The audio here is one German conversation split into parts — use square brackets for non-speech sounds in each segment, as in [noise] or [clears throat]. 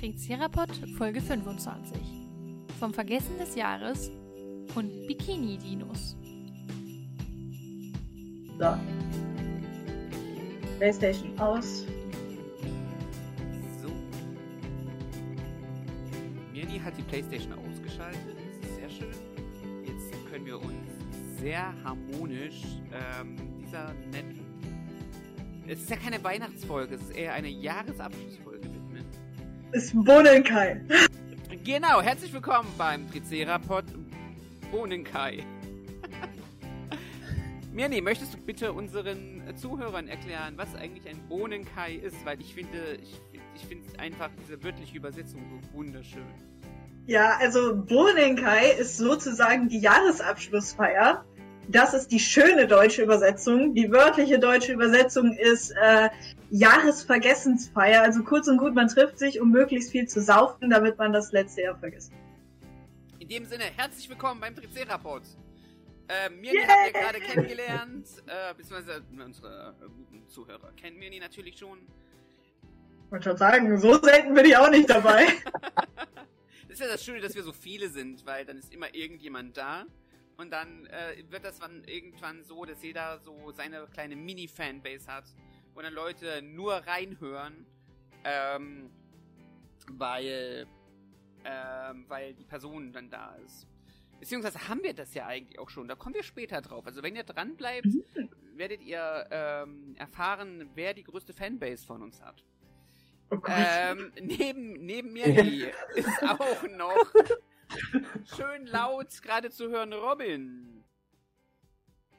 Tricerapod Folge 25. Vom Vergessen des Jahres und Bikini-Dinos. So. Playstation aus. So. Mirni hat die Playstation ausgeschaltet. Das ist sehr schön. Jetzt können wir uns sehr harmonisch ähm, dieser netten. Es ist ja keine Weihnachtsfolge, es ist eher eine Jahresabschlussfolge. Ist Bohnenkai. Genau, herzlich willkommen beim Tricerapod Bohnenkai. [laughs] Mirni, möchtest du bitte unseren Zuhörern erklären, was eigentlich ein Bohnenkai ist? Weil ich finde, ich, ich finde einfach diese wörtliche Übersetzung so wunderschön. Ja, also Bohnenkai ist sozusagen die Jahresabschlussfeier. Das ist die schöne deutsche Übersetzung. Die wörtliche deutsche Übersetzung ist äh, Jahresvergessensfeier. Also kurz und gut, man trifft sich, um möglichst viel zu saufen, damit man das letzte Jahr vergisst. In dem Sinne, herzlich willkommen beim Tricerapod. Äh, Mirni Yay! haben wir gerade kennengelernt, äh, beziehungsweise unsere äh, guten Zuhörer kennen Mirni natürlich schon. Ich wollte schon sagen, so selten bin ich auch nicht dabei. [laughs] Das ist ja das Schöne, dass wir so viele sind, weil dann ist immer irgendjemand da. Und dann äh, wird das dann irgendwann so, dass jeder so seine kleine Mini-Fanbase hat, wo dann Leute nur reinhören, ähm, weil, ähm, weil die Person dann da ist. Beziehungsweise haben wir das ja eigentlich auch schon, da kommen wir später drauf. Also wenn ihr dran bleibt, werdet ihr ähm, erfahren, wer die größte Fanbase von uns hat. Oh. Ähm, neben, neben mir die [laughs] ist auch noch [laughs] schön laut gerade zu hören Robin.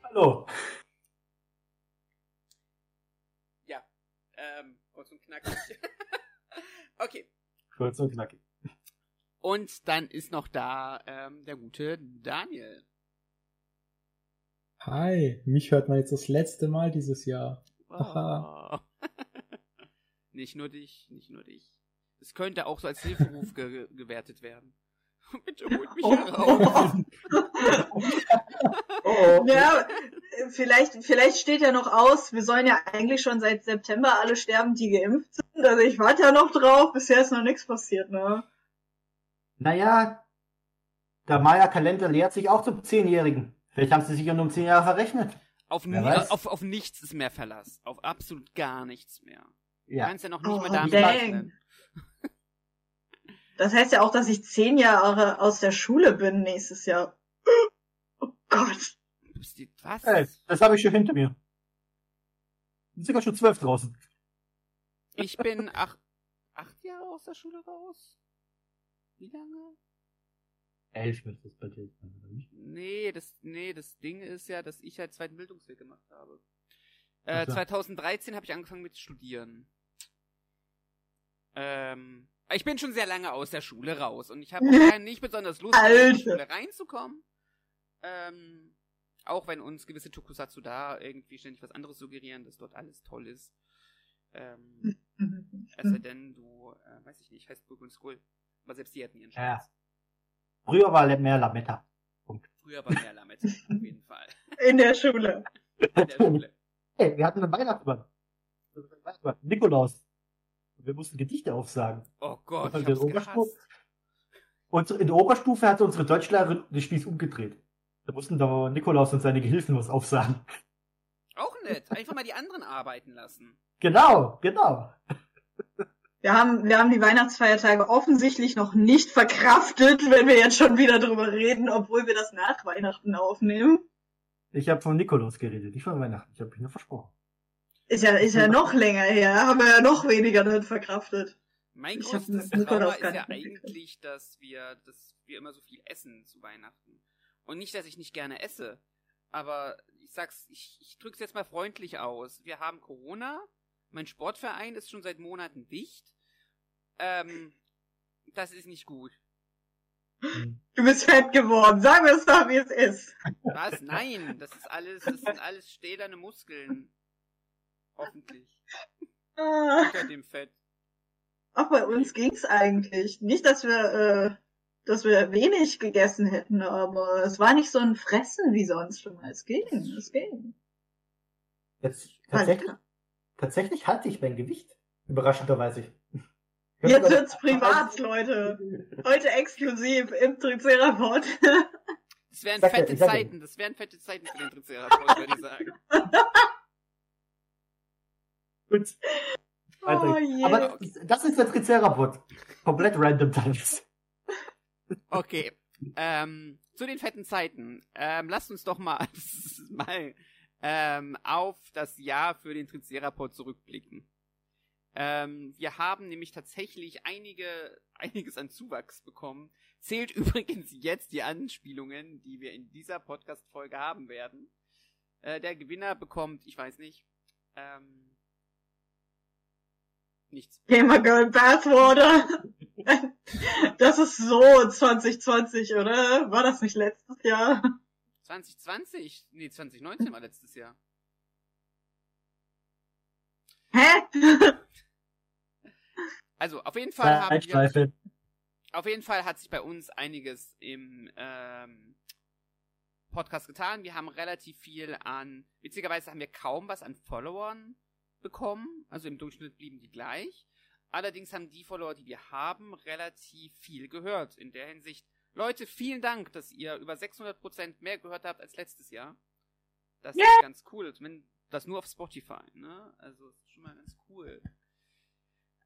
Hallo. Ja, ähm, kurz und knackig. [laughs] okay. Kurz und knackig. Und dann ist noch da ähm, der gute Daniel. Hi, mich hört man jetzt das letzte Mal dieses Jahr. Oh. [laughs] nicht nur dich, nicht nur dich. Es könnte auch so als Hilferuf [laughs] ge gewertet werden. [laughs] Bitte holt mich Oh. hier raus. Oh, oh. Ja, vielleicht, vielleicht steht ja noch aus, wir sollen ja eigentlich schon seit September alle sterben, die geimpft sind. Also ich warte ja noch drauf, bisher ist noch nichts passiert, ne? Naja, der Maya-Kalender lehrt sich auch zum Zehnjährigen. Vielleicht haben sie sich ja nur um zehn Jahre verrechnet. Auf, auf, auf nichts ist mehr Verlass. Auf absolut gar nichts mehr. Du Ja. kannst ja noch nicht Oh, mal damit rechnen. Das heißt ja auch, dass ich zehn Jahre aus der Schule bin nächstes Jahr. Oh Gott. Was? Ey, das habe ich schon hinter mir. Sind sogar schon zwölf draußen. Ich bin acht, acht Jahre aus der Schule raus. Wie lange? Elf wird das bei dir sein, oder nicht? Nee, das, nee, das Ding ist ja, dass ich halt zweiten Bildungsweg gemacht habe. Äh, Ach so. 2013 habe ich angefangen mit Studieren. Ähm, ich bin schon sehr lange aus der Schule raus und ich habe [laughs] nicht besonders Lust, in die Alter. Schule reinzukommen. Ähm, auch wenn uns gewisse Tokusatsu da irgendwie ständig was anderes suggerieren, dass dort alles toll ist. Ähm, [laughs] es sei denn, du, äh, weiß ich nicht, heißt Book and School. Aber selbst die hatten ihren Ja. Scheiß. Früher war mehr Lametta. Früher war mehr Lametta, auf jeden Fall. In der Schule. In der Schule. Hey, wir hatten einen. Weihnachtsmann. Nikolaus. Und wir mussten Gedichte aufsagen. Oh Gott, Und ich in hab's der Oberstufe, gehasst. und in der Oberstufe hatte unsere Deutschlehrerin den Spieß umgedreht. Da mussten da Nikolaus und seine Gehilfen was aufsagen. Auch nett. Einfach mal die anderen arbeiten lassen. Genau, genau. Wir haben, wir haben die Weihnachtsfeiertage offensichtlich noch nicht verkraftet, wenn wir jetzt schon wieder drüber reden, obwohl wir das nach Weihnachten aufnehmen. Ich habe von Nikolaus geredet, nicht von Weihnachten. Ich habe mich nur versprochen. Ist ja, ist ja noch länger her, haben wir ja noch weniger nicht verkraftet. Mein Ich größtes Trauma ist ja eigentlich, dass wir, dass wir immer so viel essen zu Weihnachten. Und nicht, dass ich nicht gerne esse. Aber ich sag's, ich, ich drück's jetzt mal freundlich aus. Wir haben Corona. Mein Sportverein ist schon seit Monaten dicht. Ähm, das ist nicht gut. Du bist fett geworden, sagen wir es doch, wie es ist. Was? Nein, das ist alles, das sind alles stählerne Muskeln. Hoffentlich. Ah, Unter dem Fett. Auch bei uns ging's eigentlich. Nicht, dass wir, äh, dass wir wenig gegessen hätten, aber es war nicht so ein Fressen wie sonst schon mal. Es ging, es ging. Jetzt tatsächlich, tatsächlich halte ich mein Gewicht. Überraschenderweise. [laughs] Jetzt wird's privat, [laughs] Leute. Heute exklusiv im Tricerapod. Das wären fette. Zeiten, das wären fette Zeiten für den Triceratops, würde ich sagen. [laughs] Gut. Oh. Aber das ist der Tricerapod. Komplett random Tanz. Okay. Ähm, zu den fetten Zeiten. Ähm, lasst uns doch mal, [laughs] mal ähm, auf das Jahr für den Tricerapod zurückblicken. Ähm, wir haben nämlich tatsächlich einige, [laughs] einiges an Zuwachs bekommen. Zählt [laughs] übrigens jetzt die Anspielungen, die wir in dieser Podcast-Folge haben werden. Äh, der Gewinner bekommt, ich weiß nicht, ähm, nichts. Gamer Girl Bathwater. [laughs] Das ist so 2020, oder? War das nicht letztes Jahr? 2020? Nee, 2019 war letztes Jahr. Hä? [laughs] Also, auf jeden Fall haben wir, Zeitschleife. auf jeden Fall hat sich bei uns einiges im ähm, Podcast getan. Wir haben relativ viel an, witzigerweise haben wir kaum was an Followern bekommen. Also im Durchschnitt blieben die gleich. Allerdings haben die Follower, die wir haben, relativ viel gehört. In der Hinsicht, Leute, vielen Dank, dass ihr über 600% mehr gehört habt als letztes Jahr. Das ist ganz cool. Zumindest das nur auf Spotify, ne? Also, das ist schon mal ganz cool.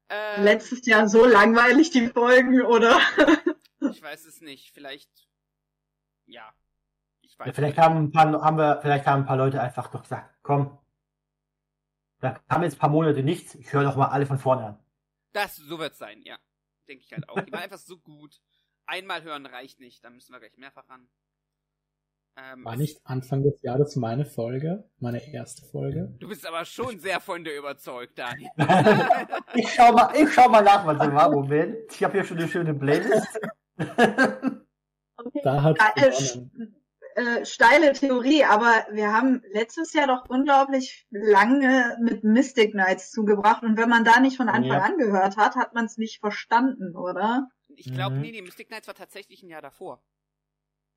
Ähm, Letztes Jahr so langweilig die Folgen, oder? [laughs] Ich weiß es nicht. Vielleicht. Ja. Ich weiß Ja, vielleicht nicht. haben, ein paar, haben wir, vielleicht haben ein paar Leute einfach doch gesagt, komm, da haben jetzt ein paar Monate nichts, ich höre doch mal alle von vorne an. Das, so wird's sein, ja. Denke ich halt auch. Die waren einfach so gut. Einmal hören reicht nicht, dann müssen wir gleich mehrfach ran. Ähm, War nicht Anfang des Jahres meine Folge, meine erste Folge? Du bist aber schon sehr von dir überzeugt, Daniel. [laughs] ich schau mal, ich schau mal nach, was da war. Moment. Ich habe hier schon eine schöne Playlist. Da hat äh, steile Theorie, aber wir haben letztes Jahr doch unglaublich lange mit Mystic Knights zugebracht und wenn man da nicht von Anfang Ja. an gehört hat, hat man es nicht verstanden, oder? Ich glaube, Mhm. nee, nee, Mystic Knights war tatsächlich ein Jahr davor.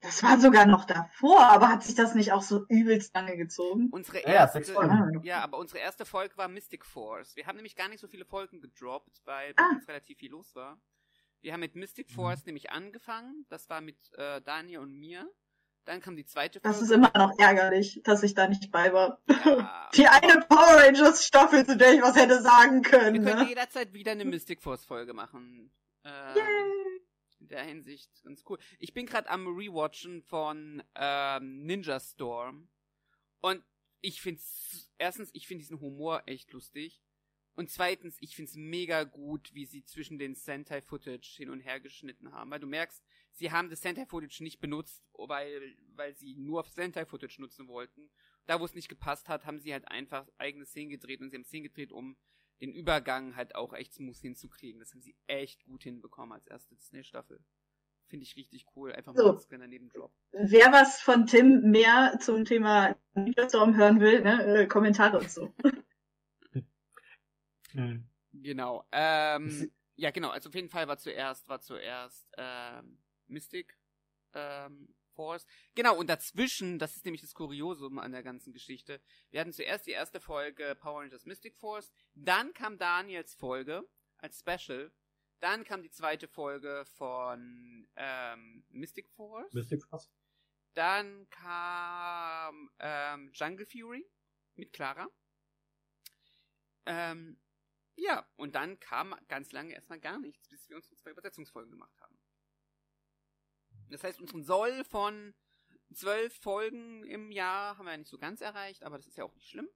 Das war sogar noch davor, aber hat sich das nicht auch so übelst lange gezogen? Unsere Ja, ja, erste, sechs Folgen. ja, aber unsere erste Folge war Mystic Force. Wir haben nämlich gar nicht so viele Folgen gedroppt, weil bei Ah. uns relativ viel los war. Wir haben mit Mystic Force nämlich angefangen. Das war mit äh, Daniel und mir. Dann kam die zweite Folge. Das ist immer noch ärgerlich, dass ich da nicht bei war. Ja, Die eine Power Rangers Staffel, zu der ich was hätte sagen wir können. können Ne? jederzeit wieder eine Mystic Force Folge machen. Ähm, Yay. in der Hinsicht ganz cool. Ich bin gerade am Rewatchen von ähm, Ninja Storm und ich find's erstens, ich finde diesen Humor echt lustig und zweitens, ich find's mega gut, wie sie zwischen den Sentai Footage hin und her geschnitten haben, weil du merkst, sie haben das Sentai Footage nicht benutzt, weil weil sie nur auf Sentai Footage nutzen wollten. Da wo es nicht gepasst hat, haben sie halt einfach eigene Szenen gedreht und sie haben Szenen gedreht, um den Übergang halt auch echt smooth hinzukriegen. Das haben sie echt gut hinbekommen als erste Disney-Staffel. Finde ich richtig cool. Einfach mal So. als kleiner Nebenjob. Wer was von Tim mehr zum Thema Ninja Storm hören will, ne, äh, Kommentare und so. [laughs] Genau. Ähm, ja, genau. Also auf jeden Fall war zuerst, war zuerst ähm, Mystic ähm, Force. Genau, und dazwischen, das ist nämlich das Kuriosum an der ganzen Geschichte. Wir hatten zuerst die erste Folge Power Rangers Mystic Force, dann kam Daniels Folge als Special, dann kam die zweite Folge von ähm, Mystic Force. Mystic Force. Dann kam ähm, Jungle Fury mit Clara. Ähm, ja, und dann kam ganz lange erstmal gar nichts, bis wir unsere zwei Übersetzungsfolgen gemacht haben. Das heißt, unseren Soll von zwölf Folgen im Jahr haben wir ja nicht so ganz erreicht, aber das ist ja auch nicht schlimm.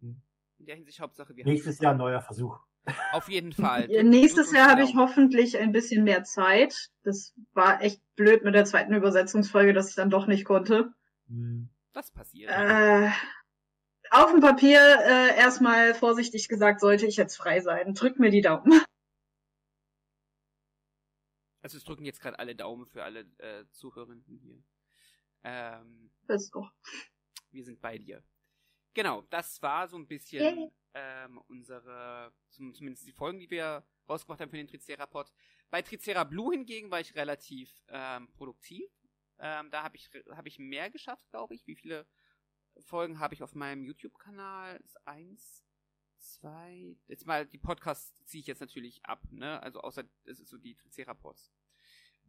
Hm. In der Hinsicht Hauptsache, wir haben Nächstes Jahr neuer Versuch. [laughs] auf jeden Fall. Ja, nächstes Jahr habe ich Daumen. hoffentlich ein bisschen mehr Zeit. Das war echt blöd mit der zweiten Übersetzungsfolge, dass ich dann doch nicht konnte. Hm. Das passiert. Äh, auf dem Papier äh, erstmal vorsichtig gesagt, sollte ich jetzt frei sein. Drück mir die Daumen. Also es drücken jetzt gerade alle Daumen für alle äh, Zuhörenden hier. Ähm, Das ist doch. wir sind bei dir. Genau, das war so ein bisschen Yay. ähm, unsere, zum, zumindest die Folgen, die wir rausgebracht haben für den Tricerapod. Bei Tricera Blue hingegen war ich relativ ähm, produktiv. Ähm, da habe ich, hab ich mehr geschafft, glaube ich. Wie viele Folgen habe ich auf meinem YouTube-Kanal? Ist eins, zwei, jetzt mal die Podcasts ziehe ich jetzt natürlich ab, ne? Also außer es ist so die Triceratops.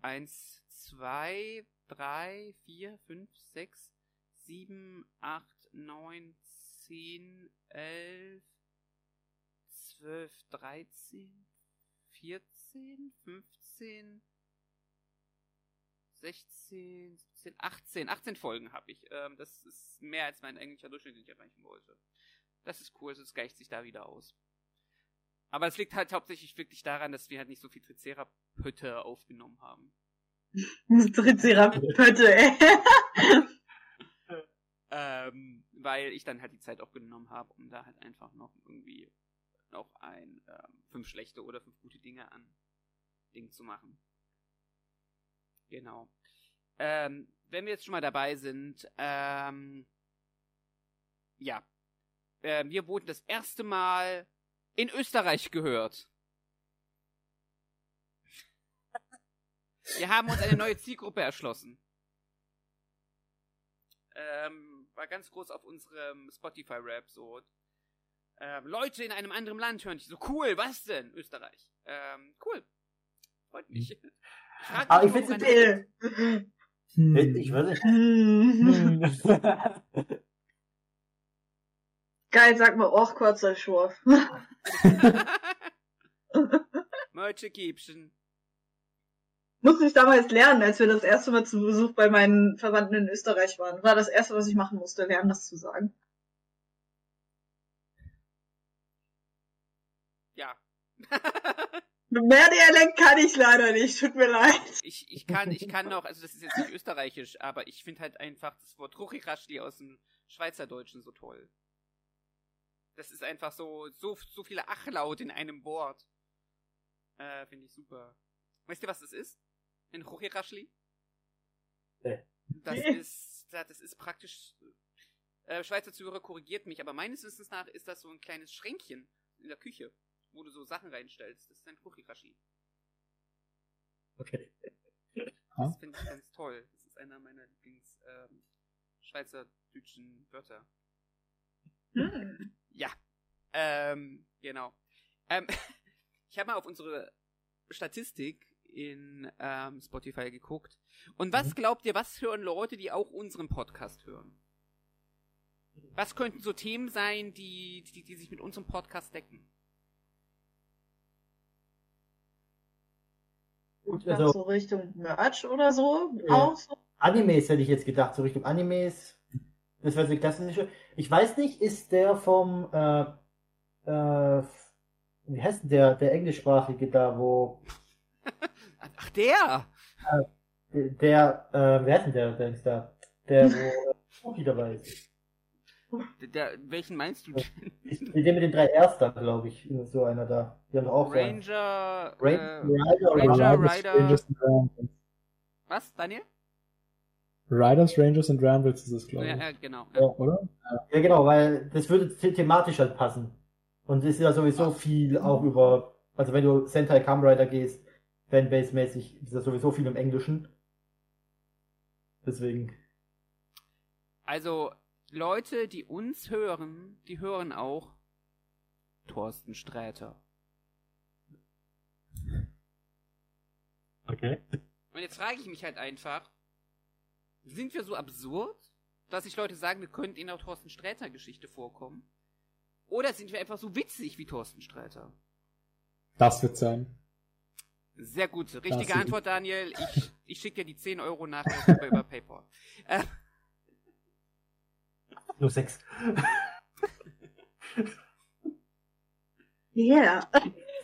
Eins, zwei, drei, vier, fünf, sechs, sieben, acht, neun, zehn, elf, zwölf, dreizehn, vierzehn, fünfzehn, 16, 17, 18, 18 Folgen habe ich. Ähm, das ist mehr als mein eigentlicher Durchschnitt, den ich erreichen wollte. Das ist cool, es gleicht sich da wieder aus. Aber es liegt halt hauptsächlich wirklich daran, dass wir halt nicht so viel Tricerapötte aufgenommen haben. [laughs] Tricerapötte, ey. [laughs] ähm, weil ich dann halt die Zeit auch genommen habe, um da halt einfach noch irgendwie noch ein ähm, fünf schlechte oder fünf gute Dinge an Ding zu machen. Genau. Ähm, wenn wir jetzt schon mal dabei sind, ähm, ja, äh, wir wurden das erste Mal in Österreich gehört. Wir haben uns eine neue Zielgruppe erschlossen. Ähm, war ganz groß auf unserem Spotify-Rap so. Ähm, Leute in einem anderen Land hören dich so cool, was denn? Österreich. Ähm, cool. Freut mich. Ich frag Aber ich find's eine- Hm. Ich würde. [laughs] [laughs] Geil, sag mal, och, kurzer Schurf. [laughs] Möchte Kiebchen. Musste ich damals lernen, als wir das erste Mal zu Besuch bei meinen Verwandten in Österreich waren. War das erste, was ich machen musste, lernen, das zu sagen. Ja. [laughs] Mehr Dialekt kann ich leider nicht, tut mir leid. ich, ich kann, ich kann noch, also das ist jetzt nicht österreichisch, aber ich finde halt einfach das Wort Ruchiraschli aus dem Schweizerdeutschen so toll. Das ist einfach so, so, so viele Achlaut in einem Wort. Äh, finde ich super. Weißt du, was das ist? Ein Ruchiraschli? Nee. Das ist, das ist praktisch, äh, Schweizer Zuhörer korrigiert mich, aber meines Wissens nach ist das so ein kleines Schränkchen in der Küche, wo du so Sachen reinstellst. Das ist ein Ruchirashi. Okay. Das finde ich ganz toll. Das ist einer meiner Lieblings ähm, schweizerdeutschen Wörter. Hm. Ja. Ähm, genau. Ähm, [laughs] ich habe mal auf unsere Statistik in ähm, Spotify geguckt. Und was Mhm. glaubt ihr, was hören Leute, die auch unseren Podcast hören? Was könnten so Themen sein, die, die, die sich mit unserem Podcast decken? Gut, also so Richtung Merch oder so. Ja. Auch so. Animes hätte ich jetzt gedacht, so Richtung Animes. Das wäre so die klassische. Ich weiß nicht, ist der vom, äh, äh, wie heißt denn der, der englischsprachige da, wo, Ach, der! der, äh, wer heißt denn der, der ist da? Der, wo äh, Cookie dabei ist. der, der welchen meinst du denn? Ist mit den drei Erster, glaube ich, so einer da. Die haben doch auch so einen. Ranger. Ranger, Äh, Rider Ranger, Rider- Rangers and Rambles. was, Daniel? Riders, Rangers and Rambles ist es, glaube Ja, ich. ja, genau. Ja. Oder? Ja, genau, weil das würde the- thematisch halt passen. Und es ist ja sowieso viel auch über, also wenn du Sentai Kamen Rider gehst, Fanbase-mäßig, ist ja sowieso viel im Englischen. Deswegen. Also, Leute, die uns hören, die hören auch Thorsten Sträter. Okay. Und jetzt frage ich mich halt einfach, sind wir so absurd, dass sich Leute sagen, wir könnten in der Thorsten Sträter Geschichte vorkommen? Oder sind wir einfach so witzig wie Thorsten Sträter? Das wird sein. Sehr gut. Richtige Antwort, Daniel. Ich, ich schicke dir die 10 Euro nachher über, über PayPal. Äh, Nur sechs. [laughs] Yeah. [laughs]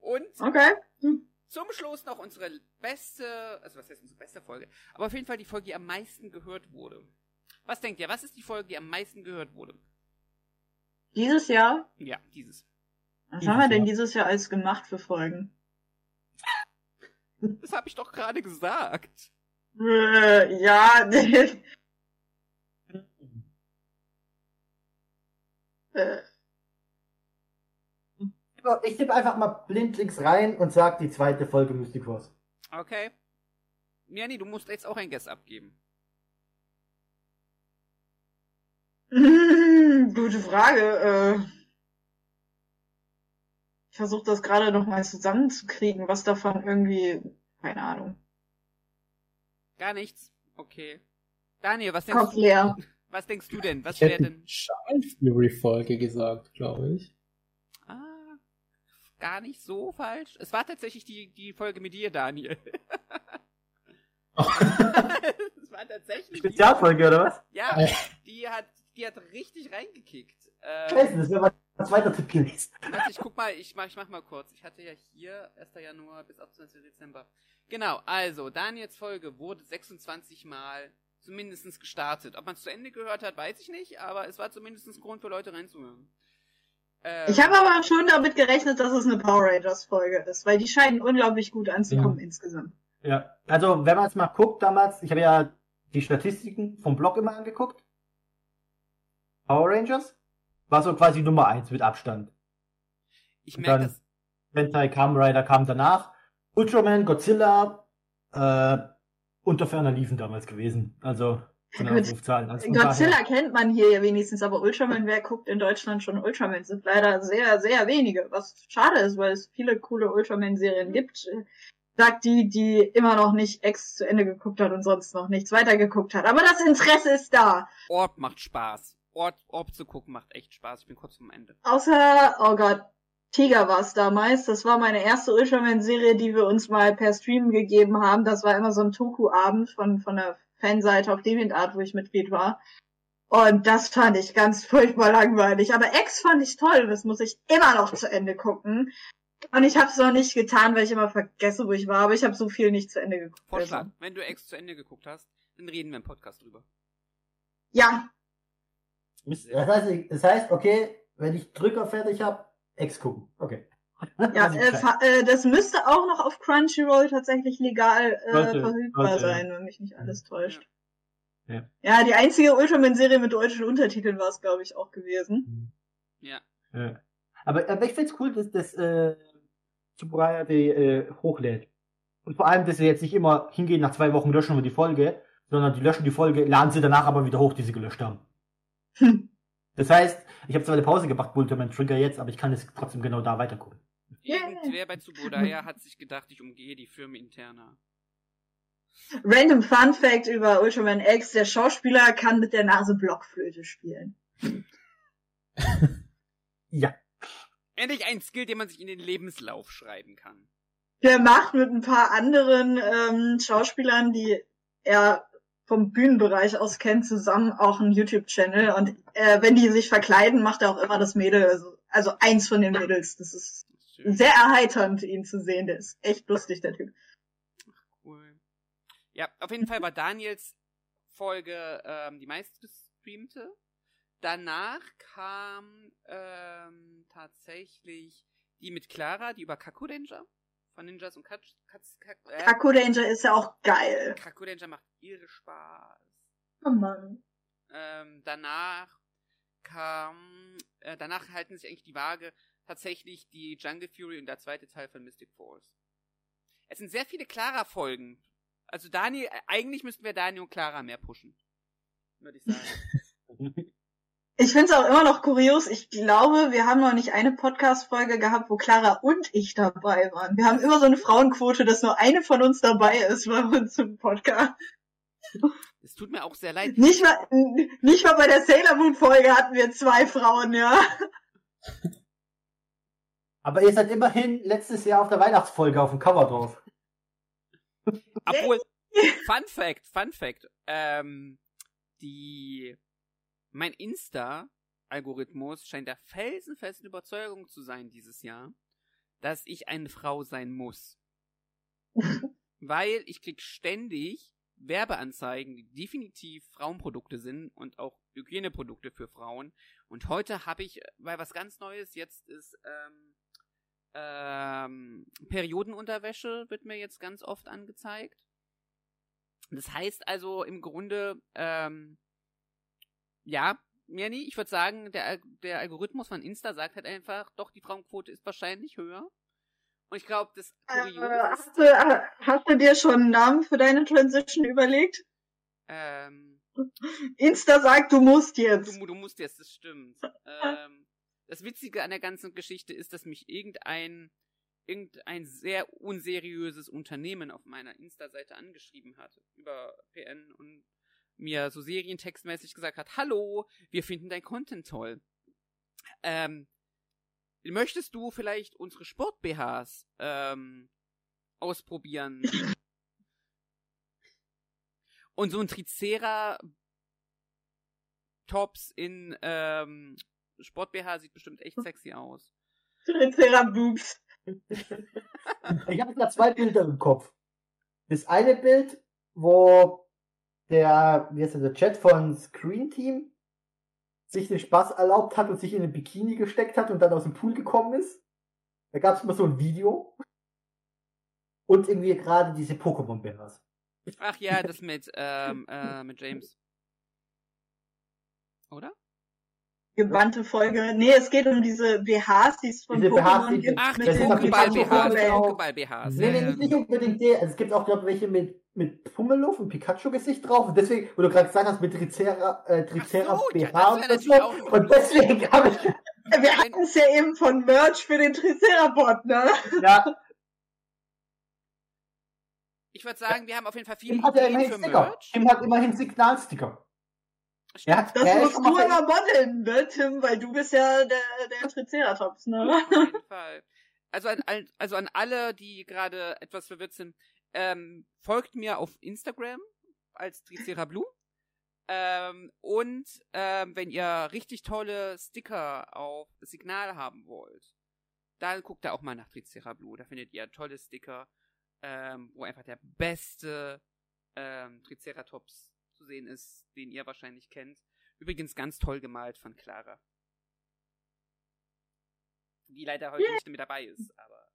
und okay. Zum Schluss noch unsere beste, also was heißt unsere beste Folge? Aber auf jeden Fall die Folge, die am meisten gehört wurde. Was denkt ihr? Was ist die Folge, die am meisten gehört wurde? Dieses Jahr? Ja, dieses. Was Dieses haben wir denn Jahr. dieses Jahr alles gemacht für Folgen? [laughs] Das habe ich doch gerade gesagt. Äh, ja. [laughs] äh, Ich tippe einfach mal blindlings rein und sag die zweite Folge Mystic Force. Okay. Jani, du musst jetzt auch ein Guess abgeben. mm, [laughs] Hm, gute Frage. Äh, ich versuche das gerade noch mal zusammenzukriegen, was davon irgendwie, keine Ahnung. Gar nichts. Okay. Daniel, was denkst Kopf du? leer. Was denkst du denn? Was wäre denn? Child Fury Folge gesagt, glaube ich. Gar nicht so falsch. Es war tatsächlich die, die Folge mit dir, Daniel. [laughs] [laughs] Es war tatsächlich. die- Spezialfolge, oder was? Ja, die hat, die hat richtig reingekickt. Äh, Scheiße, das wäre mal ein zweiter Tipp gewesen. warte, ich guck mal, ich mach, ich mach mal kurz. Ich hatte ja hier 1. Januar bis 28. Dezember. Genau, also, Daniels Folge wurde 26 Mal zumindest gestartet. Ob man es zu Ende gehört hat, weiß ich nicht, aber es war zumindest ein Grund für Leute reinzuhören. Ähm, Ich habe aber schon damit gerechnet, dass es eine Power Rangers Folge ist, weil die scheinen unglaublich gut anzukommen insgesamt. Ja, also wenn man es mal guckt damals, ich habe ja die Statistiken vom Blog immer angeguckt. Power Rangers war so quasi Nummer eins mit Abstand. ich und merke dann- das. Sentai Kamen Rider kam danach. Ultraman, Godzilla äh, unter ferner liefen damals gewesen. Also von Ja, den gut. Aufrufzahlen. Also von Godzilla daher- kennt man hier ja wenigstens, aber Ultraman, wer guckt in Deutschland schon Ultraman? Sind leider sehr, sehr wenige, was schade ist, weil es viele coole Ultraman-Serien gibt. Sagt die, die immer noch nicht X zu Ende geguckt hat und sonst noch nichts weitergeguckt hat. Aber das Interesse ist da. Orb macht Spaß. Orb, Orb zu gucken macht echt Spaß. Ich bin kurz vorm Ende. Außer, oh Gott, Tiger war es damals. Das war meine erste Ultraman-Serie, die wir uns mal per Stream gegeben haben. Das war immer so ein Toku-Abend von, von der Fanseite auf DeviantArt, wo ich Mitglied war. Und das fand ich ganz furchtbar langweilig. Aber X fand ich toll. Das muss ich immer noch zu Ende gucken. Und ich habe es noch nicht getan, weil ich immer vergesse, wo ich war. Aber ich habe so viel nicht zu Ende geguckt. Vorschlag. Also, Wenn du Ex zu Ende geguckt hast, dann reden wir im Podcast drüber. ja, Das heißt, das heißt, okay, wenn ich Drücker fertig habe, Ex gucken. Okay. Ja äh, äh, das müsste auch noch auf Crunchyroll tatsächlich legal äh, Sollte, verfügbar sollte. sein, wenn mich nicht alles täuscht. Ja. Ja, die einzige Ultraman-Serie mit deutschen Untertiteln war es, glaube ich, auch gewesen. Ja. Ja. Aber, aber ich find's cool, dass das äh, Tsuburaya die äh, hochlädt. Und vor allem, dass sie jetzt nicht immer hingehen, nach zwei Wochen löschen wir die Folge, sondern die löschen die Folge, laden sie danach aber wieder hoch, die sie gelöscht haben. Hm. Das heißt, ich habe zwar eine Pause gemacht, Bulterman Trigger jetzt, aber ich kann es trotzdem genau da weitergucken. Yeah. Irgendwer bei Tsubodaya hat sich gedacht, ich umgehe die Firma interner. Random Fun Fact über Ultraman X, der Schauspieler kann mit der Nase Blockflöte spielen. [laughs] Ja. Endlich ein Skill, den man sich in den Lebenslauf schreiben kann. Der macht mit ein paar anderen ähm, Schauspielern, die er vom Bühnenbereich aus kennt, zusammen auch einen YouTube-Channel. Und äh, wenn die sich verkleiden, macht er auch immer das Mädel, also, also eins von den Mädels. Das ist. Sehr erheiternd, ihn zu sehen. Der ist echt lustig, der Typ. Cool. Ja, auf jeden Fall war Daniels Folge ähm, die meistgestreamte. Danach kam ähm, tatsächlich die mit Clara, die über Kaku Danger von Ninjas und Katz, Katz, Katz, äh, Kaku Danger ist ja auch geil. Kaku Danger macht irre Spaß. Oh Mann. Ähm, danach kam, äh, danach halten sich eigentlich die Waage tatsächlich die Jungle Fury und der zweite Teil von Mystic Force. Es sind sehr viele Clara-Folgen. Also Daniel, äh, eigentlich müssten wir Daniel und Clara mehr pushen. Würde ich sagen. [laughs] Ich find's auch immer noch kurios. Ich glaube, wir haben noch nicht eine Podcast-Folge gehabt, wo Clara und ich dabei waren. Wir haben immer so eine Frauenquote, dass nur eine von uns dabei ist bei uns im Podcast. Es tut mir auch sehr leid. Nicht mal, nicht mal bei der Sailor Moon Folge hatten wir zwei Frauen, ja. [laughs] Aber ihr seid immerhin letztes Jahr auf der Weihnachtsfolge auf dem Cover drauf. [laughs] Obwohl, [laughs] Fun Fact, Fun Fact, ähm, die, mein Insta-Algorithmus scheint der felsenfesten Überzeugung zu sein dieses Jahr, dass ich eine Frau sein muss. [laughs] Weil ich krieg ständig Werbeanzeigen, die definitiv Frauenprodukte sind und auch Hygieneprodukte für Frauen. Und heute habe ich, weil was ganz Neues jetzt ist, ähm, ähm, Periodenunterwäsche wird mir jetzt ganz oft angezeigt. Das heißt also im Grunde, ähm, ja, Mirni, ich würde sagen, der, der Algorithmus von Insta sagt halt einfach, doch, die Frauenquote ist wahrscheinlich höher. Und ich glaube, das Äh, Kuriose ist, hast, du, äh, hast du dir schon einen Namen für deine Transition überlegt? ähm, Insta sagt, du musst jetzt. Du, du musst jetzt, das stimmt. [laughs] ähm, das Witzige an der ganzen Geschichte ist, dass mich irgendein, irgendein sehr unseriöses Unternehmen auf meiner Insta-Seite angeschrieben hat über PN und mir so serientextmäßig gesagt hat, hallo, wir finden dein Content toll. Ähm, möchtest du vielleicht unsere Sport-BHs ähm, ausprobieren? Und so ein Tricera Tops in ähm, Sport BH sieht bestimmt echt sexy aus. Tricera Boobs. Ich habe da zwei Bilder im Kopf. Das eine Bild, wo der, wie heißt der, der Chat von Screen Team sich den Spaß erlaubt hat und sich in ein Bikini gesteckt hat und dann aus dem Pool gekommen ist. Da gab es mal so ein Video. Und irgendwie gerade diese Pokémon-Banners. Ach ja, das mit, ähm, äh, mit James. Oder? Gewandte Folge. Nee, es geht um diese BHs, die es von Diese BHs, Pokémon die- gibt. Ach, mit das den Pokéball-BHs, Pokéball-BHs. Nee, nee, ja, nicht, nicht unbedingt der. Also es gibt auch, glaube ich, welche mit, mit Pummeluff und Pikachu-Gesicht drauf. Und deswegen, wo du gerade gesagt hast, mit Tricera, äh, Tricera so, ja, BH das und so. auch- Und deswegen habe ich, Wir hatten es ja eben von Merch für den Tricerapod, ne? ja, Ich würde sagen, wir haben auf jeden Fall viele Tim hat ja Ideen immerhin für Sticker. Merch. Tim hat immerhin Signalsticker. Er hat, Das er ist musst schon du mal aber modeln, ne, Tim? Weil du bist ja der, der Triceratops, ne? Auf jeden [laughs] Fall. Also an, an- also an alle, die gerade etwas verwirrt sind, ähm, folgt mir auf Instagram als Tricerablu. Ähm, und ähm, wenn ihr richtig tolle Sticker auf Signal haben wollt, dann guckt da auch mal nach Tricerablu. Da findet ihr tolle Sticker, ähm, wo einfach der beste ähm, Triceratops zu sehen ist, den ihr wahrscheinlich kennt. Übrigens ganz toll gemalt von Clara. Die leider heute nicht mit dabei ist, aber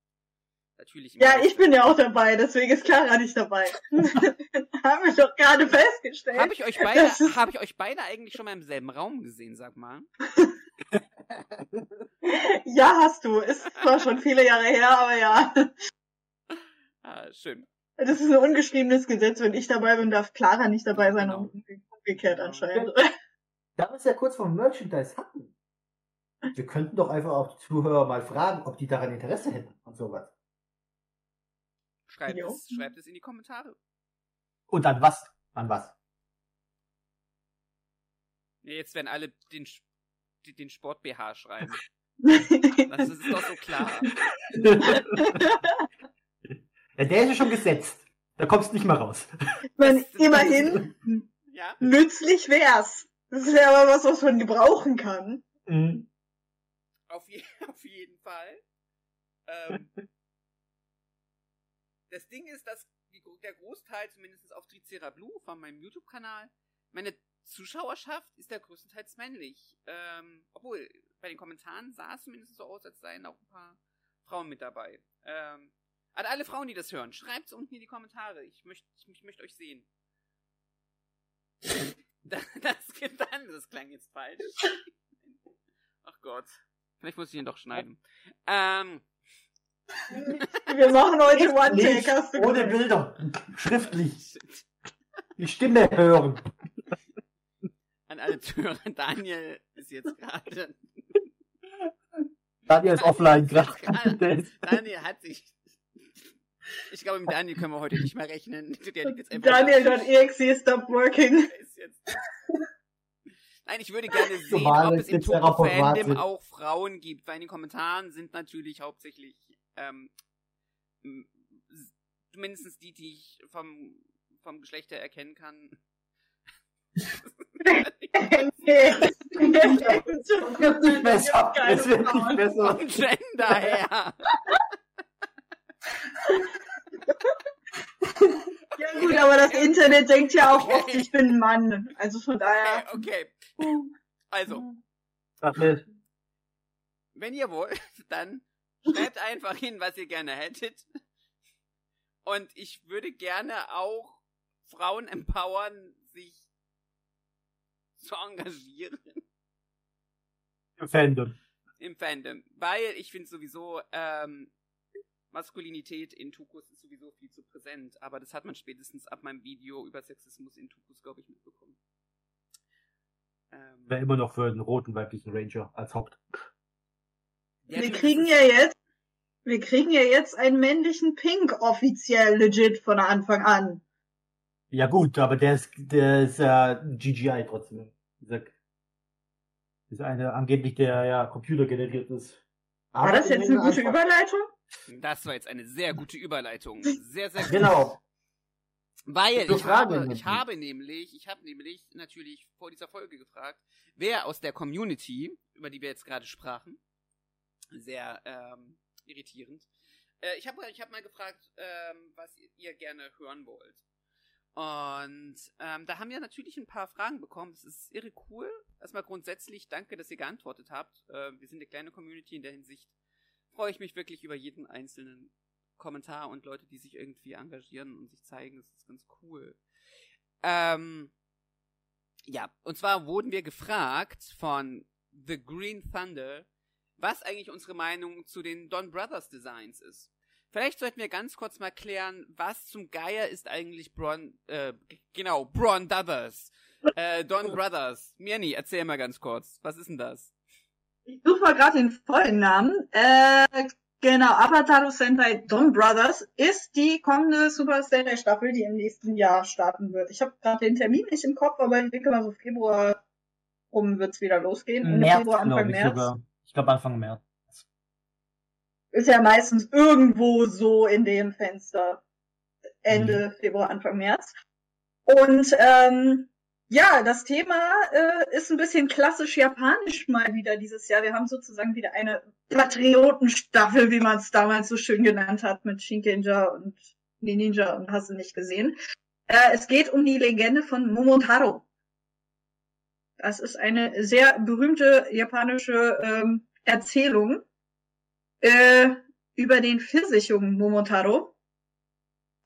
natürlich. Ja, ich bin ja auch dabei, deswegen ist Clara nicht dabei. [laughs] Haben wir doch gerade festgestellt. Habe ich euch beide, habe ich euch beide eigentlich schon mal im selben Raum gesehen, sag mal? [laughs] Ja, hast du. Ist zwar schon viele Jahre her, aber ja. Ah, schön. Das ist ein ungeschriebenes Gesetz. Wenn ich dabei bin, darf Clara nicht dabei sein Genau. und umgekehrt anscheinend. Da wir es ja kurz vom Merchandise hatten. Wir könnten doch einfach auch die Zuhörer mal fragen, ob die daran Interesse hätten und sowas. Schreibt Jo. es, schreibt es in die Kommentare. Und an was? An was? Ja, jetzt werden alle den, den Sport BH schreiben. [laughs] Das ist doch so klar. [laughs] [laughs] ja, der ist ja schon gesetzt. Da kommst du nicht mehr raus. Man, immerhin, Ja? nützlich wär's. Das ist ja aber was, was man gebrauchen kann. Mhm. Auf, je [laughs] auf jeden Fall. Ähm, das Ding ist, dass die, der Großteil, zumindest auf Tricerablu von meinem YouTube-Kanal, meine Zuschauerschaft ist ja größtenteils männlich. Ähm, obwohl, bei den Kommentaren sah es zumindest so aus, als seien auch ein paar Frauen mit dabei. Ähm, an alle Frauen, die das hören, schreibt's unten in die Kommentare. Ich möchte ich, ich möchte euch sehen. [laughs] Das, das, dann, das klang jetzt falsch. Ach Gott. Vielleicht muss ich ihn doch schneiden. Ähm, [laughs] Wir machen heute Nicht One-Take, hast du ohne. Bilder. Schriftlich. [laughs] Die Stimme hören. an alle Zuhörer, Daniel ist jetzt gerade. Daniel ist offline gerade. Daniel hat sich. Ich glaube, mit Daniel können wir heute nicht mehr rechnen. Daniel.exe stop working. [laughs] Nein, ich würde gerne [laughs] sehen, ob es im sind. auch Frauen gibt, weil in den Kommentaren sind natürlich hauptsächlich ähm, mindestens die, die ich vom, vom Geschlechter erkennen kann. [laughs] Es wird nicht besser. Es wird nicht besser. Vom Gender her. Ja gut, aber das Internet denkt ja auch Okay. oft, ich bin ein Mann. Also von Okay, daher. okay. Also, Daniel, wenn ihr wollt, [laughs] dann schreibt einfach hin, was ihr gerne hättet. Und ich würde gerne auch Frauen empowern, sich zu engagieren im Fandom. im Fandom. Weil ich finde sowieso, ähm, Maskulinität in Tukus ist sowieso viel zu präsent. Aber das hat man spätestens ab meinem Video über Sexismus in Tukus, glaube ich, mitbekommen. Ähm, Wäre immer noch für einen roten weiblichen Ranger als Haupt. ja, Wir kriegen ja jetzt, wir kriegen ja jetzt einen männlichen Pink offiziell legit von Anfang an. Ja gut, aber der ist, der ist ja GGI trotzdem. Dieser, ist eine angeblich der ja computergeneriert ist. War das jetzt eine gute einfach- Überleitung? Das war jetzt eine sehr gute Überleitung. Sehr, sehr gut. Genau. Weil ich habe, nämlich. ich habe nämlich, ich habe nämlich natürlich vor dieser Folge gefragt, wer aus der Community, über die wir jetzt gerade sprachen, sehr ähm, irritierend, äh, ich habe ich hab mal gefragt, ähm, was ihr gerne hören wollt. Und ähm, da haben wir natürlich ein paar Fragen bekommen. Das ist irre cool. Erstmal grundsätzlich danke, dass ihr geantwortet habt. Äh, wir sind eine kleine Community in der Hinsicht. Freue ich mich wirklich über jeden einzelnen Kommentar und Leute, die sich irgendwie engagieren und sich zeigen. Das ist ganz cool. Ähm, ja, und zwar wurden wir gefragt von The Green Thunder, was eigentlich unsere Meinung zu den Don Brothers Designs ist. Vielleicht sollten wir ganz kurz mal klären, was zum Geier ist eigentlich Bron, äh, genau, Bron Brothers. Äh, Don [laughs] Brothers. Mirni, erzähl mal ganz kurz. Was ist denn das? Ich suche mal gerade den vollen Namen. Äh, genau, Apataru Sentai Don Brothers ist die kommende Super Sentai Staffel, die im nächsten Jahr starten wird. Ich habe gerade den Termin nicht im Kopf, aber ich denke mal so Februar rum wird's wieder losgehen. Ende März, Februar, Anfang ich März. sogar. Ich glaube Anfang März. Ist ja meistens irgendwo so in dem Fenster. Ende Februar, Anfang März. Und ähm, ja, das Thema äh, ist ein bisschen klassisch japanisch mal wieder dieses Jahr. Wir haben sozusagen wieder eine Patriotenstaffel, wie man es damals so schön genannt hat, mit Shinkenja und Ninja und hast du nicht gesehen. Äh, es geht um die Legende von Momotaro. Das ist eine sehr berühmte japanische ähm, Erzählung äh, über den Pfirsichjungen Momotaro.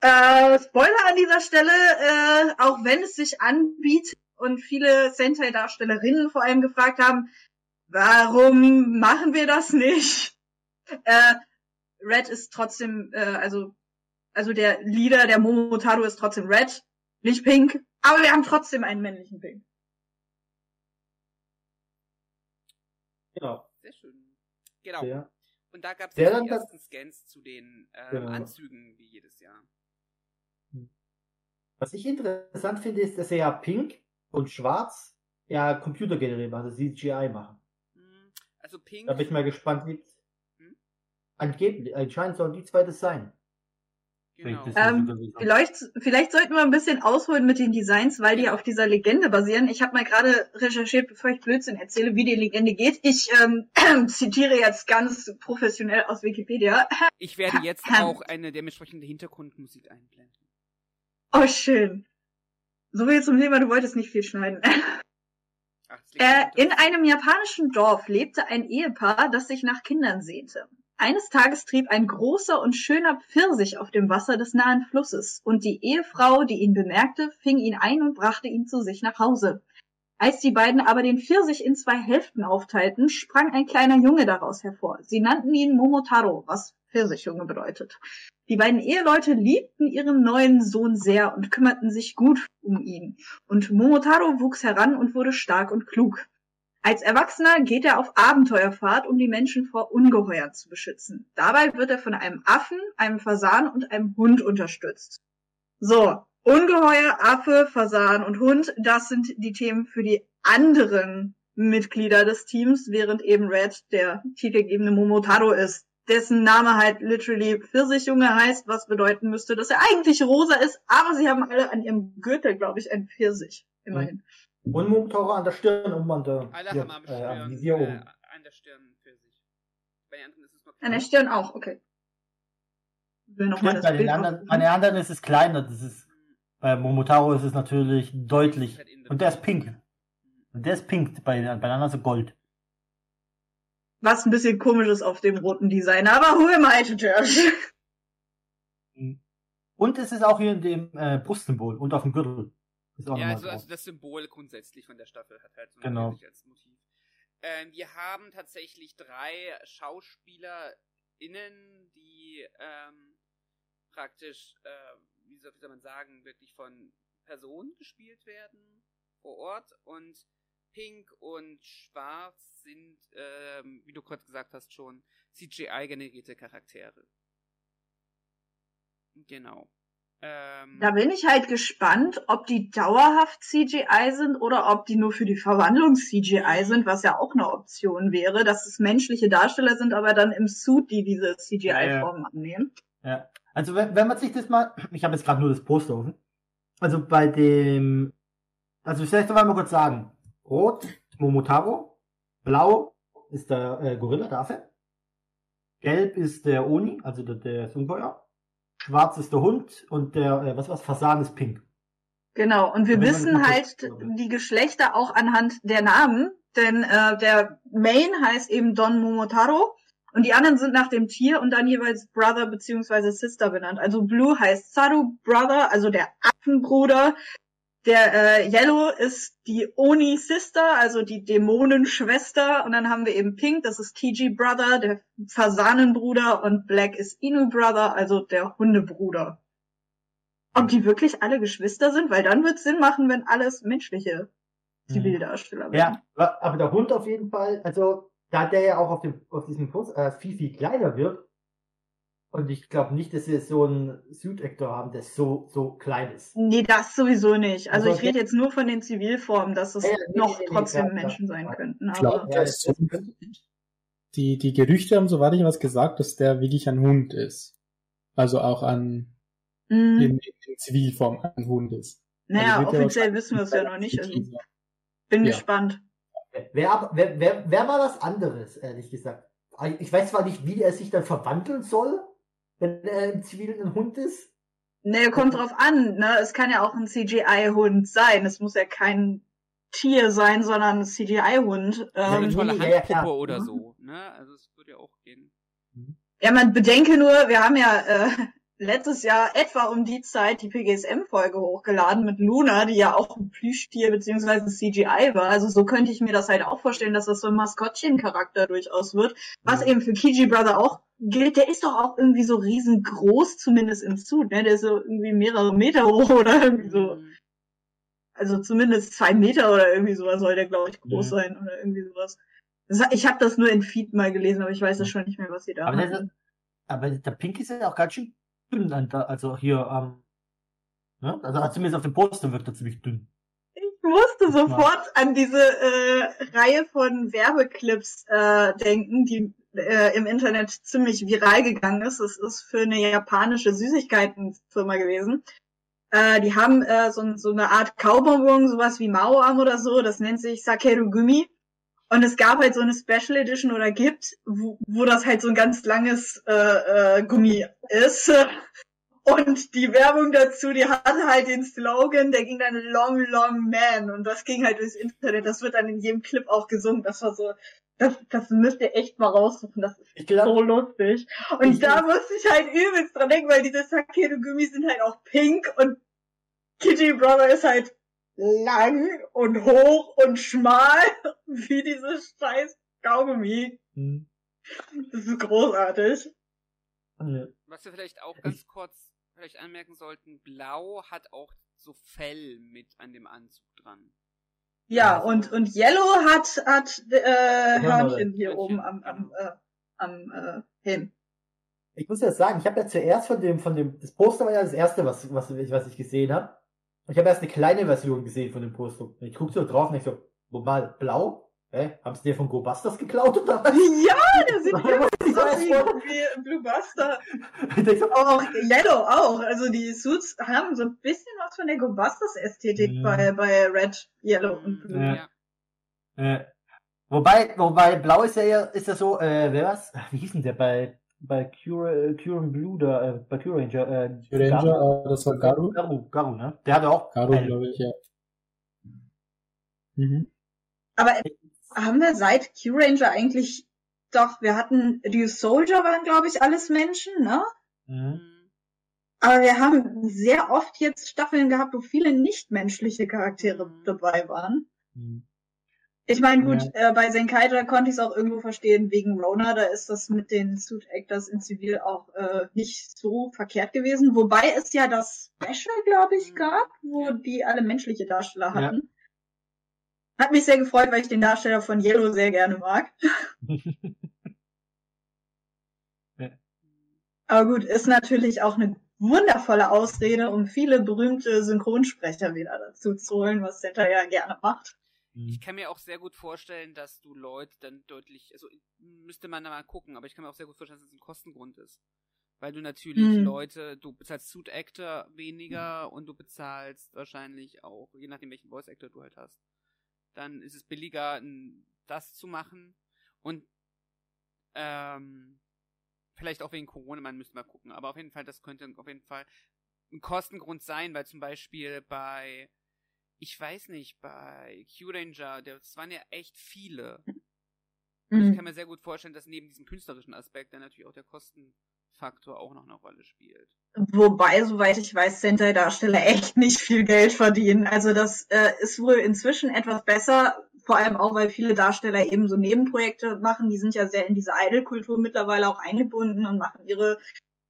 Äh, Spoiler an dieser Stelle, äh, auch wenn es sich anbietet und viele Sentai-Darstellerinnen vor allem gefragt haben, warum machen wir das nicht? Äh, Red ist trotzdem, äh, also, also der Leader der Momotaro ist trotzdem Red, nicht Pink, aber wir haben trotzdem einen männlichen Pink. Genau. Sehr schön. Genau. Der, Und da gab es ja die ersten Scans zu den ähm, Genau. Anzügen wie jedes Jahr. Was ich interessant finde, ist, dass er ja pink und schwarz ja computergeneriert, also CGI machen. Hm, Also Pink. Da bin ich mal gespannt, wie Hm? angeblich, anscheinend sollen die zwei das sein. genau. Ähm. Vielleicht, vielleicht sollten wir ein bisschen ausholen mit den Designs, weil die auf dieser Legende basieren. Ich habe mal gerade recherchiert, bevor ich Blödsinn erzähle, wie die Legende geht. Ich ähm, [clears throat] zitiere jetzt ganz professionell aus Wikipedia. Ich werde jetzt auch eine dementsprechende Hintergrundmusik einblenden. Oh, schön. So viel zum Thema, du wolltest nicht viel schneiden. Ach, Äh, in einem japanischen Dorf lebte ein Ehepaar, das sich nach Kindern sehnte. Eines Tages trieb ein großer und schöner Pfirsich auf dem Wasser des nahen Flusses, und die Ehefrau, die ihn bemerkte, fing ihn ein und brachte ihn zu sich nach Hause. Als die beiden aber den Pfirsich in zwei Hälften aufteilten, sprang ein kleiner Junge daraus hervor. Sie nannten ihn Momotaro, was Pfirsichjunge bedeutet. Die beiden Eheleute liebten ihren neuen Sohn sehr und kümmerten sich gut um ihn. Und Momotaro wuchs heran und wurde stark und klug. Als Erwachsener geht er auf Abenteuerfahrt, um die Menschen vor Ungeheuern zu beschützen. Dabei wird er von einem Affen, einem Fasan und einem Hund unterstützt. So, Ungeheuer, Affe, Fasan und Hund, das sind die Themen für die anderen Mitglieder des Teams, während eben Red der titelgebende Momotaro ist, dessen Name halt literally Pfirsichjunge heißt, was bedeuten müsste, dass er eigentlich rosa ist, aber sie haben alle an ihrem Gürtel, glaube ich, einen Pfirsich. Immerhin. Und Montore an der Stirn und an der, Alle hier, haben am äh, am Stirn, Visier äh, oben. an der Stirn für sich. Bei den anderen ist es noch An der Stirn auch, okay. Ich will noch mal Stimmt, das bei den anderen, bei den anderen ist es kleiner, das ist, bei Momotaro ist es natürlich deutlich. halt der Und der ist pink. Und der ist pink, bei, den- bei den anderen ist er gold. Was ein bisschen komisch ist auf dem roten Design, aber who am I to judge? Und es ist auch hier in dem äh, Brustsymbol und auf dem Gürtel. Ist auch Ja, also, also das Symbol grundsätzlich von der Staffel hat halt so Genau. als Motiv. Ähm, wir haben tatsächlich drei SchauspielerInnen, die ähm, praktisch, äh, wie, soll, wie soll man sagen, wirklich von Personen gespielt werden vor Ort und Pink und Schwarz sind, ähm, wie du kurz gesagt hast schon, CGI-generierte Charaktere. Genau. Ähm, Da bin ich halt gespannt, ob die dauerhaft CGI sind oder ob die nur für die Verwandlung CGI sind, was ja auch eine Option wäre, dass es menschliche Darsteller sind, aber dann im Suit, die diese CGI-Formen annehmen. Ja. Also wenn, wenn man sich das mal, ich habe jetzt gerade nur das Poster offen. Also bei dem, also vielleicht noch mal kurz sagen. Rot, Momotaro. Blau ist der äh, Gorilla, der Affe. Gelb ist der Oni, also der, der Ungeheuer. Schwarz ist der Hund und der, äh, was war's, Fasan ist pink. Genau, und wir wissen halt die Geschlechter auch anhand der Namen, denn äh, der Main heißt eben Don Momotaro und die anderen sind nach dem Tier und dann jeweils Brother beziehungsweise Sister benannt. Also Blue heißt Saru Brother, also der Affenbruder. Der äh, Yellow ist die Oni Sister, also die Dämonenschwester. Und dann haben wir eben Pink, das ist Kiji Brother, der Fasanenbruder. Und Black ist Inu Brother, also der Hundebruder. Ob die wirklich alle Geschwister sind? Weil dann wird Sinn machen, wenn alles menschliche Zivildarsteller werden. Ja, aber der Hund auf jeden Fall, also da der ja auch auf dem auf diesem Post äh, viel, viel kleiner wird. Und ich glaube nicht, dass wir so einen Suit-Actor haben, der so, so klein ist. Nee, das sowieso nicht. Also Also ich rede jetzt nur von den Zivilformen, dass es Ja, nee, noch nee, nee, trotzdem klar, Menschen klar. sein könnten. Ich glaube, Ja, so, die, die Gerüchte haben, soweit ich was gesagt, dass der wirklich ein Hund ist. Also auch an, mh, in, in Zivilform ein Hund ist. naja, Also offiziell wissen wir es ja noch nicht. Also bin Ja. gespannt. Wer, wer, wer, wer war was anderes, ehrlich gesagt? Ich weiß zwar nicht, wie er sich dann verwandeln soll, wenn er im Zivilen ein Hund ist. Nee, kommt drauf an, ne? Es kann ja auch ein CGI-Hund sein. Es muss ja kein Tier sein, sondern ein CGI-Hund. eine Ähm, tolle ja, ja, Handpuppe ja. oder Mhm. so, ne? Also es würde ja auch gehen. Ja, man bedenke nur, wir haben ja äh, letztes Jahr etwa um die Zeit die PGSM-Folge hochgeladen mit Luna, die ja auch ein Plüschtier beziehungsweise CGI war. Also so könnte ich mir das halt auch vorstellen, dass das so ein Maskottchen-Charakter durchaus wird. Was eben für Kiji Brother auch gilt, der ist doch auch irgendwie so riesengroß, zumindest im Suit, ne? Der ist so irgendwie mehrere Meter hoch oder irgendwie so. Mhm. Also zumindest zwei Meter oder irgendwie sowas soll der, glaube ich, groß Ja. sein oder irgendwie sowas. Das, ich habe das nur in Feed mal gelesen, aber ich weiß es schon nicht mehr, was sie da Aber, hatten. aber der Pink ist ja auch ganz schön dünn, also hier, ähm, ne? Also zumindest auf dem Poster wirkt er ziemlich dünn. Ich musste sofort an diese äh, Reihe von Werbeclips äh, denken, die äh, im Internet ziemlich viral gegangen ist. Es ist für eine japanische Süßigkeitenfirma gewesen. Äh, die haben äh, so, so eine Art Kaubonbon, sowas wie Maoam oder so. Das nennt sich Sakeru Gumi. Und es gab halt so eine Special Edition oder gibt, wo, wo das halt so ein ganz langes äh, äh, Gummi ist. Und die Werbung dazu, die hatte halt den Slogan, der ging dann Long, Long Man. Und das ging halt durchs Internet. Das wird dann in jedem Clip auch gesungen. Das war so, das, das müsst ihr echt mal raussuchen. Das ist Ich glaube, so lustig. Und Ich- da musste ich halt übelst dran denken, weil diese Sakeru-Gummis sind halt auch pink und Kitty Brother ist halt lang und hoch und schmal, [laughs] wie dieses scheiß Kaugummi. Hm. Das ist großartig. Was wir vielleicht auch ganz kurz vielleicht anmerken sollten, Blau hat auch so Fell mit an dem Anzug dran. Ja, und, und Yellow hat, hat äh, Hörner, Hörnchen hier Hörnchen, oben am, am, genau. äh, am äh, Helm. Ich muss ja sagen, ich habe ja zuerst von dem, von dem, das Poster war ja das erste, was, was, ich- was ich gesehen habe. Ich habe erst eine kleine Version gesehen von dem Poster. Ich guck so drauf und ich so, wo mal blau? Hä? Haben sie dir von Go Busters geklaut oder was? Ja, der sieht [laughs] Ich so weiß wie, Blue Buster. Ich so, Auch, auch Yellow auch. Also die Suits haben so ein bisschen was von der Go Busters Ästhetik Mhm. bei, bei Red, Yellow und Blue. Ja. Äh, wobei, wobei, blau ist ja, ist ja so, äh, wer was? Wie hieß denn der bei, bei Cure, äh, Cure and Blue da, äh, bei Cure Ranger, äh, Ranger, äh, das war Garu. Garu, Garu, ne? Der hatte auch, Garu, glaube ich, ja. Mhm. Aber haben wir seit Q-Ranger eigentlich doch, wir hatten, die Soldier waren, glaube ich, alles Menschen, ne? Mhm. Mhm. Aber wir haben sehr oft jetzt Staffeln gehabt, wo viele nichtmenschliche Charaktere Mhm. dabei waren. Mhm. Ich meine, gut, äh, bei Senkaida konnte ich es auch irgendwo verstehen, wegen Rona, da ist das mit den Suit Actors in Zivil auch äh, nicht so verkehrt gewesen. Wobei es ja das Special, glaube ich, gab, wo die alle menschliche Darsteller Ja. hatten. Hat mich sehr gefreut, weil ich den Darsteller von Yellow sehr gerne mag. [laughs] Aber gut, ist natürlich auch eine wundervolle Ausrede, um viele berühmte Synchronsprecher wieder dazu zu holen, was Senta ja gerne macht. Ich kann mir auch sehr gut vorstellen, dass du Leute dann deutlich, also müsste man da mal gucken, aber ich kann mir auch sehr gut vorstellen, dass es ein Kostengrund ist. Weil du natürlich Mhm. Leute, du bezahlst Suit Actor weniger und du bezahlst wahrscheinlich auch, je nachdem welchen Voice Actor du halt hast, dann ist es billiger, das zu machen. Und ähm, vielleicht auch wegen Corona, man müsste mal gucken. Aber auf jeden Fall, das könnte auf jeden Fall ein Kostengrund sein, weil zum Beispiel bei, ich weiß nicht, bei Q-Ranger, das waren ja echt viele. Mhm. Ich kann mir sehr gut vorstellen, dass neben diesem künstlerischen Aspekt dann natürlich auch der Kostenfaktor auch noch eine Rolle spielt. Wobei, soweit ich weiß, Sentai-Darsteller echt nicht viel Geld verdienen. Also das äh, ist wohl inzwischen etwas besser, vor allem auch, weil viele Darsteller eben so Nebenprojekte machen. Die sind ja sehr in diese Idol-Kultur mittlerweile auch eingebunden und machen ihre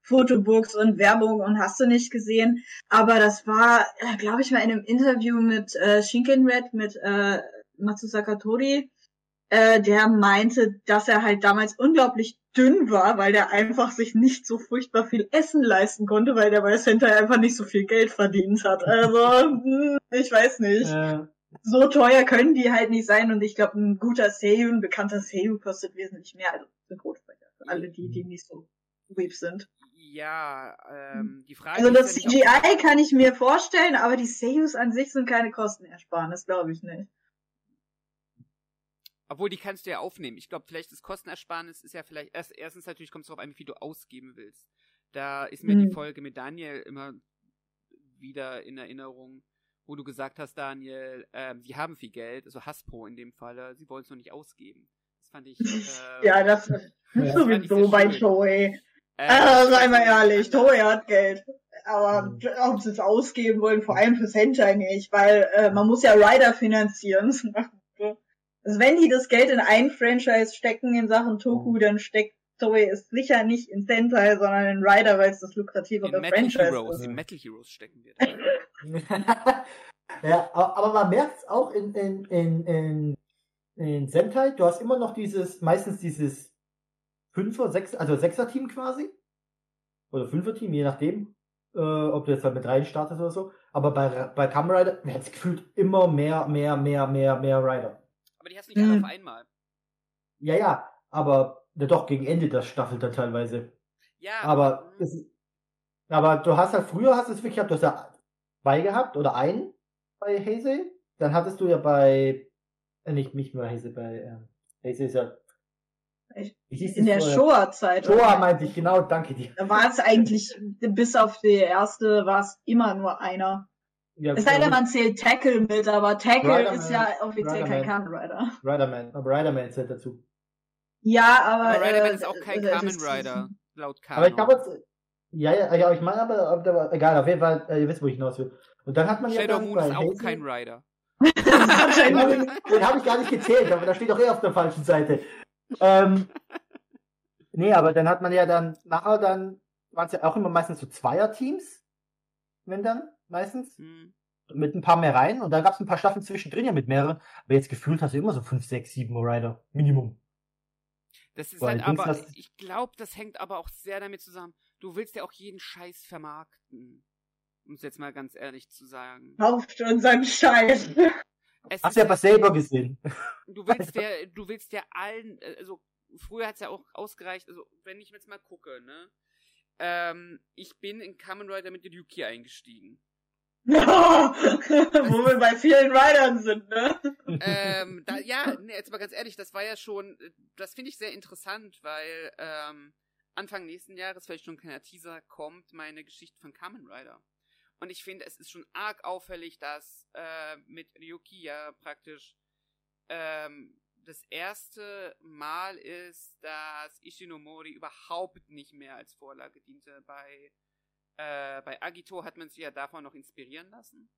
Fotobooks und Werbung und hast du nicht gesehen. Aber das war, äh, glaube ich, mal in einem Interview mit äh, Shinken Red, mit äh, Matsusaka Tori, äh, der meinte, dass er halt damals unglaublich dünn war, weil der einfach sich nicht so furchtbar viel Essen leisten konnte, weil der bei Sentai einfach nicht so viel Geld verdient hat. Also, hm, ich weiß nicht. Äh, So teuer können die halt nicht sein und ich glaube, ein guter Seiyu, ein bekannter Seiyu kostet wesentlich mehr als ein Synchronsprecher. Für alle die, die nicht so weep sind. Ja, ähm, die Frage Also das ist ja CGI kann ich mir vorstellen, aber die Seiyus an sich sind keine Kostenersparnis, glaube ich nicht. Obwohl, die kannst du ja aufnehmen. Ich glaube, vielleicht das Kostenersparnis ist ja vielleicht, erst, erstens natürlich kommt es darauf an, wie viel du ausgeben willst. Da ist mir die Hm. Folge mit Daniel immer wieder in Erinnerung, wo du gesagt hast, Daniel, ähm, sie haben viel Geld, also Hasbro in dem Falle, sie wollen es noch nicht ausgeben. Das fand ich, äh, [laughs] Ja, das Ja. sowieso bei schön. Toei. Äh, Also, sei mal ehrlich, Toei hat Geld. Aber Mhm. ob sie es ausgeben wollen, vor allem für Sentai nicht, weil äh, man muss ja Rider finanzieren. [laughs] also wenn die das Geld in ein Franchise stecken in Sachen Toku, dann steckt Toei es sicher nicht in Sentai, sondern in Rider, weil es das lukrativere In Metal Franchise Heroes, ist. in Metal Heroes stecken wir. [laughs] [laughs] ja, aber aber man merkt es auch in, in, in, in, in Sentai, du hast immer noch dieses, meistens dieses Fünfer, Sechs, also Sechser-Team quasi. Oder Fünfer-Team, je nachdem, äh, ob du jetzt halt mit rein startest oder so. Aber bei, bei Kamen Rider wird es gefühlt immer mehr, mehr, mehr, mehr, mehr Rider. Aber die hast du nicht alle Hm. auf einmal. Ja, ja, aber ja, doch gegen Ende der Staffel dann teilweise. Ja, Aber, hm, es, ist- aber du hast halt, früher hast du es wirklich gehabt, du hast ja zwei gehabt oder einen bei Haze. Dann hattest du ja bei, äh, nicht, nicht nur Haze, bei, ähm, Haze ist ja, In der das Showa-Zeit. Shoah meinte ich, genau, danke dir. Da war es eigentlich, bis auf die erste, war es immer nur einer. Ja, Es sei denn, man zählt Tackle mit, aber Tackle Riderman, ist ja offiziell kein Riderman. Kamen Rider. Riderman, aber Riderman zählt dazu. Ja, aber. aber Riderman äh, ist auch kein äh, Kamen Rider, laut Kanon. Aber ich glaube jetzt, ja, ja, ja, ich meine aber, aber, egal, auf jeden Fall, äh, ihr wisst, wo ich hinaus will. Und dann hat man ja Shadow dann Moon bei ist auch kein Rider. [laughs] den habe ich, den hab ich gar nicht gezählt, aber da steht doch eh auf der falschen Seite. Ähm, nee, aber dann hat man ja dann, nachher dann, waren es ja auch immer meistens so Zweierteams, wenn dann, meistens, Hm. mit ein paar mehr rein und dann gab es ein paar Staffeln zwischendrin ja mit mehreren, aber jetzt gefühlt hast du immer so fünf, sechs, sieben Rider, Minimum. Das ist Weil halt aber, das- ich glaube, das hängt aber auch sehr damit zusammen. Du willst ja auch jeden Scheiß vermarkten. Um es jetzt mal ganz ehrlich zu sagen. Kauft unseren Scheiß. Es Hast du ja aber selber gesehen. du willst ja, du willst ja allen, äh, also früher hat's ja auch ausgereicht, also wenn ich jetzt mal gucke, ne? Ähm, ich bin in Kamen Rider mit Ryuki eingestiegen. [laughs] Wo wir bei vielen Riders sind, ne? ähm, da, ja, nee, jetzt mal ganz ehrlich, das war ja schon, äh, das finde ich sehr interessant, weil ähm, Anfang nächsten Jahres, vielleicht schon ein kleiner Teaser, kommt meine Geschichte von Kamen Rider. Und ich finde, es ist schon arg auffällig, dass äh, mit Ryuki ja praktisch ähm, das erste Mal ist, dass Ishinomori überhaupt nicht mehr als Vorlage diente. Bei, äh, bei Agito hat man sich ja davon noch inspirieren lassen.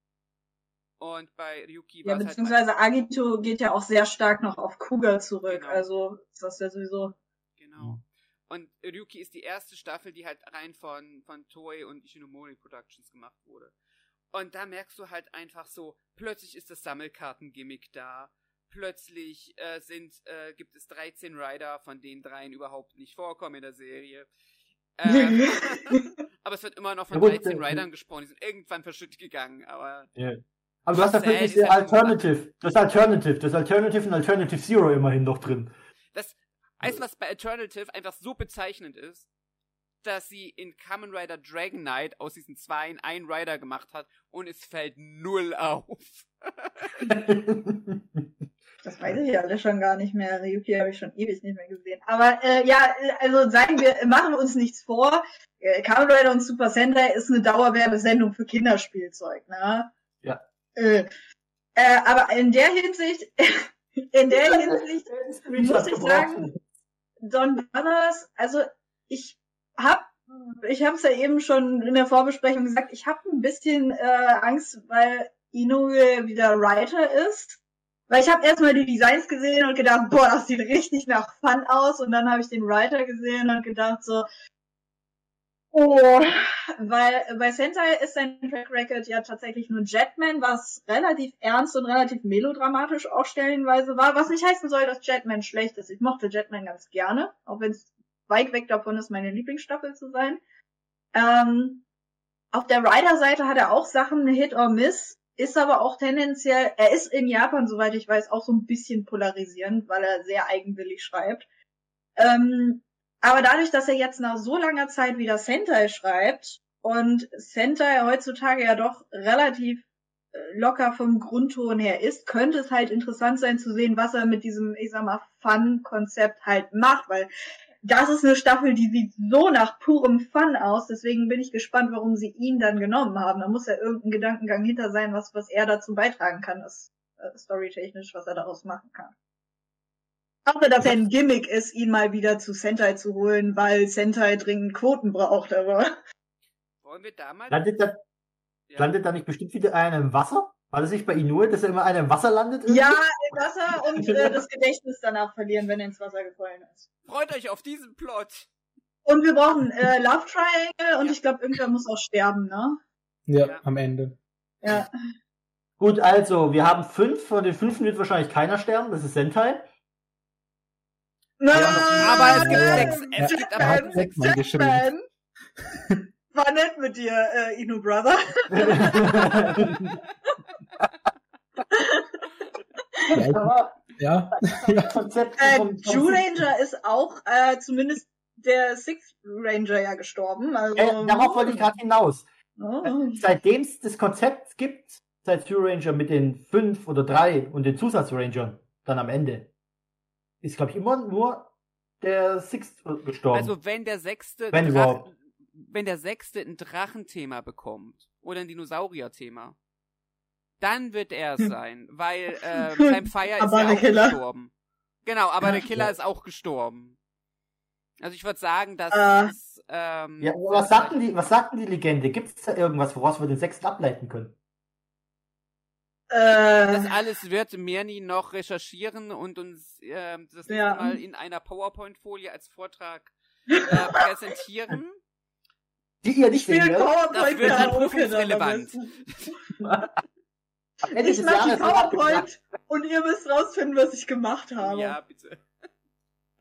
Und bei Ryuki Ja, war es halt beziehungsweise Agito geht ja auch sehr stark noch auf Kuga zurück. Genau. Also ist das ja sowieso. Genau. Und Ryuki ist die erste Staffel, die halt rein von, von Toei und Ishinomori Productions gemacht wurde. Und da merkst du halt einfach so, plötzlich ist das Sammelkarten-Gimmick da. Plötzlich äh, sind, äh, gibt es 13 Rider, von denen dreien überhaupt nicht vorkommen in der Serie. Äh, [laughs] aber es wird immer noch von Ja, gut, 13 äh, Riders gesprochen, die sind irgendwann verschüttet gegangen, aber Ja. Aber du hast natürlich diese Alternative. Das Alternative. Das Alternative und Alternative Zero immerhin noch drin. Weißt du, was bei Alternative einfach so bezeichnend ist? Dass sie in Kamen Rider Dragon Knight aus diesen zwei einen Rider gemacht hat und es fällt null auf. [laughs] Das weiß ich ja alle schon gar nicht mehr. Ryuki habe ich schon ewig nicht mehr gesehen. Aber äh, ja, also sagen wir, machen wir uns nichts vor. Äh, Kamen Rider und Super Sentai ist eine Dauerwerbesendung für Kinderspielzeug, ne? Ja. Äh, äh, aber in der Hinsicht, [laughs] in der Hinsicht muss ich sagen, Don Brothers, also ich hab, ich habe es ja eben schon in der Vorbesprechung gesagt, ich habe ein bisschen äh, Angst, weil Inoue wieder Writer ist. Weil ich habe erstmal die Designs gesehen und gedacht, boah, das sieht richtig nach Fun aus. Und dann habe ich den Writer gesehen und gedacht so, oh, weil bei Sentai ist sein Track Record ja tatsächlich nur Jetman, was relativ ernst und relativ melodramatisch auch stellenweise war. Was nicht heißen soll, dass Jetman schlecht ist. Ich mochte Jetman ganz gerne, auch wenn es weit weg davon ist, meine Lieblingsstaffel zu sein. Ähm, auf der Rider-Seite hat er auch Sachen Hit or Miss, ist aber auch tendenziell, er ist in Japan, soweit ich weiß, auch so ein bisschen polarisierend, weil er sehr eigenwillig schreibt. Ähm, aber dadurch, dass er jetzt nach so langer Zeit wieder Sentai schreibt und Sentai heutzutage ja doch relativ äh, locker vom Grundton her ist, könnte es halt interessant sein zu sehen, was er mit diesem, ich sag mal, Fun-Konzept halt macht, weil das ist eine Staffel, die sieht so nach purem Fun aus. Deswegen bin ich gespannt, warum sie ihn dann genommen haben. Da muss ja irgendein Gedankengang hinter sein, was, was er dazu beitragen kann, das äh, storytechnisch, was er daraus machen kann. Außer, dass er ein Gimmick ist, ihn mal wieder zu Sentai zu holen, weil Sentai dringend Quoten braucht, aber. Wollen wir da mal. Landet da, Ja. landet da nicht bestimmt wieder einer im Wasser? War das nicht bei Inoue, dass er immer einer im Wasser landet? irgendwie? Ja, im Wasser und äh, das Gedächtnis danach verlieren, wenn er ins Wasser gefallen ist. Freut euch auf diesen Plot. Und wir brauchen äh, Love Triangle und Ja. ich glaube, irgendwer muss auch sterben, ne? Ja, Ja. am Ende. Ja. Gut, also, wir haben fünf, von den fünf wird wahrscheinlich keiner sterben, das ist Sentai. Aber es gibt Ja. sechs. Es gibt Er aber hat sechs Mal geschrieben. [laughs] War nett mit dir, äh, Inu Brother. [laughs] Ja, ja. das Konzept Äh, Jew Ranger ist auch äh, zumindest der Sixth Ranger ja gestorben. Also, Äh, darauf wollte ich gerade hinaus. Oh. Seitdem es das Konzept gibt, seit Two Ranger mit den fünf oder drei und den Zusatzrangern dann am Ende, ist, glaube ich, immer nur der Sixth gestorben. Also wenn der sechste Wenn Drach- überhaupt. wenn der sechste ein Drachenthema bekommt oder ein Dinosaurier-Thema, dann wird er es sein, weil äh, Sam Fire ist ja der auch Killer. gestorben. Genau, aber der Killer Ja. ist auch gestorben. Also ich würde sagen, dass Äh. es, ähm, ja, was sagten die, was sagten die Legende? Gibt es da irgendwas, woraus wir den Sechsten ableiten können? Das Äh, alles wird Mirni noch recherchieren und uns ähm, das nächste Ja. Mal in einer PowerPoint-Folie als Vortrag äh, [laughs] präsentieren. Die ihr nicht werdet. Das PowerPoint wird dann [laughs] prüfungsrelevant. Ich des mach die. PowerPoint und ihr müsst rausfinden, was ich gemacht habe. Ja, bitte.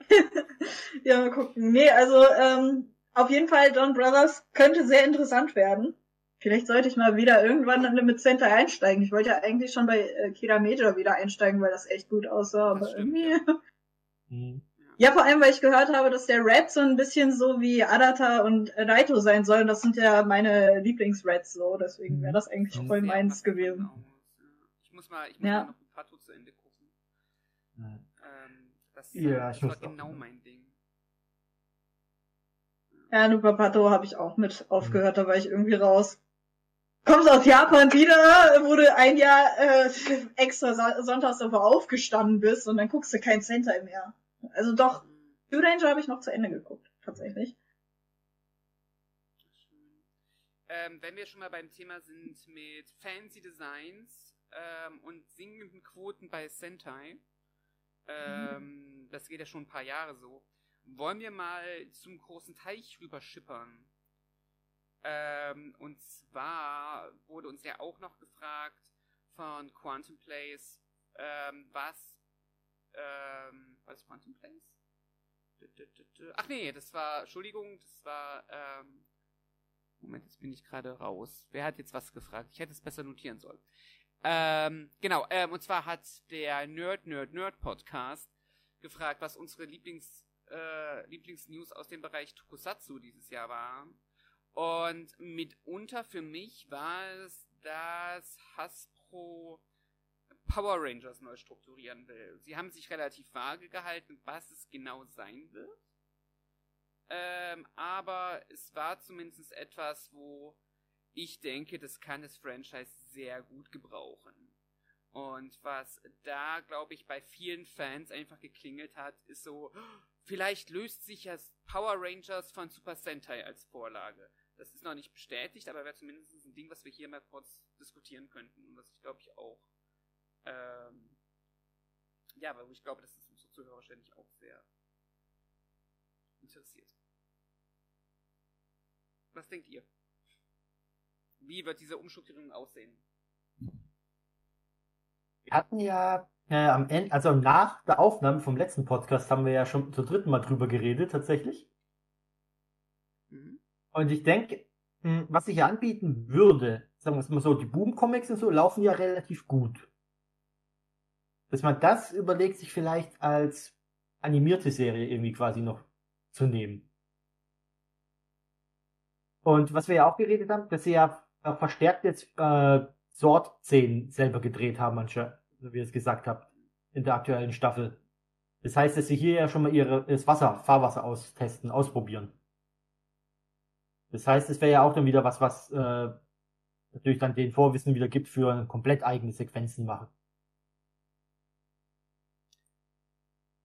[laughs] Ja, mal gucken. Nee, also ähm, auf jeden Fall Don Brothers könnte sehr interessant werden. Vielleicht sollte ich mal wieder irgendwann mit Sentai einsteigen. Ich wollte ja eigentlich schon bei äh, Kira Major wieder einsteigen, weil das echt gut aussah. Aber Das stimmt, irgendwie... [laughs] Hm. Ja, vor allem, weil ich gehört habe, dass der Red so ein bisschen so wie Adata und Raito sein soll. Und das sind ja meine Lieblings-Reds so. Deswegen wäre das eigentlich Mhm. voll meins gewesen. genau. Ich muss mal, ich muss Ja. mal noch ein paar zu Ende gucken. Ähm, das, Ja, das ich war muss auch. genau mein Ding. Ja, Nupapato habe ich auch mit aufgehört, da war ich irgendwie raus. Kommst aus Japan wieder, wo du ein Jahr äh, extra sonntags davor aufgestanden bist und dann guckst du kein Sentai mehr. Also doch, Blue Ranger habe ich noch zu Ende geguckt, tatsächlich. Ähm, wenn wir schon mal beim Thema sind mit Fancy Designs ähm, und singenden Quoten bei Sentai, ähm, das geht ja schon ein paar Jahre so, wollen wir mal zum großen Teich rüber schippern. Ähm, und zwar wurde uns ja auch noch gefragt von Quantum Place, ähm, was, ähm, was Quantum Place? Ach nee, das war, Entschuldigung, das war, ähm, Moment, jetzt bin ich gerade raus. Wer hat jetzt was gefragt? Ich hätte es besser notieren sollen. Ähm, genau, ähm, und zwar hat der Nerd, Nerd, Nerd Podcast gefragt, was unsere Lieblings, äh, Lieblingsnews aus dem Bereich Tokusatsu dieses Jahr waren. Und mitunter für mich war es, dass Hasbro Power Rangers neu strukturieren will. Sie haben sich relativ vage gehalten, was es genau sein wird. Ähm, aber es war zumindest etwas, wo ich denke, das kann das Franchise sehr gut gebrauchen. Und was da, glaube ich, bei vielen Fans einfach geklingelt hat, ist so, [gasps] vielleicht löst sich ja Power Rangers von Super Sentai als Vorlage. Das ist noch nicht bestätigt, aber wäre zumindest ein Ding, was wir hier mal kurz diskutieren könnten. Und was ich glaube ich auch, ähm, ja, weil ich glaube, das ist unsere Zuhörer wahrscheinlich auch sehr interessiert. Was denkt ihr? Wie wird diese Umstrukturierung aussehen? Wir hatten ja äh, am Ende, also nach der Aufnahme vom letzten Podcast haben wir ja schon zum dritten Mal drüber geredet, tatsächlich. Und ich denke, hm, was ich anbieten würde, sagen wir es mal so, die Boom-Comics und so laufen ja relativ gut. Dass man das überlegt, sich vielleicht als animierte Serie irgendwie quasi noch zu nehmen. Und was wir ja auch geredet haben, dass sie ja verstärkt jetzt äh, Sword-Szenen selber gedreht haben, manche, wie ihr es gesagt habt, in der aktuellen Staffel. Das heißt, dass sie hier ja schon mal ihre, das Wasser, Fahrwasser austesten, ausprobieren. Das heißt, es wäre ja auch dann wieder was, was äh, natürlich dann den Vorwissen wieder gibt für komplett eigene Sequenzen machen.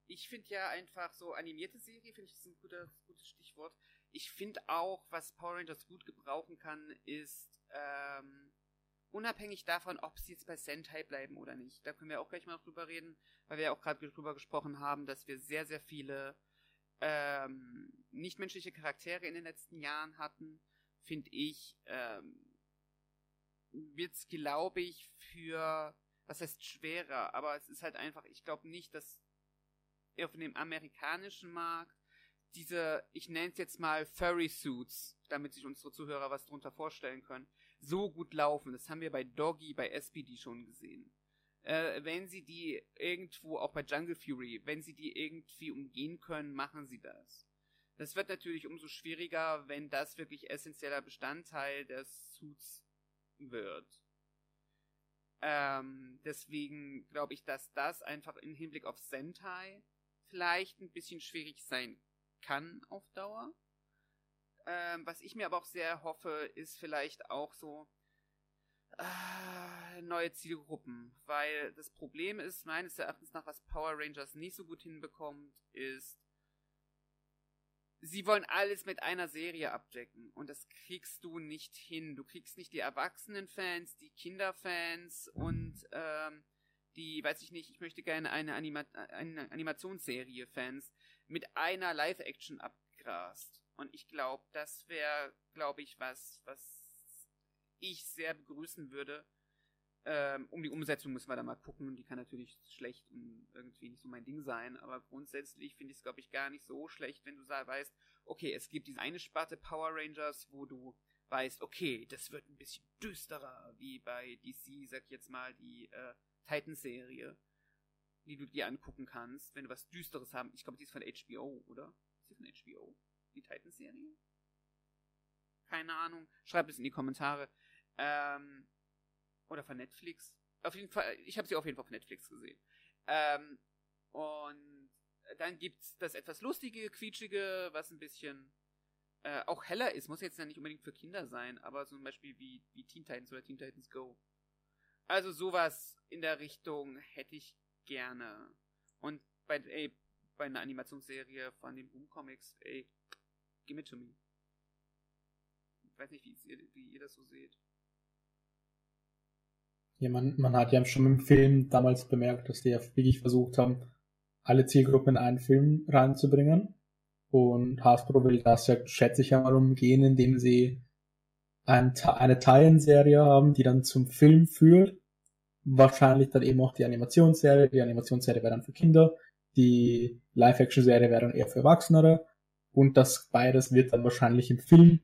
Ich finde ja einfach so animierte Serie, finde ich das ein guter, gutes Stichwort. Ich finde auch, was Power Rangers gut gebrauchen kann, ist ähm, unabhängig davon, ob sie jetzt bei Sentai bleiben oder nicht. Da können wir auch gleich mal drüber reden, weil wir ja auch gerade drüber gesprochen haben, dass wir sehr, sehr viele ähm, nichtmenschliche Charaktere in den letzten Jahren hatten, finde ich, ähm, wird es, glaube ich, für, was heißt schwerer, aber es ist halt einfach, ich glaube nicht, dass auf dem amerikanischen Markt diese, ich nenne es jetzt mal Furry Suits, damit sich unsere Zuhörer was drunter vorstellen können, so gut laufen. Das haben wir bei Doggy, bei SPD schon gesehen äh, wenn sie die irgendwo, auch bei Jungle Fury, wenn sie die irgendwie umgehen können, machen sie das. Das wird natürlich umso schwieriger, wenn das wirklich essentieller Bestandteil des Suits wird. Ähm, deswegen glaube ich, dass das einfach im Hinblick auf Sentai vielleicht ein bisschen schwierig sein kann auf Dauer. Ähm, was ich mir aber auch sehr hoffe, ist vielleicht auch so, äh, neue Zielgruppen, weil das Problem ist, meines Erachtens nach, was Power Rangers nicht so gut hinbekommt, ist, sie wollen alles mit einer Serie abdecken und das kriegst du nicht hin. Du kriegst nicht die Erwachsenenfans, die Kinderfans und ähm, die, weiß ich nicht, ich möchte gerne eine, Anima eine Animationsserie Fans mit einer Live-Action abgrast. Und ich glaube, das wäre, glaube ich, was, was ich sehr begrüßen würde. Ähm, um die Umsetzung müssen wir da mal gucken. Die kann natürlich schlecht und irgendwie nicht so mein Ding sein. Aber grundsätzlich finde ich es, glaube ich, gar nicht so schlecht, wenn du weißt, okay, es gibt diese eine Sparte Power Rangers, wo du weißt, okay, das wird ein bisschen düsterer, wie bei DC, sag ich jetzt mal, die äh, Titan-Serie, die du dir angucken kannst, wenn du was Düsteres haben. Ich glaube, die ist von HBO, oder? Ist die von HBO? Die Titan-Serie? Keine Ahnung. Schreibt es in die Kommentare. Ähm, oder von Netflix. Auf jeden Fall, ich habe sie auf jeden Fall auf Netflix gesehen. Ähm, und dann gibt's das etwas lustige, quietschige, was ein bisschen äh, auch heller ist. Muss jetzt ja nicht unbedingt für Kinder sein, aber zum Beispiel wie, wie Teen Titans oder Teen Titans Go. Also sowas in der Richtung hätte ich gerne. Und bei, ey, bei einer Animationsserie von den Boom Comics, ey, give it to me. Ich weiß nicht, wie, wie ihr das so seht. Ja, man, man hat ja schon im Film damals bemerkt, dass die ja wirklich versucht haben, alle Zielgruppen in einen Film reinzubringen. Und Hasbro will das ja, schätze ich ja mal, umgehen, indem sie ein, eine Tie-In-Serie haben, die dann zum Film führt. Wahrscheinlich dann eben auch die Animationsserie. Die Animationsserie wäre dann für Kinder. Die Live-Action-Serie wäre dann eher für Erwachsenere. Und das beides wird dann wahrscheinlich im Film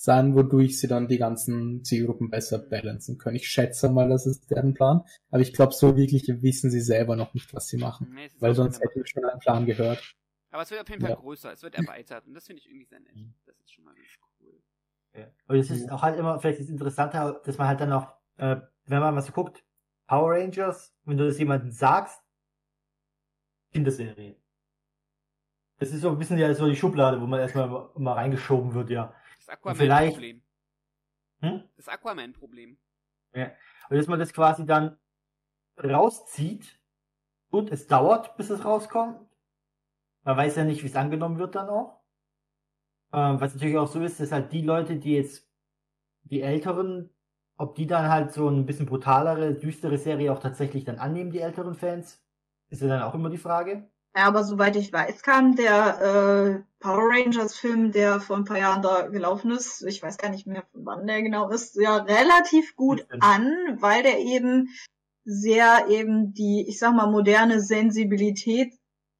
sein, wodurch sie dann die ganzen Zielgruppen besser balancen können. Ich schätze mal, das ist deren Plan. Aber ich glaube, so wirklich wissen sie selber noch nicht, was sie machen. Nee, Weil sonst hätten wir schon einen Plan gehört. Aber es wird auf jeden Fall Ja. größer, es wird erweitert und das finde ich irgendwie sehr nett. Das ist schon mal ganz cool. Ja. Und es ist auch halt immer vielleicht das Interessante, dass man halt dann auch, äh, wenn man mal so guckt, Power Rangers, wenn du das jemandem sagst, Kinderserie. Das ist so ein bisschen ja so die Schublade, wo man erstmal mal reingeschoben wird, ja. Das Aquaman-Problem. Hm? Das Aquaman-Problem. Und dass man das quasi dann rauszieht und es dauert, bis es rauskommt. Man weiß ja nicht, wie es angenommen wird dann auch. Ähm, was natürlich auch so ist, dass halt die Leute, die jetzt die Älteren, ob die dann halt so ein bisschen brutalere, düstere Serie auch tatsächlich dann annehmen, die älteren Fans, ist ja dann auch immer die Frage. Ja, aber soweit ich weiß, kam der äh, Power Rangers Film, der vor ein paar Jahren da gelaufen ist, ich weiß gar nicht mehr, von wann der genau ist, ja relativ gut an, weil der eben sehr eben die, ich sag mal, moderne Sensibilität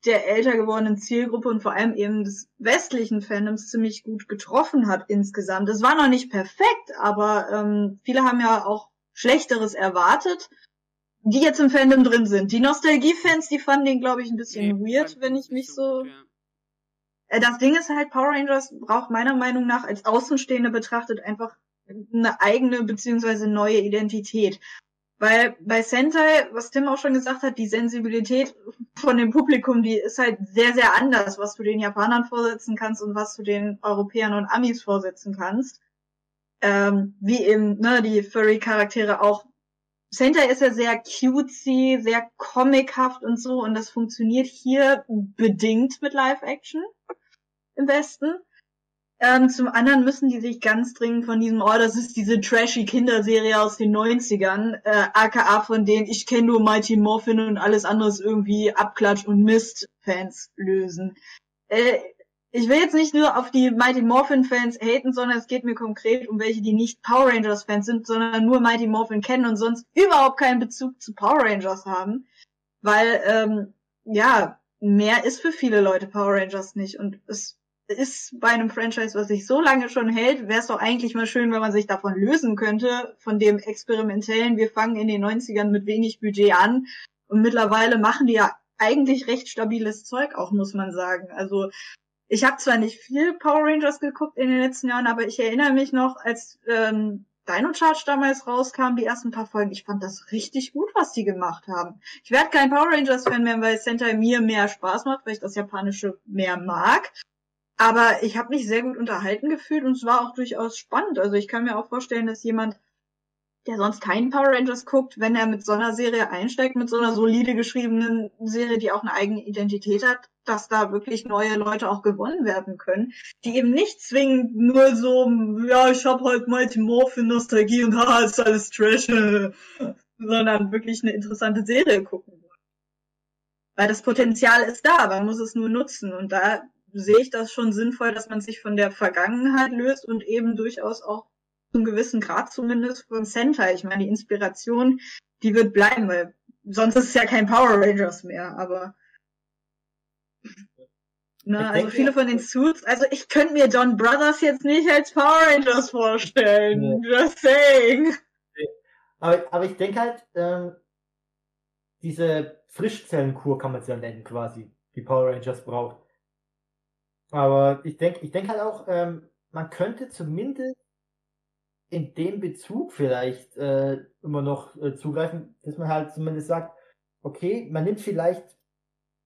der älter gewordenen Zielgruppe und vor allem eben des westlichen Fandoms ziemlich gut getroffen hat insgesamt. Es war noch nicht perfekt, aber ähm, viele haben ja auch Schlechteres erwartet, die jetzt im Fandom drin sind. Die Nostalgie-Fans, die fanden den, glaube ich, ein bisschen Nee, weird, wenn ich mich so... ja. Äh, Das Ding ist halt, Power Rangers braucht meiner Meinung nach als Außenstehende betrachtet einfach eine eigene beziehungsweise neue Identität. Weil bei Sentai, was Tim auch schon gesagt hat, die Sensibilität von dem Publikum, die ist halt sehr, sehr anders, was du den Japanern vorsetzen kannst und was du den Europäern und Amis vorsetzen kannst. Ähm, wie eben, ne, die Furry-Charaktere auch. Sentai ist ja sehr cutesy, sehr comichaft und so und das funktioniert hier bedingt mit Live-Action im Westen. Ähm, zum anderen müssen die sich ganz dringend von diesem, oh, das ist diese trashy Kinderserie aus den 90ern, äh, aka von denen ich kenne nur Mighty Morphin und alles andere irgendwie Abklatsch und Mist-Fans lösen. Äh, ich will jetzt nicht nur auf die Mighty Morphin-Fans haten, sondern es geht mir konkret um welche, die nicht Power Rangers-Fans sind, sondern nur Mighty Morphin kennen und sonst überhaupt keinen Bezug zu Power Rangers haben. Weil, ähm, ja, mehr ist für viele Leute Power Rangers nicht und es ist bei einem Franchise, was sich so lange schon hält, wäre es doch eigentlich mal schön, wenn man sich davon lösen könnte, von dem experimentellen, wir fangen in den 90ern mit wenig Budget an und mittlerweile machen die ja eigentlich recht stabiles Zeug auch, muss man sagen. Also ich habe zwar nicht viel Power Rangers geguckt in den letzten Jahren, aber ich erinnere mich noch, als ähm, Dino Charge damals rauskam, die ersten paar Folgen, ich fand das richtig gut, was die gemacht haben. Ich werde kein Power Rangers Fan mehr, weil Sentai mir mehr Spaß macht, weil ich das Japanische mehr mag. Aber ich habe mich sehr gut unterhalten gefühlt und es war auch durchaus spannend. Also ich kann mir auch vorstellen, dass jemand, der sonst keinen Power Rangers guckt, wenn er mit so einer Serie einsteigt, mit so einer solide geschriebenen Serie, die auch eine eigene Identität hat, dass da wirklich neue Leute auch gewonnen werden können, die eben nicht zwingend nur so, ja, ich hab halt Mighty Morphin Nostalgie und [laughs] haha, ist alles Trash, [laughs] sondern wirklich eine interessante Serie gucken wollen. Weil das Potenzial ist da, man muss es nur nutzen und da sehe ich das schon sinnvoll, dass man sich von der Vergangenheit löst und eben durchaus auch zum gewissen Grad zumindest von Sentai. Ich meine, die Inspiration, die wird bleiben, weil sonst ist es ja kein Power Rangers mehr, aber ne, Ich also viele von den Suits, also ich könnte mir John Brothers jetzt nicht als Power Rangers vorstellen. Just saying. Aber, aber ich denke halt, ähm, diese Frischzellenkur kann man es ja nennen quasi, die Power Rangers braucht. Aber ich denke, ich denke halt auch, ähm, man könnte zumindest in dem Bezug vielleicht äh, immer noch äh, zugreifen, dass man halt zumindest sagt, okay, man nimmt vielleicht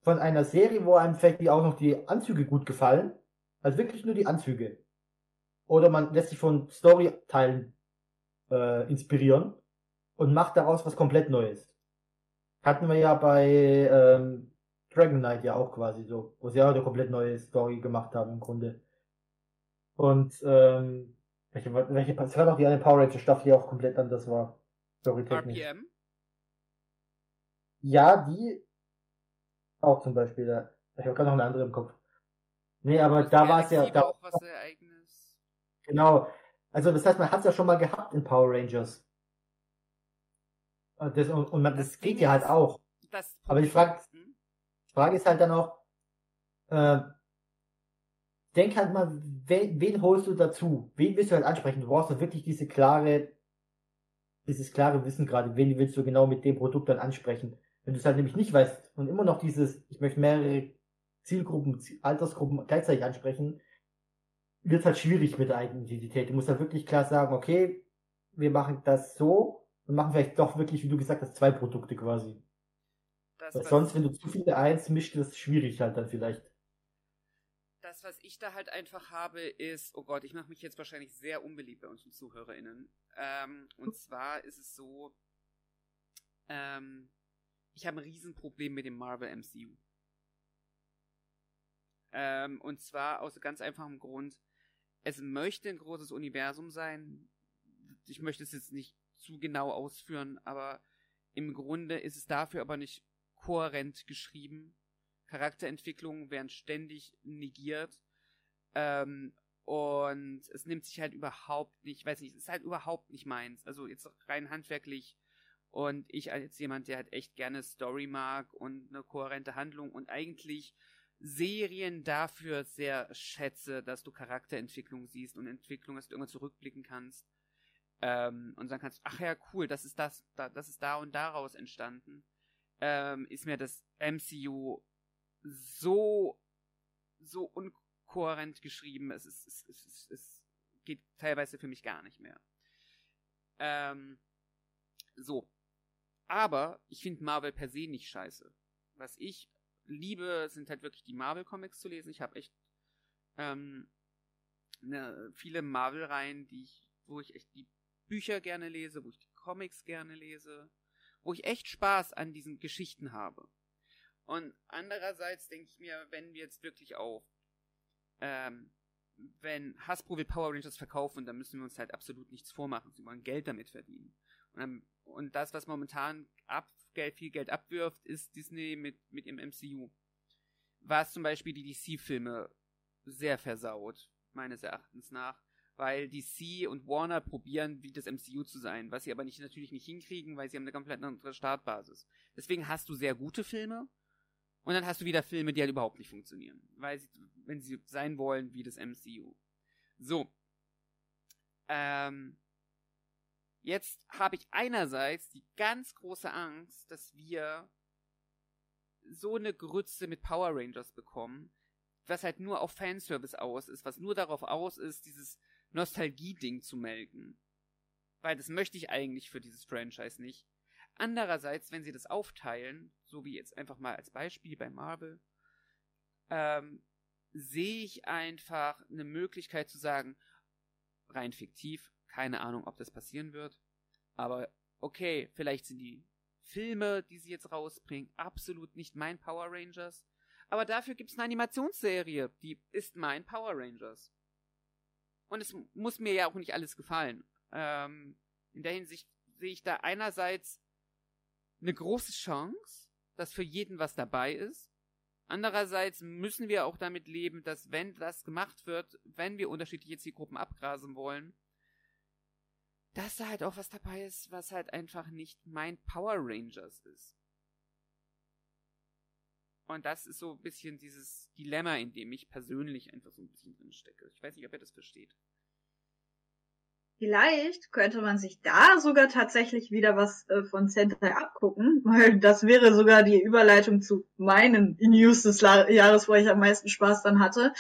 von einer Serie, wo einem vielleicht auch noch die Anzüge gut gefallen, also wirklich nur die Anzüge. Oder man lässt sich von Storyteilen äh, inspirieren und macht daraus was komplett Neues. Hatten wir ja bei ähm, Dragon Knight ja auch quasi so, wo sie ja eine komplett neue Story gemacht haben im Grunde. Und ähm, welche, welche es war doch die eine Power Ranger Staffel, die auch komplett anders war. Storytechnisch. RPM? Ja, die auch zum Beispiel. Ja. Ich habe gerade noch eine andere im Kopf. Nee, aber da war es ja, da, auch was sehr eigenes. Genau. Also das heißt, man hat es ja schon mal gehabt in Power Rangers. Und das, und, und man, das, Das geht ja halt auch. Aber die Frage, Hm? die Frage ist halt dann auch, äh, denk halt mal, wen, wen holst du dazu? Wen willst du halt ansprechen? Du brauchst doch wirklich diese klare, dieses klare Wissen gerade, wen willst du genau mit dem Produkt dann ansprechen? Wenn du es halt nämlich nicht weißt und immer noch dieses, ich möchte mehrere Zielgruppen, Ziel- Altersgruppen gleichzeitig ansprechen, wird halt schwierig mit der Eigenidentität. Du musst halt wirklich klar sagen, okay, wir machen das so und machen vielleicht doch wirklich, wie du gesagt hast, zwei Produkte quasi. Das, Weil sonst, wenn du zu viele eins mischt, ist es schwierig halt dann vielleicht. das, was ich da halt einfach habe, ist, oh Gott, ich mache mich jetzt wahrscheinlich sehr unbeliebt bei unseren ZuhörerInnen. Ähm, und [laughs] zwar ist es so, ähm, ich habe ein Riesenproblem mit dem Marvel MCU. Ähm, und zwar aus ganz einfachem Grund, es möchte ein großes Universum sein. Ich möchte es jetzt nicht zu genau ausführen, aber im Grunde ist es dafür aber nicht kohärent geschrieben. Charakterentwicklungen werden ständig negiert. Ähm, und es nimmt sich halt überhaupt nicht, ich weiß nicht, es ist halt überhaupt nicht meins. Also jetzt rein handwerklich. Und ich als jemand, der halt echt gerne Story mag und eine kohärente Handlung und eigentlich Serien dafür sehr schätze, dass du Charakterentwicklung siehst und Entwicklung, dass du irgendwann zurückblicken kannst. Ähm, und sagen kannst, ach ja, cool, das ist das, da, das ist da und daraus entstanden. Ähm, ist mir das MCU so, so unkohärent geschrieben. Es, ist, es, es, es, es geht teilweise für mich gar nicht mehr. Ähm, so. Aber ich finde Marvel per se nicht scheiße. Was ich liebe, sind halt wirklich die Marvel-Comics zu lesen. Ich habe echt ähm, ne, viele Marvel-Reihen, ich, wo ich echt die Bücher gerne lese, wo ich die Comics gerne lese, wo ich echt Spaß an diesen Geschichten habe. Und andererseits denke ich mir, wenn wir jetzt wirklich auf, ähm, wenn Hasbro will Power Rangers verkaufen, dann müssen wir uns halt absolut nichts vormachen. Sie wollen Geld damit verdienen. Und, dann, und das, was momentan ab, viel Geld abwirft, ist Disney mit, mit im MCU. Was zum Beispiel die DC-Filme sehr versaut, meines Erachtens nach. Weil DC und Warner probieren, wie das MCU zu sein, was sie aber nicht, natürlich nicht hinkriegen, weil sie haben eine komplett andere Startbasis. Deswegen hast du sehr gute Filme und dann hast du wieder Filme, die halt überhaupt nicht funktionieren, weil sie, wenn sie sein wollen wie das MCU. So. Ähm, jetzt habe ich einerseits die ganz große Angst, dass wir so eine Grütze mit Power Rangers bekommen, was halt nur auf Fanservice aus ist, was nur darauf aus ist, dieses Nostalgie-Ding zu melken. Weil das möchte ich eigentlich für dieses Franchise nicht. Andererseits, wenn sie das aufteilen, so wie jetzt einfach mal als Beispiel bei Marvel, ähm, sehe ich einfach eine Möglichkeit zu sagen, rein fiktiv, keine Ahnung, ob das passieren wird, aber okay, vielleicht sind die Filme, die sie jetzt rausbringen, absolut nicht mein Power Rangers, aber dafür gibt es eine Animationsserie, die ist mein Power Rangers. Und es muss mir ja auch nicht alles gefallen. Ähm, in der Hinsicht sehe ich da einerseits eine große Chance, dass für jeden was dabei ist. Andererseits müssen wir auch damit leben, dass wenn das gemacht wird, wenn wir unterschiedliche Zielgruppen abgrasen wollen, dass da halt auch was dabei ist, was halt einfach nicht mein Power Rangers ist. Und das ist so ein bisschen dieses Dilemma, in dem ich persönlich einfach so ein bisschen drin stecke. Ich weiß nicht, ob ihr das versteht. Vielleicht könnte man sich da sogar tatsächlich wieder was äh, von Sentai abgucken, [laughs] weil das wäre sogar die Überleitung zu meinen News des Jahres, wo ich am meisten Spaß dann hatte.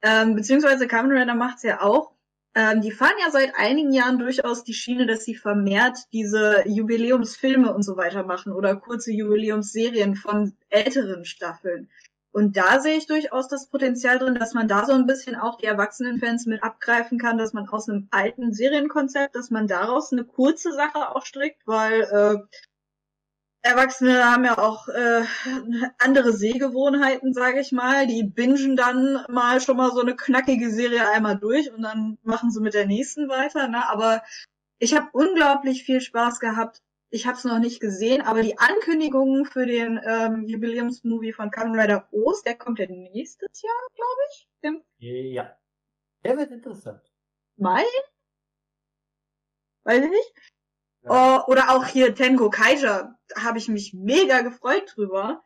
Ähm, beziehungsweise Kamen Rider macht's ja auch. Ähm, die fahren ja seit einigen Jahren durchaus die Schiene, dass sie vermehrt diese Jubiläumsfilme und so weiter machen oder kurze Jubiläumsserien von älteren Staffeln. Und da sehe ich durchaus das Potenzial drin, dass man da so ein bisschen auch die Erwachsenenfans mit abgreifen kann, dass man aus einem alten Serienkonzept, dass man daraus eine kurze Sache auch strickt, weil äh, Erwachsene haben ja auch äh, andere Sehgewohnheiten, sage ich mal. Die bingen dann mal schon mal so eine knackige Serie einmal durch und dann machen sie mit der nächsten weiter. Ne? Aber ich habe unglaublich viel Spaß gehabt. Ich habe es noch nicht gesehen, aber die Ankündigungen für den ähm, Jubiläumsmovie von Kamen Rider Ost, der kommt ja nächstes Jahr, glaube ich, im Ja. Der wird interessant. Mai. weiß ich nicht. Ja. Uh, oder auch hier Tengo Kaija, habe ich mich mega gefreut drüber.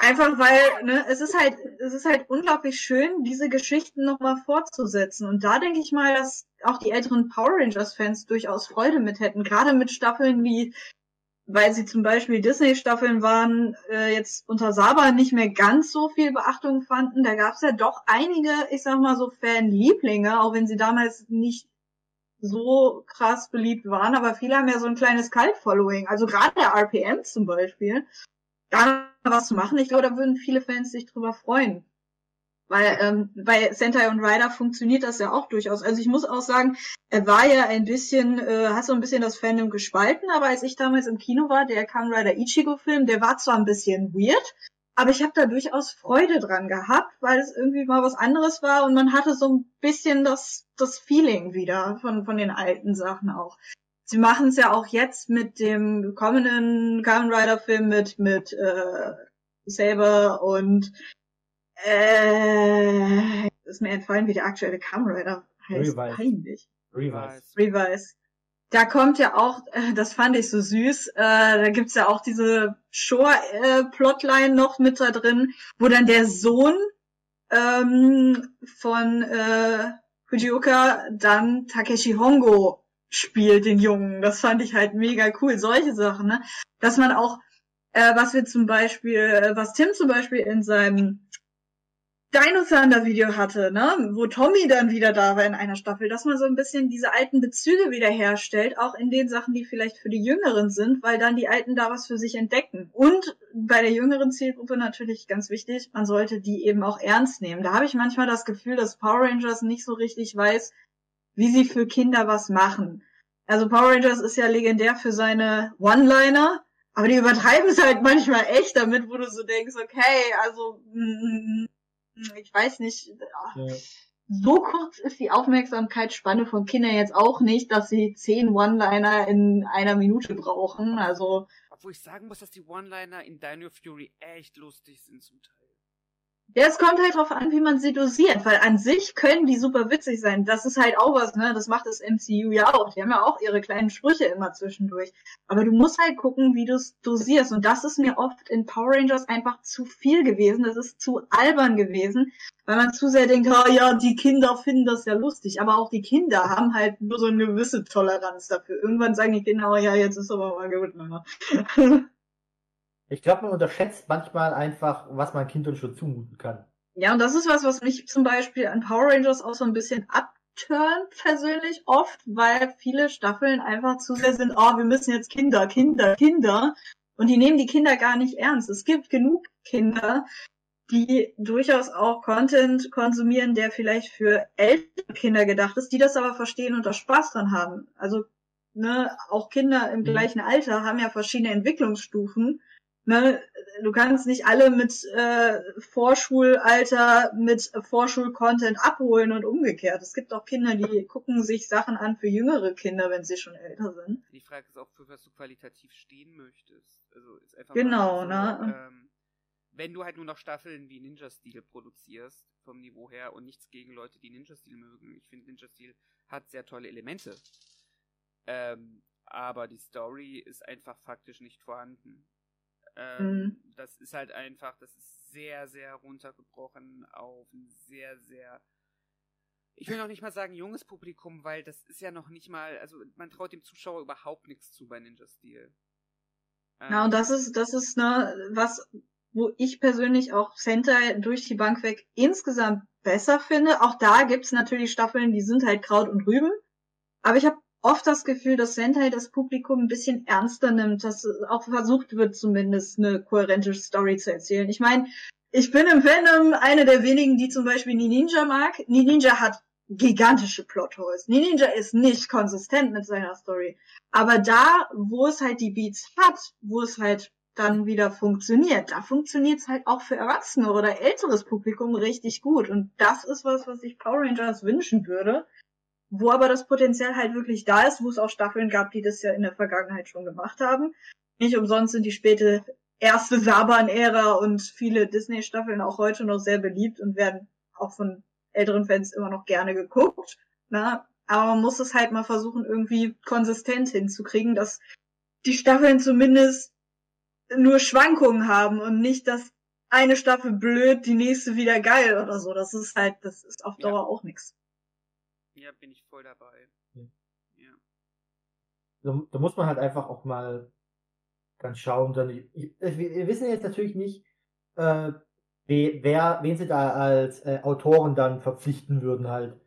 Einfach weil, ne, es ist halt, es ist halt unglaublich schön, diese Geschichten nochmal fortzusetzen. Und da denke ich mal, dass auch die älteren Power Rangers-Fans durchaus Freude mit hätten. Gerade mit Staffeln wie, weil sie zum Beispiel Disney-Staffeln waren, äh, jetzt unter Saba nicht mehr ganz so viel Beachtung fanden. Da gab es ja doch einige, ich sag mal so Fan-Lieblinge, auch wenn sie damals nicht so krass beliebt waren, aber viele haben ja so ein kleines Cult-Following. Also gerade der RPM zum Beispiel da was zu machen. Ich glaube, da würden viele Fans sich drüber freuen. Weil ähm, bei Sentai und Rider funktioniert das ja auch durchaus. Also ich muss auch sagen, er war ja ein bisschen, äh, hat so ein bisschen das Fandom gespalten, aber als ich damals im Kino war, der Kamen Rider Ichigo-Film, der war zwar ein bisschen weird, aber ich habe da durchaus Freude dran gehabt, weil es irgendwie mal was anderes war und man hatte so ein bisschen das, das Feeling wieder von, von den alten Sachen auch. Sie machen es ja auch jetzt mit dem kommenden Kamen Rider Film mit mit äh, Saber und äh, ist mir entfallen, wie der aktuelle Kamen Rider heißt. Revise. Peinlich. Revise. Revise. Da kommt ja auch, äh, das fand ich so süß, äh, da gibt's ja auch diese Shore-Plotline noch mit da drin, wo dann der Sohn ähm, von äh, Fujioka dann Takeshi Hongo spielt, den Jungen. Das fand ich halt mega cool. Solche Sachen, ne? Dass man auch, äh, was wir zum Beispiel, äh, was Tim zum Beispiel in seinem Dino Thunder Video hatte, ne, wo Tommy dann wieder da war in einer Staffel, dass man so ein bisschen diese alten Bezüge wiederherstellt, auch in den Sachen, die vielleicht für die Jüngeren sind, weil dann die Alten da was für sich entdecken. Und bei der jüngeren Zielgruppe natürlich ganz wichtig, man sollte die eben auch ernst nehmen. Da habe ich manchmal das Gefühl, dass Power Rangers nicht so richtig weiß, wie sie für Kinder was machen. Also Power Rangers ist ja legendär für seine One-Liner, aber die übertreiben es halt manchmal echt damit, wo du so denkst, okay, also mm, mm, ich weiß nicht, ja. so kurz ist die Aufmerksamkeitsspanne von Kindern jetzt auch nicht, dass sie zehn One-Liner in einer Minute brauchen. Also obwohl ich sagen muss, dass die One-Liner in Dino Fury echt lustig sind zum Teil. Ja, es kommt halt drauf an, wie man sie dosiert, weil an sich können die super witzig sein. Das ist halt auch was, ne? Das macht das MCU ja auch. Die haben ja auch ihre kleinen Sprüche immer zwischendurch. Aber du musst halt gucken, wie du es dosierst. Und das ist mir oft in Power Rangers einfach zu viel gewesen. Das ist zu albern gewesen, weil man zu sehr denkt, oh ja, die Kinder finden das ja lustig. Aber auch die Kinder haben halt nur so eine gewisse Toleranz dafür. Irgendwann sagen die Kinder, oh ja, jetzt ist aber mal gut, ne? [laughs] Ich glaube, man unterschätzt manchmal einfach, was man Kindern schon zumuten kann. Ja, und das ist was, was mich zum Beispiel an Power Rangers auch so ein bisschen abturnt persönlich oft, weil viele Staffeln einfach zu sehr sind, oh, wir müssen jetzt Kinder, Kinder, Kinder. Und die nehmen die Kinder gar nicht ernst. Es gibt genug Kinder, die durchaus auch Content konsumieren, der vielleicht für ältere Kinder gedacht ist, die das aber verstehen und da Spaß dran haben. Also, ne, auch Kinder im mhm. gleichen Alter haben ja verschiedene Entwicklungsstufen ne, du kannst nicht alle mit äh, Vorschulalter mit Vorschulcontent abholen und umgekehrt. Es gibt auch Kinder, die gucken sich Sachen an für jüngere Kinder, wenn sie schon älter sind. Die Frage ist auch, für was du qualitativ stehen möchtest. Also ist einfach genau, so, ne? Ähm, wenn du halt nur noch Staffeln wie Ninja Steel produzierst, vom Niveau her, und nichts gegen Leute, die Ninja Steel mögen. Ich finde, Ninja Steel hat sehr tolle Elemente. Ähm, aber die Story ist einfach faktisch nicht vorhanden. Ähm, mhm. Das ist halt einfach, das ist sehr, sehr runtergebrochen auf ein sehr, sehr, ich will noch nicht mal sagen junges Publikum, weil das ist ja noch nicht mal, also man traut dem Zuschauer überhaupt nichts zu bei Ninja Steel. Ähm, ja, und das ist, das ist, ne, was, wo ich persönlich auch Sentai durch die Bank weg insgesamt besser finde. Auch da gibt's natürlich Staffeln, die sind halt Kraut und Rüben. Aber ich habe oft das Gefühl, dass Sentai das Publikum ein bisschen ernster nimmt, dass auch versucht wird, zumindest eine kohärente Story zu erzählen. Ich meine, ich bin im Fandom eine der wenigen, die zum Beispiel Ninja mag. Ninja hat gigantische Plotholes. Ninja ist nicht konsistent mit seiner Story. Aber da, wo es halt die Beats hat, wo es halt dann wieder funktioniert, da funktioniert es halt auch für Erwachsene oder älteres Publikum richtig gut. Und das ist was, was ich Power Rangers wünschen würde wo aber das Potenzial halt wirklich da ist, wo es auch Staffeln gab, die das ja in der Vergangenheit schon gemacht haben. Nicht umsonst sind die späte erste Saban-Ära und viele Disney-Staffeln auch heute noch sehr beliebt und werden auch von älteren Fans immer noch gerne geguckt. Na, aber man muss es halt mal versuchen, irgendwie konsistent hinzukriegen, dass die Staffeln zumindest nur Schwankungen haben und nicht, dass eine Staffel blöd, die nächste wieder geil oder so. Das ist halt, das ist auf Dauer Ja. auch nichts. Ja, bin ich voll dabei. Hm. Ja. da, da muss man halt einfach auch mal dann schauen. Dann, ich, wir, wir wissen jetzt natürlich nicht, äh, we- wer, wen sie da als äh, Autoren dann verpflichten würden halt.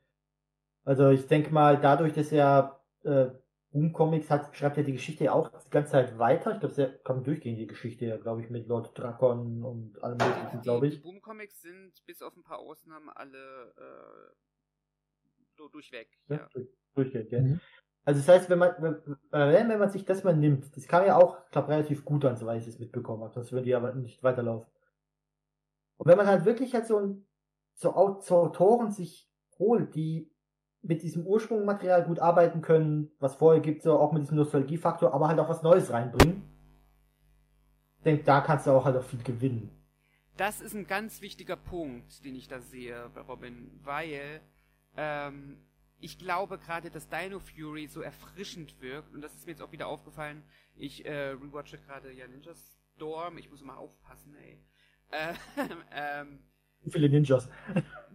Also ich denke mal, dadurch, dass er äh, Boom Comics hat, schreibt er die Geschichte auch die ganze Zeit weiter. Ich glaube, er kann durchgehen, die Geschichte, glaube ich, mit Lord Drakon und allem möglichen, Die, glaube die ich. Boom Comics sind bis auf ein paar Ausnahmen alle äh, durchweg. Ja, Ja. durch, durchgehen, gell? Mhm. Also das heißt, wenn man, wenn, wenn man sich das mal nimmt, das kam ja auch, ich glaube, relativ gut an, soweit ich es mitbekommen habe, sonst würden die aber nicht weiterlaufen. Und wenn man halt wirklich halt so, ein, so, Au- so Autoren sich holt, die mit diesem Ursprungmaterial gut arbeiten können, was vorher gibt, so auch mit diesem Nostalgiefaktor, aber halt auch was Neues reinbringen, ich denke, da kannst du auch halt auch viel gewinnen. Das ist ein ganz wichtiger Punkt, den ich da sehe bei Robin, weil ähm, ich glaube gerade, dass Dino Fury so erfrischend wirkt und das ist mir jetzt auch wieder aufgefallen. Ich äh, rewatche gerade ja Ninja Storm, ich muss mal aufpassen, ey. Äh, [laughs] ähm, Zu viele Ninjas.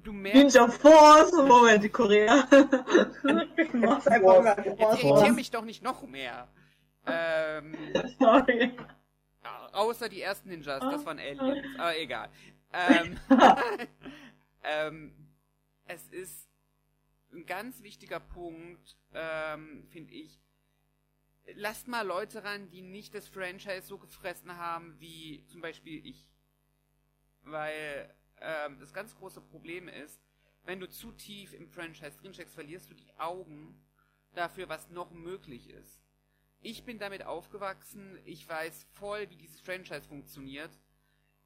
du [laughs] merkst, Ninja Force, Moment, die Korea. [laughs] ich mach's einfach mal. jetzt Force. irritier mich doch nicht noch mehr. Ähm, Sorry. Außer die ersten Ninjas, das Ah. waren Aliens, aber egal. Ähm, ähm, es ist ein ganz wichtiger Punkt, ähm, finde ich. Lasst mal Leute ran, die nicht das Franchise so gefressen haben wie zum Beispiel ich. Weil ähm, das ganz große Problem ist, wenn du zu tief im Franchise drinsteckst, verlierst du die Augen dafür, was noch möglich ist. Ich bin damit aufgewachsen, ich weiß voll, wie dieses Franchise funktioniert.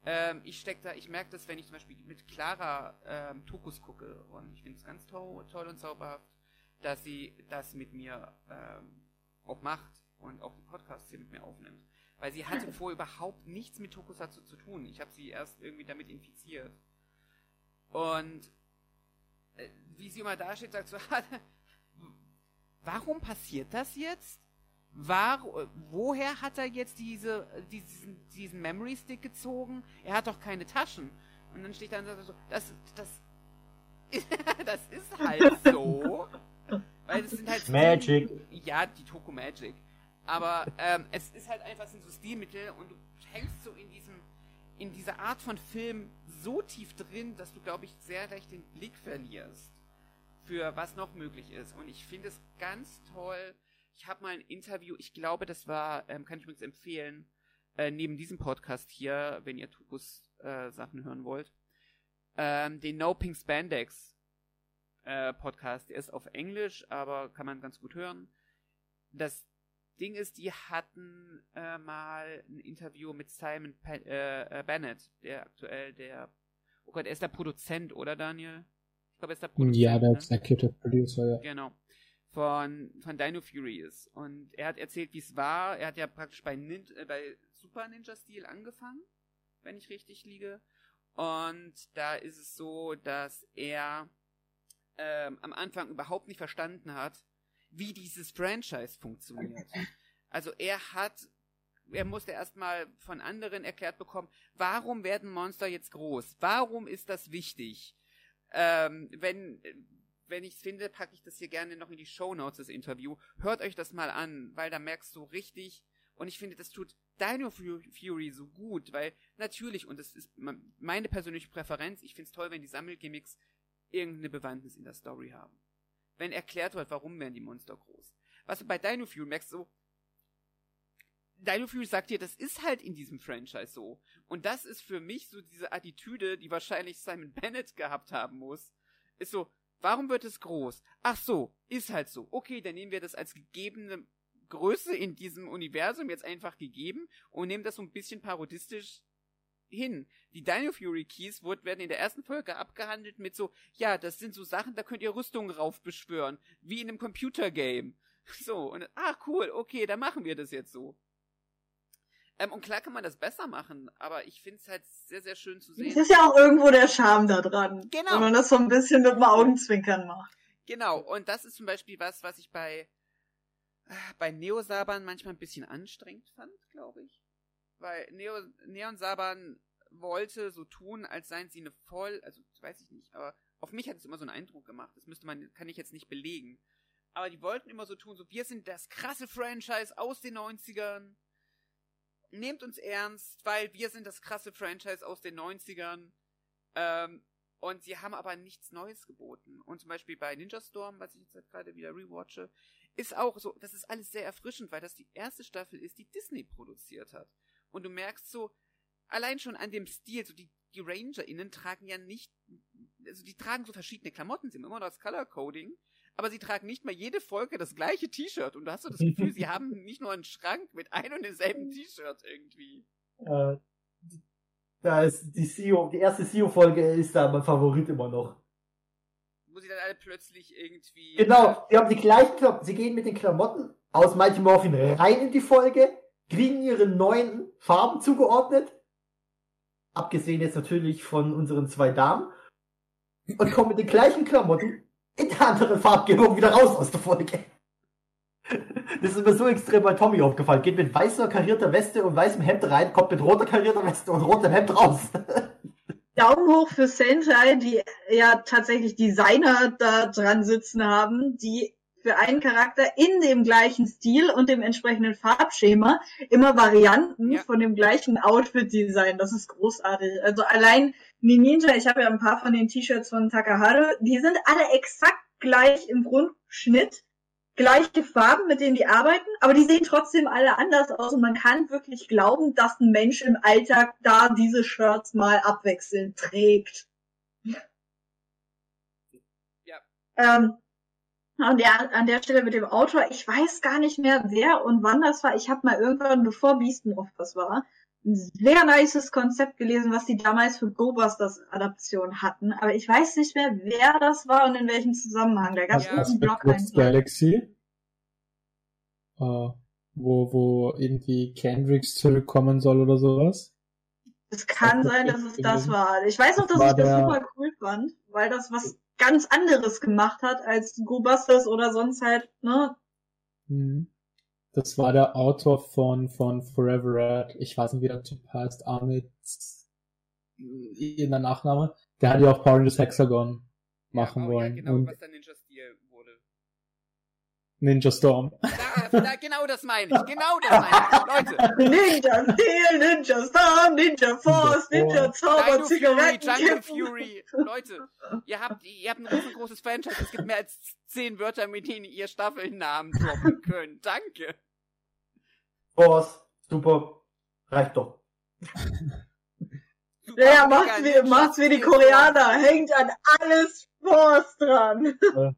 Ähm, ich steck da, ich merke das, wenn ich zum Beispiel mit Clara ähm, Tokus gucke und ich finde es ganz to toll und zauberhaft, dass sie das mit mir ähm, auch macht und auch die Podcasts hier mit mir aufnimmt. Weil sie hatte [laughs] vorher überhaupt nichts mit Tokusatsu zu tun. Ich habe sie erst irgendwie damit infiziert. Und äh, wie sie immer da steht, sagt so, [laughs] warum passiert das jetzt? War, woher hat er jetzt diese, diesen, diesen Memory Stick gezogen? Er hat doch keine Taschen. Und dann steht da und sagt so, das, das, [laughs] das ist halt so. Weil es sind halt Magic. ja, die Toku Magic. Aber ähm, es ist halt einfach sind so Stilmittel und du hängst so in diesem, in dieser Art von Film so tief drin, dass du, glaube ich, sehr leicht den Blick verlierst für was noch möglich ist. Und ich finde es ganz toll. Ich habe mal ein Interview, ich glaube, das war, ähm, kann ich übrigens empfehlen, äh, neben diesem Podcast hier, wenn ihr Tokus äh, Sachen hören wollt, ähm, den No Pink Spandex äh, Podcast. Der ist auf Englisch, aber kann man ganz gut hören. Das Ding ist, die hatten äh, mal ein Interview mit Simon Pe äh, äh, Bennett, der aktuell der, oh Gott, er ist der Produzent, oder Daniel? Ich glaube, er ist der Produzent. Ja, der ne? Executive Producer, ja. Genau. Von, von Dino Fury ist. Und er hat erzählt, wie es war. Er hat ja praktisch bei, Nin äh, bei Super Ninja Steel angefangen, wenn ich richtig liege. Und da ist es so, dass er ähm, am Anfang überhaupt nicht verstanden hat, wie dieses Franchise funktioniert. Also er hat, er musste erstmal von anderen erklärt bekommen, warum werden Monster jetzt groß? Warum ist das wichtig? Ähm, wenn, wenn ich es finde, packe ich das hier gerne noch in die Show Notes, das Interview. Hört euch das mal an, weil da merkst du richtig, und ich finde, das tut Dino Fu- Fury so gut, weil natürlich, und das ist meine persönliche Präferenz, ich finde es toll, wenn die Sammelgimmicks irgendeine Bewandtnis in der Story haben. Wenn erklärt wird, warum werden die Monster groß. Was du bei Dino Fury merkst, so, Dino Fury sagt dir, das ist halt in diesem Franchise so. Und das ist für mich so diese Attitüde, die wahrscheinlich Simon Bennett gehabt haben muss. Ist so, warum wird es groß? Ach so, ist halt so. Okay, dann nehmen wir das als gegebene Größe in diesem Universum jetzt einfach gegeben und nehmen das so ein bisschen parodistisch hin. Die Dino Fury Keys werden in der ersten Folge abgehandelt mit so, ja, das sind so Sachen, da könnt ihr Rüstungen raufbeschwören, wie in einem Computergame. [laughs] So, und, ah, cool, okay, dann machen wir das jetzt so. Ähm, und klar kann man das besser machen, aber ich finde es halt sehr, sehr schön zu Das sehen. ist ja auch irgendwo der Charme da dran. Genau. Wenn man das so ein bisschen mit dem Augenzwinkern macht. Genau, und das ist zum Beispiel was, was ich bei, äh, bei Neo Saban manchmal ein bisschen anstrengend fand, glaube ich. Weil Neo, Neon Saban wollte so tun, als seien sie eine voll, also weiß ich nicht, aber auf mich hat es immer so einen Eindruck gemacht. Das müsste man, kann ich jetzt nicht belegen. Aber die wollten immer so tun, so wir sind das krasse Franchise aus den 90ern. Nehmt uns ernst, weil wir sind das krasse Franchise aus den 90ern. Ähm, und sie haben aber nichts Neues geboten. Und zum Beispiel bei Ninja Storm, was ich jetzt gerade wieder rewatche, ist auch so, das ist alles sehr erfrischend, weil das die erste Staffel ist, die Disney produziert hat. Und du merkst so, allein schon an dem Stil, so die, die RangerInnen tragen ja nicht, also die tragen so verschiedene Klamotten, sie haben immer noch das Color Coding, aber sie tragen nicht mal jede Folge das gleiche T-Shirt und du hast so das Gefühl, sie [laughs] haben nicht nur einen Schrank mit ein und demselben T-Shirt irgendwie. Äh, da ist die CEO, die erste CEO-Folge ist da mein Favorit immer noch. Wo sie dann alle plötzlich irgendwie. Genau, die haben die gleichen Klamotten, sie gehen mit den Klamotten aus Mighty Morphin rein in die Folge, kriegen ihre neuen Farben zugeordnet, abgesehen jetzt natürlich von unseren zwei Damen, und kommen mit den gleichen Klamotten in der anderen Farbgebung wieder raus aus der Folge. Das ist mir so extrem bei Tommy aufgefallen. Geht mit weißer karierter Weste und weißem Hemd rein, kommt mit roter karierter Weste und rotem Hemd raus. [laughs] Daumen hoch für Sentai, die ja tatsächlich Designer da dran sitzen haben, die für einen Charakter in dem gleichen Stil und dem entsprechenden Farbschema immer Varianten Ja. von dem gleichen Outfit designen. Das ist großartig. Also allein die Ninja, ich habe ja ein paar von den T-Shirts von Takahara, die sind alle exakt gleich im Grundschnitt, gleiche Farben, mit denen die arbeiten, aber die sehen trotzdem alle anders aus und man kann wirklich glauben, dass ein Mensch im Alltag da diese Shirts mal abwechselnd trägt. Ja. Ähm, an der, an der Stelle mit dem Autor, ich weiß gar nicht mehr, wer und wann das war. Ich habe mal irgendwann, bevor Beastenhof das war, ein sehr nices Konzept gelesen, was die damals für Ghostbusters Adaption hatten. Aber ich weiß nicht mehr, wer das war und in welchem Zusammenhang. Da gab es irgendeinen Blog Galaxy, äh, wo, wo irgendwie Kendricks zurückkommen soll oder sowas. Es kann sein, dass es das war. Ich weiß noch, dass ich das der- super cool fand, weil das was ganz anderes gemacht hat als Ghostbusters oder sonst halt, ne? Mhm. Das war der Autor von, von Forever Red. Ich weiß nicht, wie der Typ heißt. Amit, in der Nachname. Der hat ja auch Power Rangers Hexagon machen oh, wollen. Ja, genau, Und was dann Ninja-Stil wurde. Ninja Storm. [laughs] Da, da, genau das meine ich. Genau das meine ich. Leute, Ninja Steel, Ninja Storm, Ninja Force, Ninja Zauber, Dino Fury, Zigaretten. Jungle Fury. Leute, ihr habt, ihr habt ein riesengroßes Franchise. Es gibt mehr als zehn Wörter, mit denen ihr Staffelnamen droppen könnt. Danke. Boss, super, reicht doch. Super Ja, macht's wie, macht's wie die Koreaner, hängt an alles Force dran. [laughs]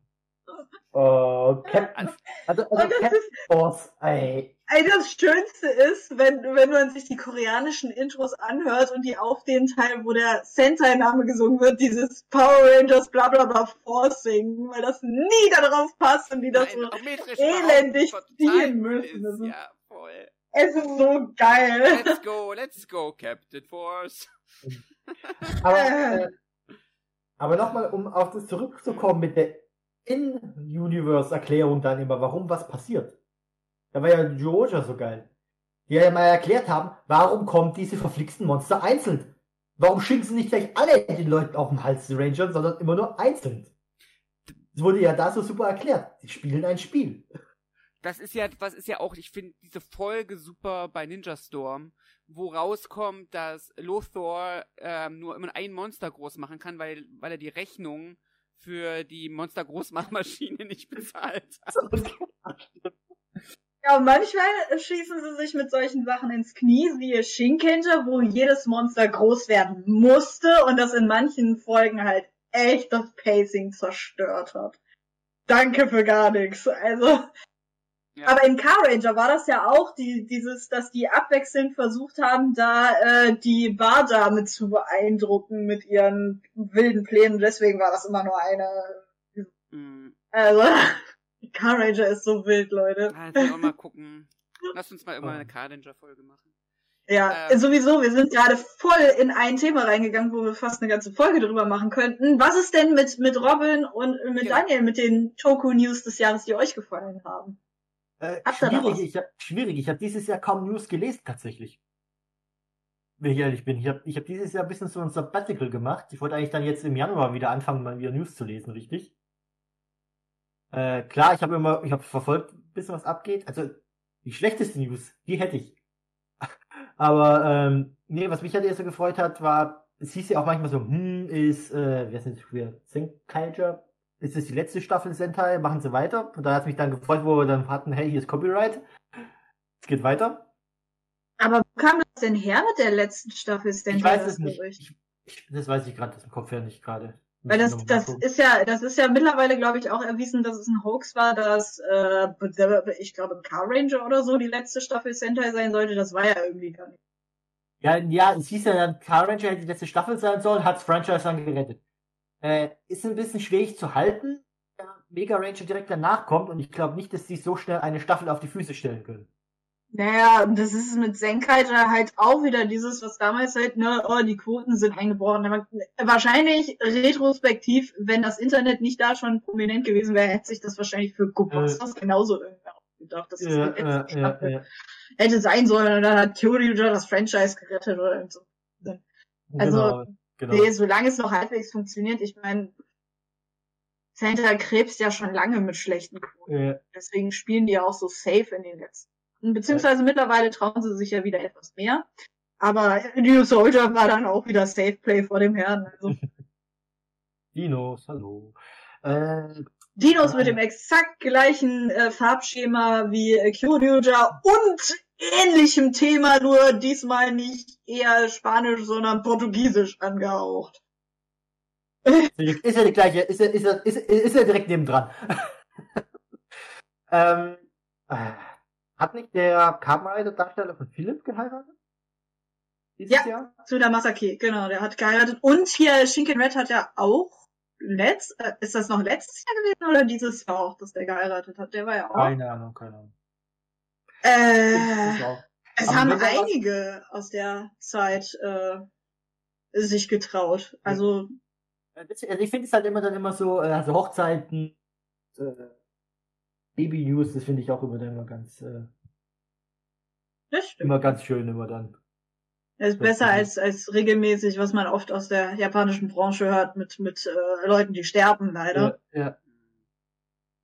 Äh, Captain, also, also Captain ist, Boss, ey. ey, das Schönste ist, wenn, wenn man sich die koreanischen Intros anhört und die auf den Teil, wo der Sentai-Name gesungen wird, dieses Power Rangers bla bla bla Force singen, weil das nie darauf passt und die das Nein, so, elendig ziehen müssen. ist. Ja, voll. es ist so geil. Let's go, let's go, Captain Force. Aber, äh, aber nochmal, um auf das zurückzukommen mit der In-Universe-Erklärung dann immer, warum was passiert. Da war ja Georgia so geil. Die ja mal erklärt haben, warum kommen diese verflixten Monster einzeln? Warum schicken sie nicht gleich alle den Leuten auf den Hals, die Rangers, sondern immer nur einzeln? Das wurde ja da so super erklärt. Die spielen ein Spiel. Das ist ja, was ist ja auch, ich finde diese Folge super bei Ninja Storm, wo rauskommt, dass Lothor ähm, nur immer ein Monster groß machen kann, weil, weil er die Rechnung für die Monster Großmachmaschine [laughs] nicht bezahlt. Ja, manchmal schießen sie sich mit solchen Sachen ins Knie, siehe Shinkenger, wo jedes Monster groß werden musste und das in manchen Folgen halt echt das Pacing zerstört hat. Danke für gar nichts. Also, Ja. aber in Car Ranger war das ja auch die, dieses, dass die abwechselnd versucht haben, da äh, die Bardame zu beeindrucken mit ihren wilden Plänen. Deswegen war das immer nur eine. Mhm. Also, [laughs] Car Ranger ist so wild, Leute. Also auch mal gucken. Lass uns mal irgendwann eine Cardinger-Folge machen. Ja, Ähm. sowieso, wir sind gerade voll in ein Thema reingegangen, wo wir fast eine ganze Folge drüber machen könnten. Was ist denn mit, mit Robin und mit Genau. Daniel, mit den Toku-News des Jahres, die euch gefallen haben? Äh, schwierig, ich hab, schwierig. Ich habe dieses Jahr kaum News gelesen, tatsächlich. Wenn ich ehrlich bin. Ich habe ich hab dieses Jahr ein bisschen so ein Sabbatical gemacht. Ich wollte eigentlich dann jetzt im Januar wieder anfangen, mal wieder News zu lesen, richtig? Äh, klar, ich habe immer, ich habe verfolgt, ein bisschen was abgeht. Also, die schlechteste News, die hätte ich. [laughs] Aber, ähm, nee, was mich halt eher so gefreut hat, war, es hieß ja auch manchmal so, hm, ist, äh, wer ist denn früher? Senkaiger? Ist das die letzte Staffel Sentai? Machen sie weiter? Und da hat mich dann gefreut, wo wir dann hatten, hey, hier ist Copyright. Es geht weiter. Aber wo kam das denn her mit der letzten Staffel? Denn Ich weiß das es nicht. Ich, ich, das weiß ich gerade aus dem Kopf her nicht gerade. Weil das, das ist ja, das ist ja mittlerweile, glaube ich, auch erwiesen, dass es ein Hoax war, dass, äh, ich glaube, Car Ranger oder so die letzte Staffel Sentai sein sollte. Das war ja irgendwie gar nicht. Ja, ja, es hieß ja dann, Car Ranger hätte die letzte Staffel sein sollen, hat's Franchise dann gerettet. Äh, ist ein bisschen schwierig zu halten, da Mega Ranger direkt danach kommt und ich glaube nicht, dass sie so schnell eine Staffel auf die Füße stellen können. Naja, und das ist mit Senkaiser halt auch wieder dieses, was damals halt, ne, oh, die Quoten sind eingebrochen. Aber wahrscheinlich retrospektiv, wenn das Internet nicht da schon prominent gewesen wäre, hätte sich das wahrscheinlich für Ghostbusters genauso irgendwer ausgedacht, dass es Ja, die letzte ja, ja, Staffel ja. hätte sein sollen und dann hat Kyoryuja das Franchise gerettet oder so. Also, genau, genau. Nee, solange es noch halbwegs funktioniert, ich meine, Santa krebst ja schon lange mit schlechten Quoten. Äh, Deswegen spielen die ja auch so safe in den letzten. Beziehungsweise mittlerweile trauen sie sich ja wieder etwas mehr. Aber New Soldier war dann auch wieder Safe Play vor dem Herrn. Also [laughs] Dinos, hallo. Äh, Dinos mit dem exakt gleichen äh, Farbschema wie äh, Kyoryuja und ähnlichem Thema, nur diesmal nicht eher Spanisch, sondern Portugiesisch angehaucht. ist ja die gleiche, ist ja, ist ja, ist, ist ja direkt nebendran. [laughs] ähm, äh, hat nicht der Kamen Rider Darsteller von Philipp geheiratet? Dieses Ja. Jahr? Suda Masaki, genau, der hat geheiratet. Und hier Shinken Red hat ja auch letzt, äh, ist das noch letztes Jahr gewesen oder dieses Jahr auch, dass der geheiratet hat? Der war ja auch. Keine Ahnung, keine Ahnung. Äh, es haben einige aus der Zeit äh, sich getraut. Also, Also ich finde es halt immer dann immer so, äh, also Hochzeiten, äh, Baby News, das finde ich auch immer dann immer ganz, äh, das stimmt. immer ganz schön immer dann. Das ist besser als, als regelmäßig, was man oft aus der japanischen Branche hört, mit, mit äh, Leuten, die sterben, leider. Ja, ja.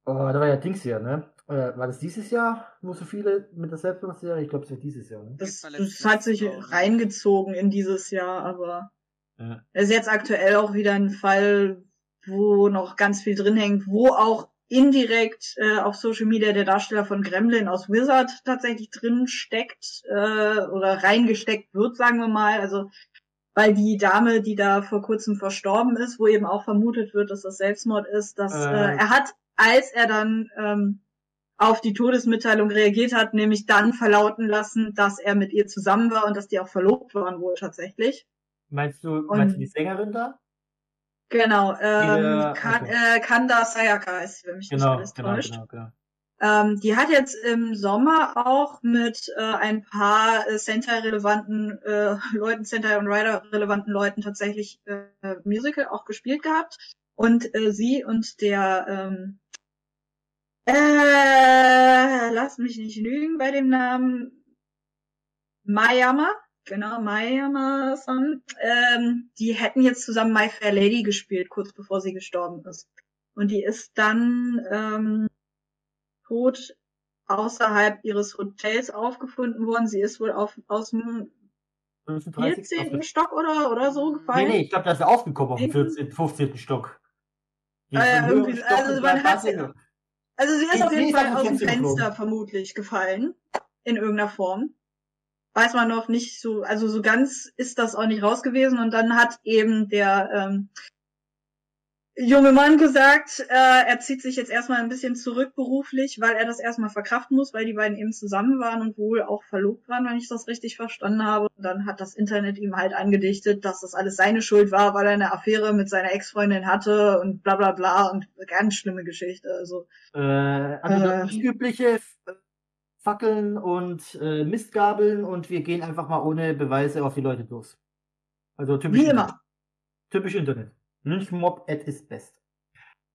Oh, da war ja Dings hier, ne? Äh, war das dieses Jahr, wo so viele mit der Selbstmordserie? Ich glaube, es war dieses Jahr, ne? Das, Das hat sich reingezogen in dieses Jahr, aber Ja. es ist jetzt aktuell auch wieder ein Fall, wo noch ganz viel drin hängt, wo auch indirekt äh, auf Social Media der Darsteller von Gremlin aus Wizard tatsächlich drin steckt äh, oder reingesteckt wird, sagen wir mal. Also weil die Dame, die da vor kurzem verstorben ist, wo eben auch vermutet wird, dass das Selbstmord ist, dass Äh. äh, er hat, als er dann ähm, auf die Todesmitteilung reagiert hat, nämlich dann verlauten lassen, dass er mit ihr zusammen war und dass die auch verlobt waren wohl tatsächlich. Meinst du, Und- meinst du die Sängerin da? Genau, ähm, kan okay. äh, Kanda Sayaka ist, wenn mich nicht Genau, alles genau, täuscht. genau, genau. Ähm, die hat jetzt im Sommer auch mit äh, ein paar äh, Sentai-relevanten äh, Leuten, Sentai und Rider-relevanten Leuten tatsächlich äh, Musical auch gespielt gehabt. Und äh, sie und der ähm, äh, lass mich nicht lügen bei dem Namen Mayama, genau, Mayama-san, ähm, die hätten jetzt zusammen My Fair Lady gespielt, kurz bevor sie gestorben ist. Und die ist dann ähm, tot außerhalb ihres Hotels aufgefunden worden. Sie ist wohl auf, aus dem 35. 14. Stock oder, oder so Nee, gefallen. nee, ich glaube, da ist er aufgekommen auf dem Irgendwie- 14., 15. Stock. Die Ah, Stock also man hat- sie- Also sie ist Ich auf jeden Fall aus dem Fenster Fenster geflogen. vermutlich gefallen. In irgendeiner Form. Weiß man noch nicht so, also so ganz ist das auch nicht raus gewesen. Und dann hat eben der ähm, junge Mann gesagt, äh, er zieht sich jetzt erstmal ein bisschen zurück beruflich, weil er das erstmal verkraften muss, weil die beiden eben zusammen waren und wohl auch verlobt waren, wenn ich das richtig verstanden habe. Und dann hat das Internet ihm halt angedichtet, dass das alles seine Schuld war, weil er eine Affäre mit seiner Ex-Freundin hatte und bla bla bla und ganz schlimme Geschichte. Also Äh, also Äh. das übliche Fackeln und äh, Mistgabeln und wir gehen einfach mal ohne Beweise auf die Leute los. Also typisch Wie Internet. immer. Typisch Internet. Lynchmob at its best.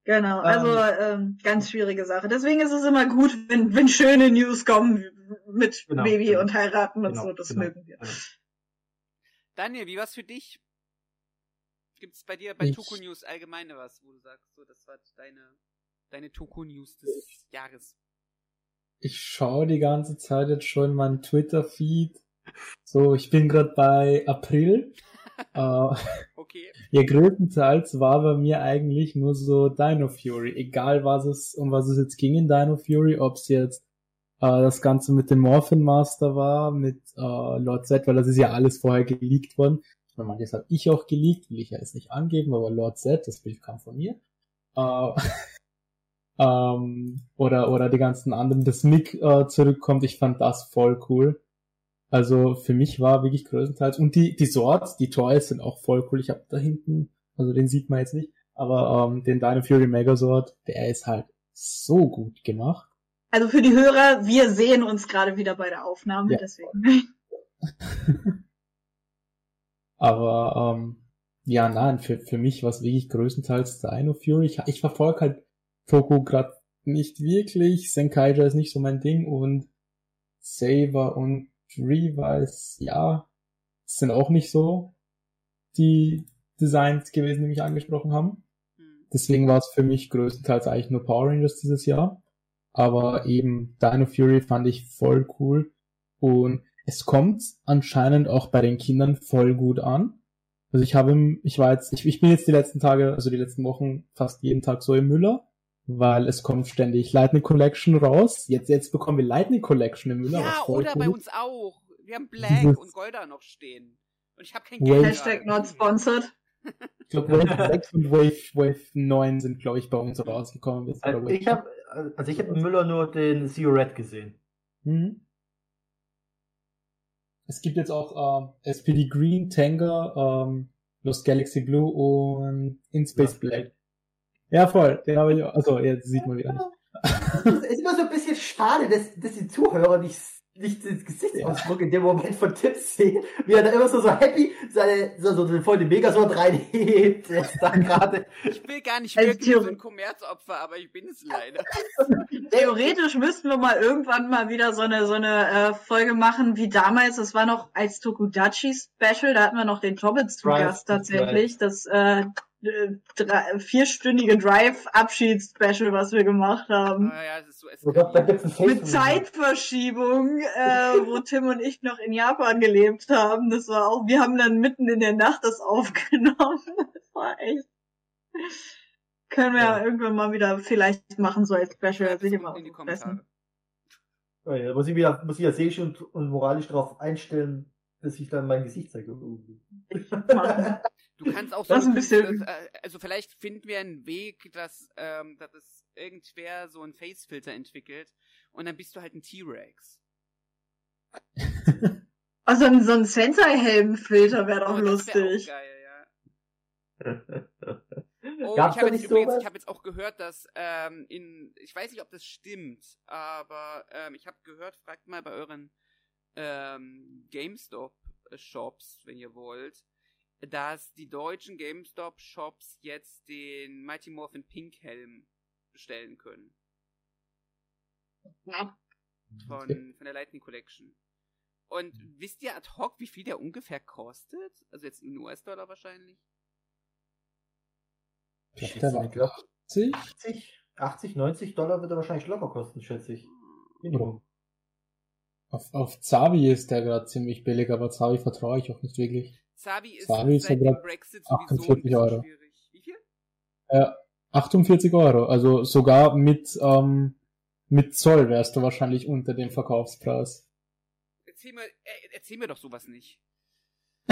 Genau, also ähm, ganz schwierige Sache. Deswegen ist es immer gut, wenn, wenn schöne News kommen mit Genau, Baby genau. und heiraten und Genau, so. Das genau, mögen wir. genau. Daniel, wie war's für dich? Gibt es bei dir bei Ich- Toku News allgemeine was, wo du sagst, so, das war deine, deine Toku News des Jahres? Ich schaue die ganze Zeit jetzt schon meinen Twitter-Feed. So, ich bin gerade bei April. [laughs] äh, Okay. ja, größtenteils war bei mir eigentlich nur so Dino Fury. Egal was es, um was es jetzt ging in Dino Fury, ob es jetzt äh, das Ganze mit dem Morphin Master war, mit äh, Lord Z, weil das ist ja alles vorher geleakt worden. Meine, das habe ich auch geleakt, will ich ja jetzt nicht angeben, aber Lord Z, das Bild kam von mir. Äh, [laughs] ähm, oder, oder die ganzen anderen, das Mick äh, zurückkommt, ich fand das voll cool. Also für mich war wirklich größtenteils, und die, die Swords, die Toys sind auch voll cool. Ich habe da hinten, also den sieht man jetzt nicht, aber ähm, den Dino Fury Megazord, der ist halt so gut gemacht. Also für die Hörer, wir sehen uns gerade wieder bei der Aufnahme, Ja. deswegen. [laughs] Aber ähm, ja, nein, für, für mich war es wirklich größtenteils Dino Fury. Ich, ich verfolge halt Toku gerade nicht wirklich. Senkaija ist nicht so mein Ding und Saber und Revice, ja, sind auch nicht so die Designs gewesen, die mich angesprochen haben. Hm. Deswegen war es für mich größtenteils eigentlich nur Power Rangers dieses Jahr. Aber eben Dino Fury fand ich voll cool. Und es kommt anscheinend auch bei den Kindern voll gut an. Also ich habe, ich war jetzt, ich, ich bin jetzt die letzten Tage, also die letzten Wochen fast jeden Tag so im Müller, weil es kommt ständig Lightning Collection raus. Jetzt, jetzt bekommen wir Lightning Collection im Müller. Ja, oder bei ist. uns auch. Wir haben Black Dieses- und Golda noch stehen. Und ich habe kein Geld. Hashtag not sponsored. Ich glaube, Wave [laughs] 6 und Wave, Wave 9 sind, glaube ich, bei uns rausgekommen. Bis Also ich habe also ich habe im Müller nur den Zero Red gesehen. Mhm. Es gibt jetzt auch ähm, SPD Green, Tanger, ähm, Lost Galaxy Blue und In Space Black. Ja, voll. Den habe ich auch. Also, jetzt sieht man wieder nicht. Es ist immer so ein bisschen schade, dass, dass die Zuhörer nicht, nicht den Gesichtsausdruck in dem Moment von Tipps sehen, wie er da immer so, so happy seine, so, so voll den Megasword reinhebt, da gerade. Ich will gar nicht Also wirklich so ein Kommerzopfer, aber ich bin es leider. [laughs] Theoretisch müssten wir mal irgendwann mal wieder so eine so eine äh, Folge machen wie damals. Das war noch als Tokudachi Special. Da hatten wir noch den Tobbits zu Drive, Gast tatsächlich. Das äh, äh, drei, vierstündige Drive Abschieds Special, was wir gemacht haben. Ah ja, es ist so Oh Mit. Zeitverschiebung, äh, wo Tim und ich noch in Japan gelebt haben. Das war auch, wir haben dann mitten in der Nacht das aufgenommen. [laughs] Das war echt. Können wir ja, Ja. irgendwann mal wieder vielleicht machen, so als Special. Schreibt Sich es immer unten in die aufgefressen. Kommentare. Oh ja, muss ich wieder, muss ich ja seelisch und, und moralisch darauf einstellen, dass ich dann mein Gesicht zeige. Du kannst auch [laughs] so, Das ein bisschen- das, äh, also vielleicht finden wir einen Weg, dass, ähm, dass es irgendwer so einen Face-Filter entwickelt und dann bist du halt ein T-Rex. [laughs] Also ein- so ein Sentai-Helm-Filter wäre doch Oh, wär lustig. Auch geil, ja. [laughs] Oh, Gab's ich habe jetzt übrigens, sowas? ich habe jetzt auch gehört, dass ähm, in, ich weiß nicht, ob das stimmt, aber ähm, ich habe gehört, fragt mal bei euren ähm, GameStop-Shops, wenn ihr wollt, dass die deutschen GameStop-Shops jetzt den Mighty Morphin Pink Helm bestellen können Ja. von, von der Lightning Collection. Und wisst ihr ad hoc, wie viel der ungefähr kostet? Also jetzt in US-Dollar wahrscheinlich? Ich glaube, war 80. 80, 80, 90 Dollar wird er wahrscheinlich locker kosten, schätze ich. Minimum. Auf, auf Zavi ist der gerade ziemlich billig, aber Zavi vertraue ich auch nicht wirklich. Zavi ist ist seit ja dem Brexit sowieso ein 48 bisschen Euro. schwierig. Wie viel? Äh, 48 Euro, also sogar mit, ähm, mit Zoll wärst du wahrscheinlich unter dem Verkaufspreis. Erzähl mir, äh, erzähl mir doch sowas nicht. [laughs]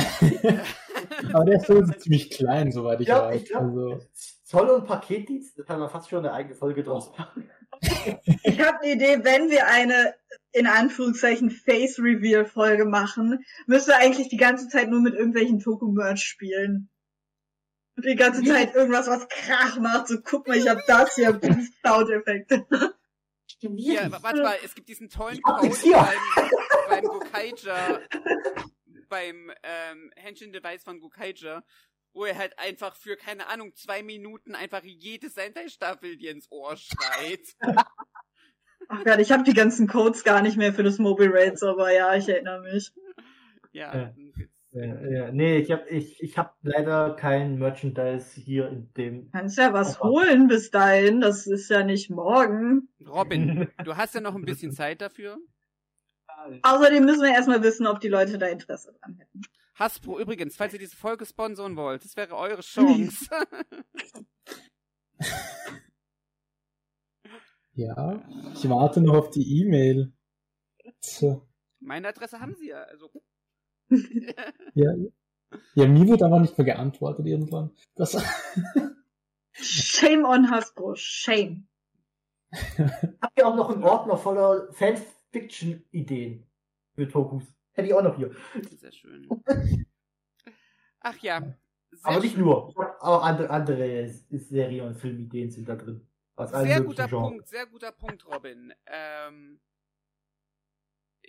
aber der ist so ziemlich klein, soweit ich Ja, weiß. ich glaube, Also, Zoll- und Paketdienst, da kann man fast schon eine eigene Folge draus machen. Ich habe eine Idee, wenn wir eine in Anführungszeichen Face Reveal Folge machen, müsste eigentlich die ganze Zeit nur mit irgendwelchen Toku Merch spielen. Und die ganze Ja. Zeit irgendwas, was Krach macht. So, guck mal, ich hab das hier. Soundeffekte. Hier, warte mal, es gibt diesen tollen Code beim, beim Gokaija, beim ähm, Henshin-Device von Gokaija, wo er halt einfach für, keine Ahnung, zwei Minuten einfach jede Sentai-Staffel dir ins Ohr schreit. [laughs] Ach Gott, ich habe die ganzen Codes gar nicht mehr für das Mobile Raids, aber ja, ich erinnere mich. Ja, Ja. Ja, ja. Nee, ich habe ich, ich hab leider kein Merchandise hier in dem. Kannst ja was Opa. holen bis dahin, das ist ja nicht morgen. Robin, [laughs] du hast ja noch ein bisschen Zeit dafür. Außerdem müssen wir erstmal wissen, ob die Leute da Interesse dran hätten. Hasbro, übrigens, falls ihr diese Folge sponsoren wollt, das wäre eure Chance. [laughs] Ja, ich warte noch auf die E-Mail. Tja, Meine Adresse haben sie ja, also. [laughs] Ja, ja, mir wird aber nicht mehr geantwortet irgendwann. Das, Shame on Hasbro, shame. [laughs] Habt ihr auch noch einen Ordner voller Fanfiction-Ideen für Tokus? Hätte ich auch noch hier. Sehr schön. Ach ja. Aber nicht schön. nur. Auch andere, andere Serien und Filmideen sind da drin. Sehr guter Genres. Punkt, sehr guter Punkt, Robin. Ähm,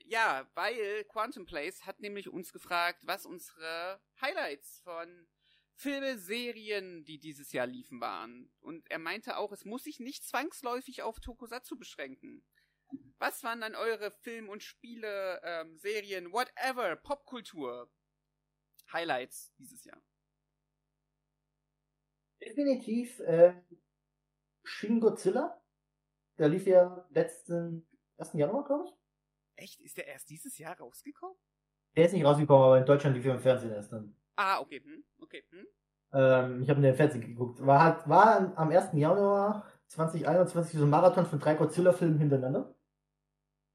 ja, weil Quantum Place hat nämlich uns gefragt, was unsere Highlights von Filme, Serien, die dieses Jahr liefen, waren. Und er meinte auch, es muss sich nicht zwangsläufig auf Tokusatsu beschränken. Was waren dann eure Film- und Spiele, ähm, Serien, whatever, Popkultur Highlights dieses Jahr? Definitiv äh, Shin Godzilla. Der lief ja letzten 1. Januar, glaube ich. Echt? Ist der erst dieses Jahr rausgekommen? Der ist nicht rausgekommen, aber in Deutschland lief er im Fernsehen erst dann. Ah, okay, hm, okay, hm. Ähm, ich habe in den Fernsehen geguckt. War halt, war am 1. Januar 2021 so ein Marathon von drei Godzilla-Filmen hintereinander.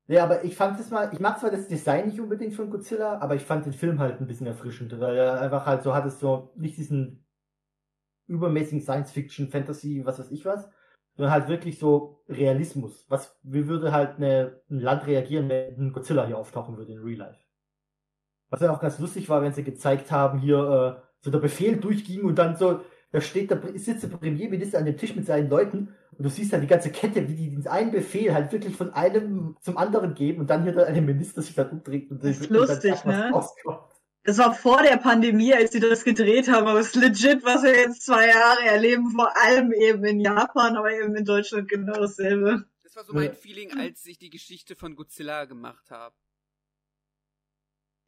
Ja, aber ich fand es mal, ich mag zwar das Design nicht unbedingt von Godzilla, aber ich fand den Film halt ein bisschen erfrischend, weil er einfach halt so hat es so nicht diesen übermäßigen Science-Fiction, Fantasy, was weiß ich was, sondern halt wirklich so Realismus. Was, wie würde halt eine, ein Land reagieren, wenn ein Godzilla hier auftauchen würde in Real Life? Was ja auch ganz lustig war, wenn sie gezeigt haben, hier, äh, so der Befehl durchging und dann so, da steht der, sitzt der Premierminister an dem Tisch mit seinen Leuten und du siehst dann die ganze Kette, wie die diesen einen Befehl halt wirklich von einem zum anderen geben und dann hier der eine Minister sich dann umdreht und, Das ist dann lustig, was ne? rauskommt. Das war vor der Pandemie, als sie das gedreht haben, aber es ist legit, was wir jetzt zwei Jahre erleben, vor allem eben in Japan, aber eben in Deutschland genau dasselbe. Das war so mein Ja. Feeling, als ich die Geschichte von Godzilla gemacht habe.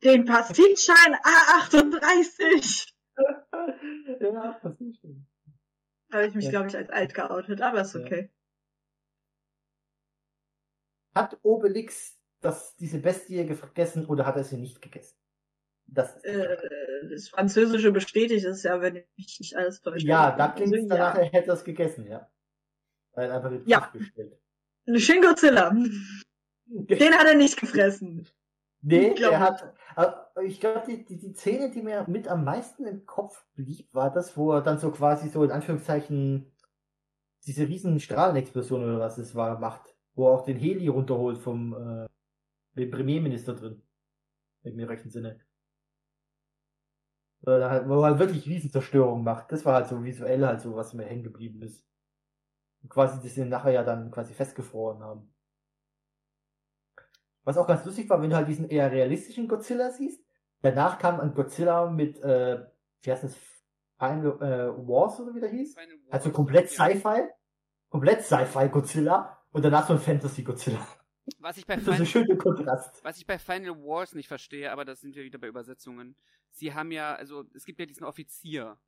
Den Passivschein A38! [laughs] ja, das ist schön. Da habe ich mich, Ja. glaube ich, als alt geoutet, aber ist okay. Hat Obelix das, diese Bestie gegessen oder hat er sie nicht gegessen? Das Äh, das Französische bestätigt es ja, wenn ich nicht alles täusche. ja, da klingt es danach, er hätte es gegessen, ja. Weil einfach den Ja. Bestellt. Shin Godzilla. [laughs] Den hat er nicht gefressen. Nee, Glaub er hat, äh, ich glaube, die, die, die Szene, die mir mit am meisten im Kopf blieb, war das, wo er dann so quasi so in Anführungszeichen diese riesen Strahlenexplosion oder was es war, macht, wo er auch den Heli runterholt vom äh, dem Premierminister drin. Im mir rechten Sinne. Wo er halt, wo er halt wirklich Riesenzerstörung macht. Das war halt so visuell halt so, was mir hängen geblieben ist. Und quasi, sie nachher ja dann quasi festgefroren haben. Was auch ganz lustig war, wenn du halt diesen eher realistischen Godzilla siehst. Danach kam ein Godzilla mit, äh, wie heißt das, Final äh, Wars oder wie der hieß? Final Also komplett ja. Sci-Fi. Komplett Sci-Fi Godzilla. Und danach so ein Fantasy Godzilla. Was ich bei Das ist ein Final, Kontrast. was ich bei Final Wars nicht verstehe, aber das sind wir wieder bei Übersetzungen. Sie haben ja, also es gibt ja diesen Offizier,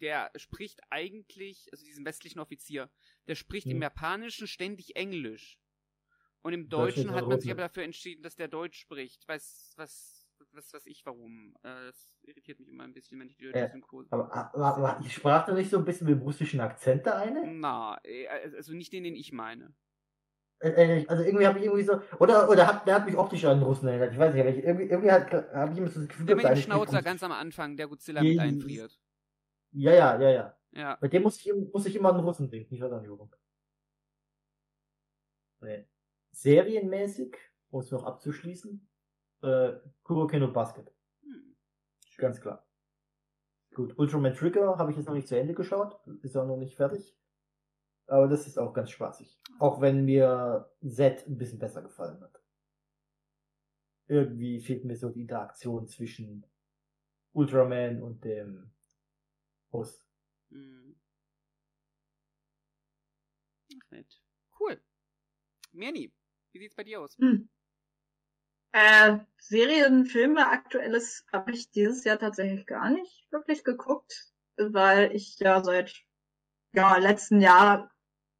der spricht eigentlich, also diesen westlichen Offizier, der spricht im Hm. Japanischen ständig Englisch. Und im Deutschen hat man sich aber dafür entschieden, dass der Deutsch spricht. Weiß, was, was weiß ich warum. Äh, Das irritiert mich immer ein bisschen, wenn ich die deutsche Äh, Synchro. Aber, aber, aber ich sprach da nicht so ein bisschen mit dem russischen Akzent da eine? Na, äh, also nicht den, den ich meine. Äh, Also irgendwie habe ich irgendwie so, oder, oder hat, der hat mich optisch an den Russen erinnert. Ich weiß nicht, aber ich, irgendwie, irgendwie habe ich immer so das Gefühl, Der mit dem eine Schnauzer ganz am Anfang, der Godzilla mit einfriert. Ja, ja, ja, ja. Ja. Bei dem muss ich, muss ich immer an den Russen denken, nicht an den. Nee. Serienmäßig, um es noch abzuschließen, äh, Kuroken no Basket. Hm. Ganz klar. Gut, Ultraman Trigger habe ich jetzt noch nicht zu Ende geschaut, ist auch noch nicht fertig. Aber das ist auch ganz spaßig. Auch wenn mir Z ein bisschen besser gefallen hat. Irgendwie fehlt mir so die Interaktion zwischen Ultraman und dem Host. Hm. Ach, nett. Cool. Merni, wie sieht's bei dir aus? Hm. Äh, Serien, Filme, aktuelles habe ich dieses Jahr tatsächlich gar nicht wirklich geguckt, weil ich ja seit ja, letzten Jahr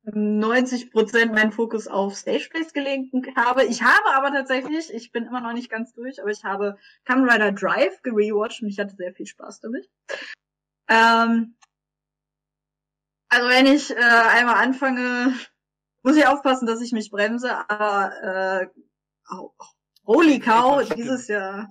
90 Prozent meinen Fokus auf Stageplays gelegt habe. Ich habe aber tatsächlich, ich bin immer noch nicht ganz durch, aber ich habe Kamen Rider Drive gerewatcht und ich hatte sehr viel Spaß damit. Ähm, also wenn ich äh, einmal anfange, muss ich aufpassen, dass ich mich bremse, aber äh, oh, holy cow, dieses Jahr,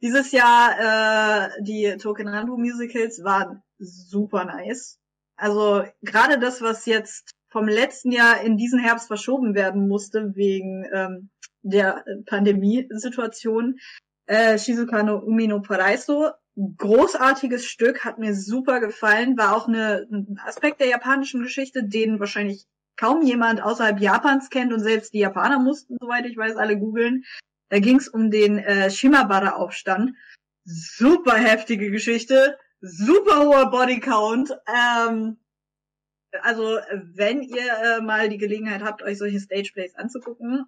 dieses Jahr äh, die Token Randu Musicals waren super nice. Also gerade das, was jetzt vom letzten Jahr in diesen Herbst verschoben werden musste wegen ähm, der Pandemiesituation. Äh, Shizuka no Umi no Paraiso, großartiges Stück, hat mir super gefallen, war auch eine, ein Aspekt der japanischen Geschichte, den wahrscheinlich kaum jemand außerhalb Japans kennt und selbst die Japaner mussten, soweit ich weiß, alle googeln. Da ging es um den äh, Shimabara-Aufstand. Super heftige Geschichte, super hoher Bodycount. Ähm, also wenn ihr äh, mal die Gelegenheit habt, euch solche Stageplays anzugucken,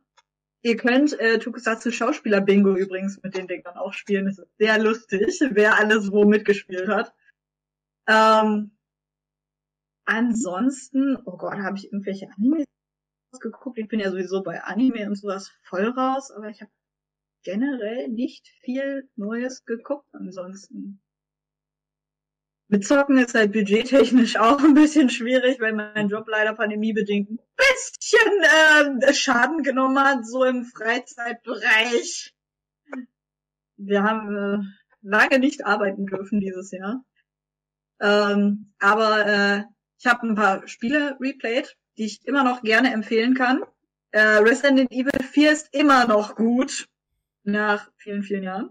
ihr könnt äh, Tokusatsu Schauspieler Bingo übrigens mit den Dingern auch spielen. Das ist sehr lustig, wer alles wo mitgespielt hat. Ähm, ansonsten, oh Gott, habe ich irgendwelche Anime geguckt. Ich bin ja sowieso bei Anime und sowas voll raus, aber ich habe generell nicht viel Neues geguckt ansonsten. Mit Zocken ist halt budgettechnisch [laughs] auch ein bisschen schwierig, weil mein Job leider pandemiebedingt ein bisschen äh, Schaden genommen hat, so im Freizeitbereich. Wir haben äh, lange nicht arbeiten dürfen dieses Jahr. Ähm, aber äh, ich habe ein paar Spiele replayed, die ich immer noch gerne empfehlen kann. Äh, Resident Evil 4 ist immer noch gut nach vielen, vielen Jahren.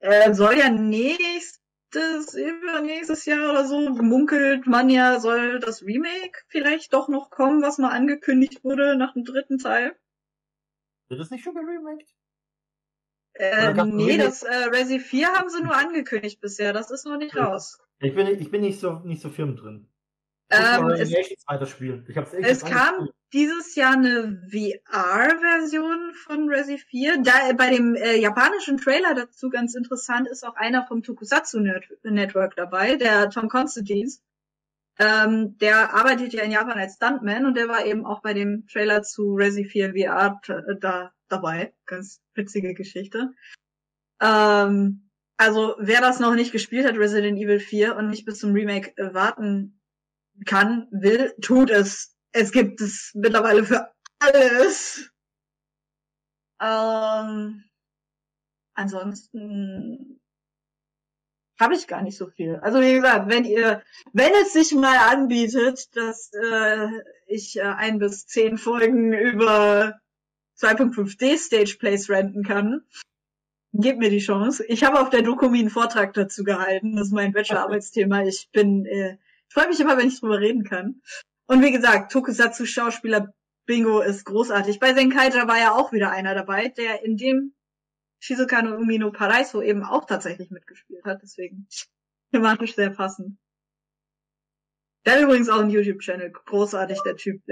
Äh, soll ja nächst das übernächstes Jahr oder so munkelt man ja, soll das Remake vielleicht doch noch kommen, was mal angekündigt wurde nach dem dritten Teil. Wird das nicht schon geremaked? Äh, nee, das äh, Resi 4 haben sie nur angekündigt bisher, das ist noch nicht raus. Ich bin, ich bin nicht so, nicht so firm drin. Ähm, es, es kam dieses Jahr eine VR-Version von Resi 4. Da bei dem äh, japanischen Trailer dazu ganz interessant ist auch einer vom Tokusatsu Network dabei, der Tom Constantines. Ähm, der arbeitet ja in Japan als Stuntman und der war eben auch bei dem Trailer zu Resi 4 VR da dabei. Ganz witzige Geschichte. Ähm, also wer das noch nicht gespielt hat, Resident Evil 4 und nicht bis zum Remake äh, warten kann, will, tut es. Es gibt es mittlerweile für alles. Ähm, ansonsten habe ich gar nicht so viel. Also wie gesagt, wenn ihr, wenn es sich mal anbietet, dass äh, ich äh, ein bis zehn Folgen über 2.5D Stage Plays renten kann, gebt mir die Chance. Ich habe auf der Dokumi einen Vortrag dazu gehalten. Das ist mein Bachelorarbeitsthema. Ich bin äh, ich freue mich immer, wenn ich drüber reden kann. Und wie gesagt, Tokusatsu Schauspieler Bingo ist großartig. Bei Senkaija war ja auch wieder einer dabei, der in dem Shizuka no Umi no Paraiso eben auch tatsächlich mitgespielt hat. Deswegen thematisch sehr passend. Der hat übrigens auch einen YouTube-Channel. Großartig, der Typ.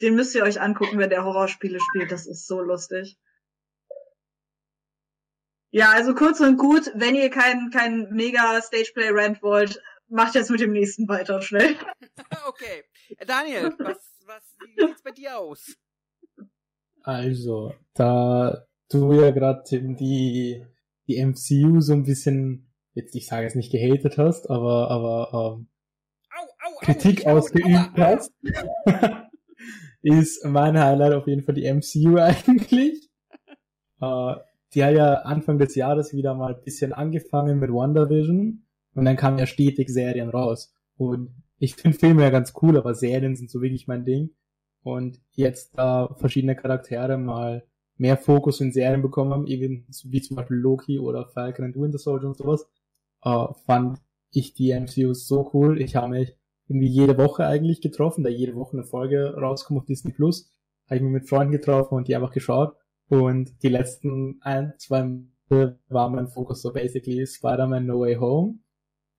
Den müsst ihr euch angucken, wenn der Horrorspiele spielt. Das ist so lustig. Ja, also kurz und gut, wenn ihr kein, kein mega Stageplay-Rant wollt, macht jetzt mit dem nächsten weiter, schnell. [laughs] okay. Daniel, [laughs] was, was, wie sieht's bei dir aus? Also, da du ja gerade die, die MCU so ein bisschen, jetzt ich sage jetzt nicht gehatet hast, aber, aber ähm, au, au, Kritik au, ausgeübt aua, hast, [laughs] ist mein Highlight auf jeden Fall die MCU eigentlich. äh, die hat ja Anfang des Jahres wieder mal ein bisschen angefangen mit WandaVision und dann kamen ja stetig Serien raus. Und ich finde Filme ja ganz cool, aber Serien sind so wirklich mein Ding. Und jetzt da verschiedene Charaktere mal mehr Fokus in Serien bekommen haben, eben wie zum Beispiel Loki oder Falcon and Winter Soldier und sowas, äh, fand ich die MCU so cool. Ich habe mich irgendwie jede Woche eigentlich getroffen, da jede Woche eine Folge rauskommt auf Disney Plus. Habe ich mich mit Freunden getroffen und die einfach geschaut. Und die letzten ein, zwei Monate war mein Fokus so basically Spider-Man No Way Home.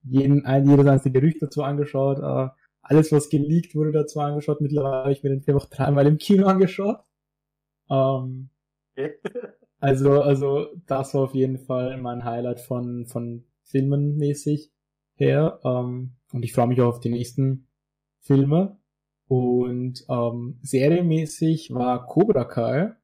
Jeden, ein, jedes einzelne Gerücht dazu angeschaut, äh, alles was geleakt wurde dazu angeschaut. Mittlerweile habe ich mir den Film auch dreimal im Kino angeschaut. Ähm, [laughs] also, also das war auf jeden Fall mein Highlight von, von Filmen mäßig her. Ähm, und ich freue mich auch auf die nächsten Filme. Und ähm, serienmäßig war Cobra Kai.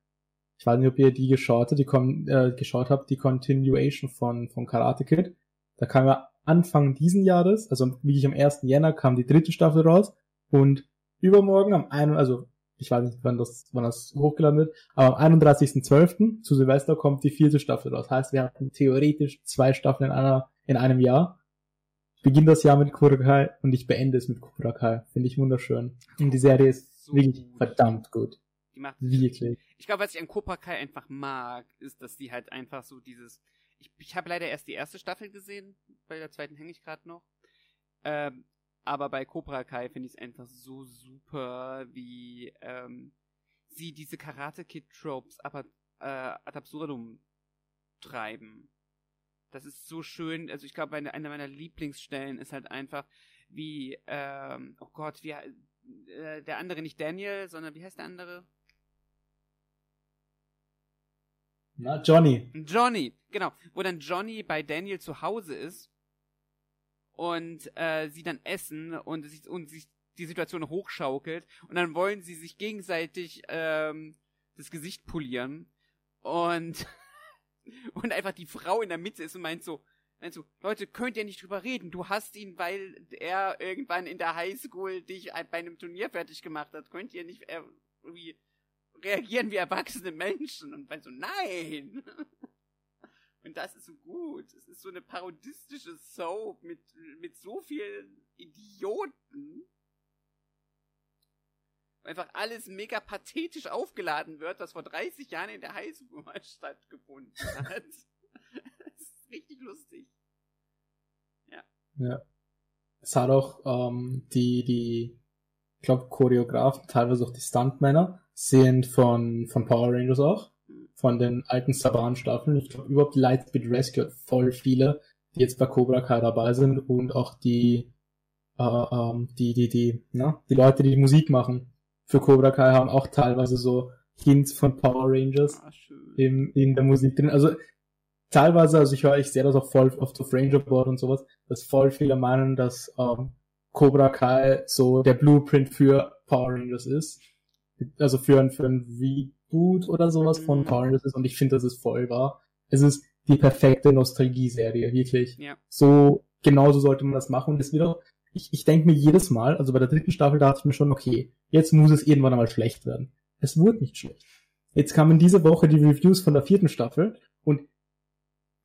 Ich weiß nicht, ob ihr die geschaut habt, die kon äh, geschaut habt, die Continuation von, von Karate Kid. Da kam ja Anfang diesen Jahres, also wie ich am 1. Jänner kam die dritte Staffel raus und übermorgen am 1. also ich weiß nicht, wann das, wann das hochgeladen wird, aber am 31.12. zu Silvester kommt die vierte Staffel raus. Heißt, wir hatten theoretisch zwei Staffeln in einer, in einem Jahr. Ich beginne das Jahr mit Cobra Kai und ich beende es mit Cobra Kai. Finde ich wunderschön. Und die Serie ist so wirklich gut. verdammt gut. Die macht wirklich. Ich glaube, was ich an Cobra Kai einfach mag, ist, dass die halt einfach so dieses, ich, ich habe leider erst die erste Staffel gesehen, bei der zweiten hänge ich gerade noch. Ähm, aber bei Cobra Kai finde ich es einfach so super, wie ähm, sie diese Karate Kid Tropes aber äh, ad absurdum treiben. Das ist so schön. Also ich glaube, eine, eine meiner Lieblingsstellen ist halt einfach, wie, ähm, oh Gott, wie äh, der andere nicht Daniel, sondern wie heißt der andere? Na, Johnny. Johnny, genau. Wo dann Johnny bei Daniel zu Hause ist und äh, sie dann essen und sich, und sich die Situation hochschaukelt und dann wollen sie sich gegenseitig ähm, das Gesicht polieren und [laughs] und einfach die Frau in der Mitte ist und meint so meint so Leute könnt ihr nicht drüber reden du hast ihn weil er irgendwann in der Highschool dich bei einem Turnier fertig gemacht hat könnt ihr nicht äh, irgendwie reagieren wie erwachsene Menschen und meint so nein [laughs] Und das ist so gut. Es ist so eine parodistische Soap mit, mit so vielen Idioten. Einfach alles mega pathetisch aufgeladen wird, was vor 30 Jahren in der Highschool [laughs] stattgefunden hat. [laughs] das ist richtig lustig. Ja. Ja. Es hat auch ähm, die, die, ich glaube, Choreografen, teilweise auch die Stuntmänner, sind von, von Power Rangers auch von den alten Saban-Staffeln. Ich glaube, überhaupt Lightspeed Rescue hat voll viele, die jetzt bei Cobra Kai dabei sind und auch die, äh, ähm, die, die, die, na, die Leute, die die Musik machen für Cobra Kai haben auch teilweise so Hints von Power Rangers ah, in, in der Musik drin. Also teilweise, also ich höre, ich sehe das auch voll auf auf Ranger Board und sowas, dass voll viele meinen, dass ähm, Cobra Kai so der Blueprint für Power Rangers ist. Also für ein, für ein Reboot oder sowas von mhm. Power Rangers ist und ich finde, das ist voll wahr. Es ist die perfekte Nostalgie-Serie, wirklich. Ja. So, genauso sollte man das machen und es wird auch, ich, ich denke mir jedes Mal, also bei der dritten Staffel dachte ich mir schon, okay, jetzt muss es irgendwann einmal schlecht werden. Es wurde nicht schlecht. Jetzt kamen diese Woche die Reviews von der vierten Staffel und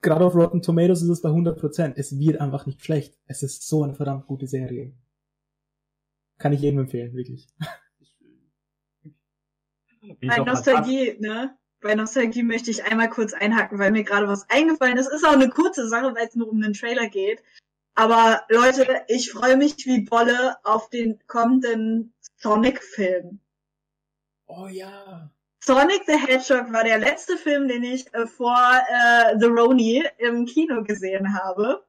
gerade auf Rotten Tomatoes ist es bei 100%. Es wird einfach nicht schlecht. Es ist so eine verdammt gute Serie. Kann ich jedem empfehlen, wirklich. [laughs] Bei Nostalgie, ne? Bei Nostalgie möchte ich einmal kurz einhaken, weil mir gerade was eingefallen ist. Ist auch eine kurze Sache, weil es nur um den Trailer geht. Aber Leute, ich freue mich wie Bolle auf den kommenden Sonic-Film. Oh ja. Sonic the Hedgehog war der letzte Film, den ich äh, vor äh, The Roni im Kino gesehen habe.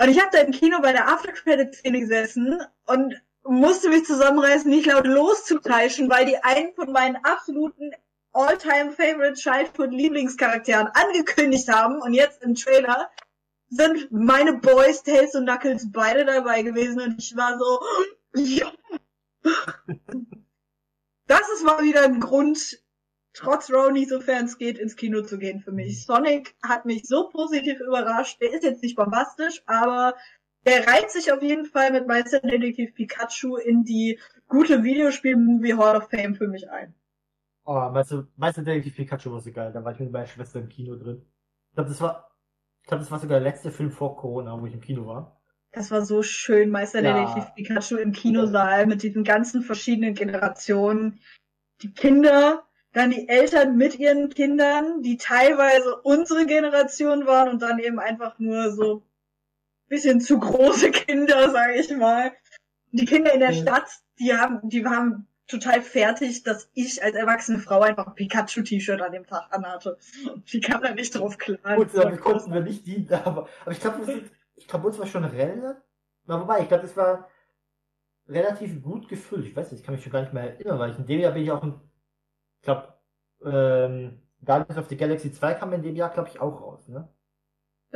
Und ich habe da im Kino bei der After-Credit-Szene gesessen und musste mich zusammenreißen, nicht laut loszukreischen, weil die einen von meinen absoluten all-time favorite Childhood Lieblingscharakteren angekündigt haben und jetzt im Trailer sind meine Boys, Tails und Knuckles beide dabei gewesen und ich war so, ja. Das ist mal wieder ein Grund, trotz Roni, sofern es geht, ins Kino zu gehen für mich. Sonic hat mich so positiv überrascht. Der ist jetzt nicht bombastisch, aber der reiht sich auf jeden Fall mit Meisterdetektiv Pikachu in die gute Videospiel-Movie Hall of Fame für mich ein. Oh, Meister, Meisterdetektiv Pikachu war so geil. Da war ich mit meiner Schwester im Kino drin. Ich glaube, das war, ich glaube, das war sogar der letzte Film vor Corona, wo ich im Kino war. Das war so schön, Meisterdetektiv ja. Pikachu im Kinosaal mit diesen ganzen verschiedenen Generationen. Die Kinder, dann die Eltern mit ihren Kindern, die teilweise unsere Generation waren und dann eben einfach nur so bisschen zu große Kinder, sage ich mal. Die Kinder in der Mhm. Stadt, die haben, die waren total fertig, dass ich als erwachsene Frau einfach ein Pikachu-T-Shirt an dem Tag anhatte. Die kam da nicht drauf klar. Gut, damit konnten wir nicht dienen, aber, aber ich glaube, ich glaube, uns war schon relativ, na, wobei, ich glaube, es war relativ gut gefüllt. Ich weiß nicht, ich kann mich schon gar nicht mehr erinnern, weil ich in dem Jahr bin ich auch ein, ich glaube, ähm, Guardians of the Galaxy 2 kam in dem Jahr, glaube ich, auch raus, ne?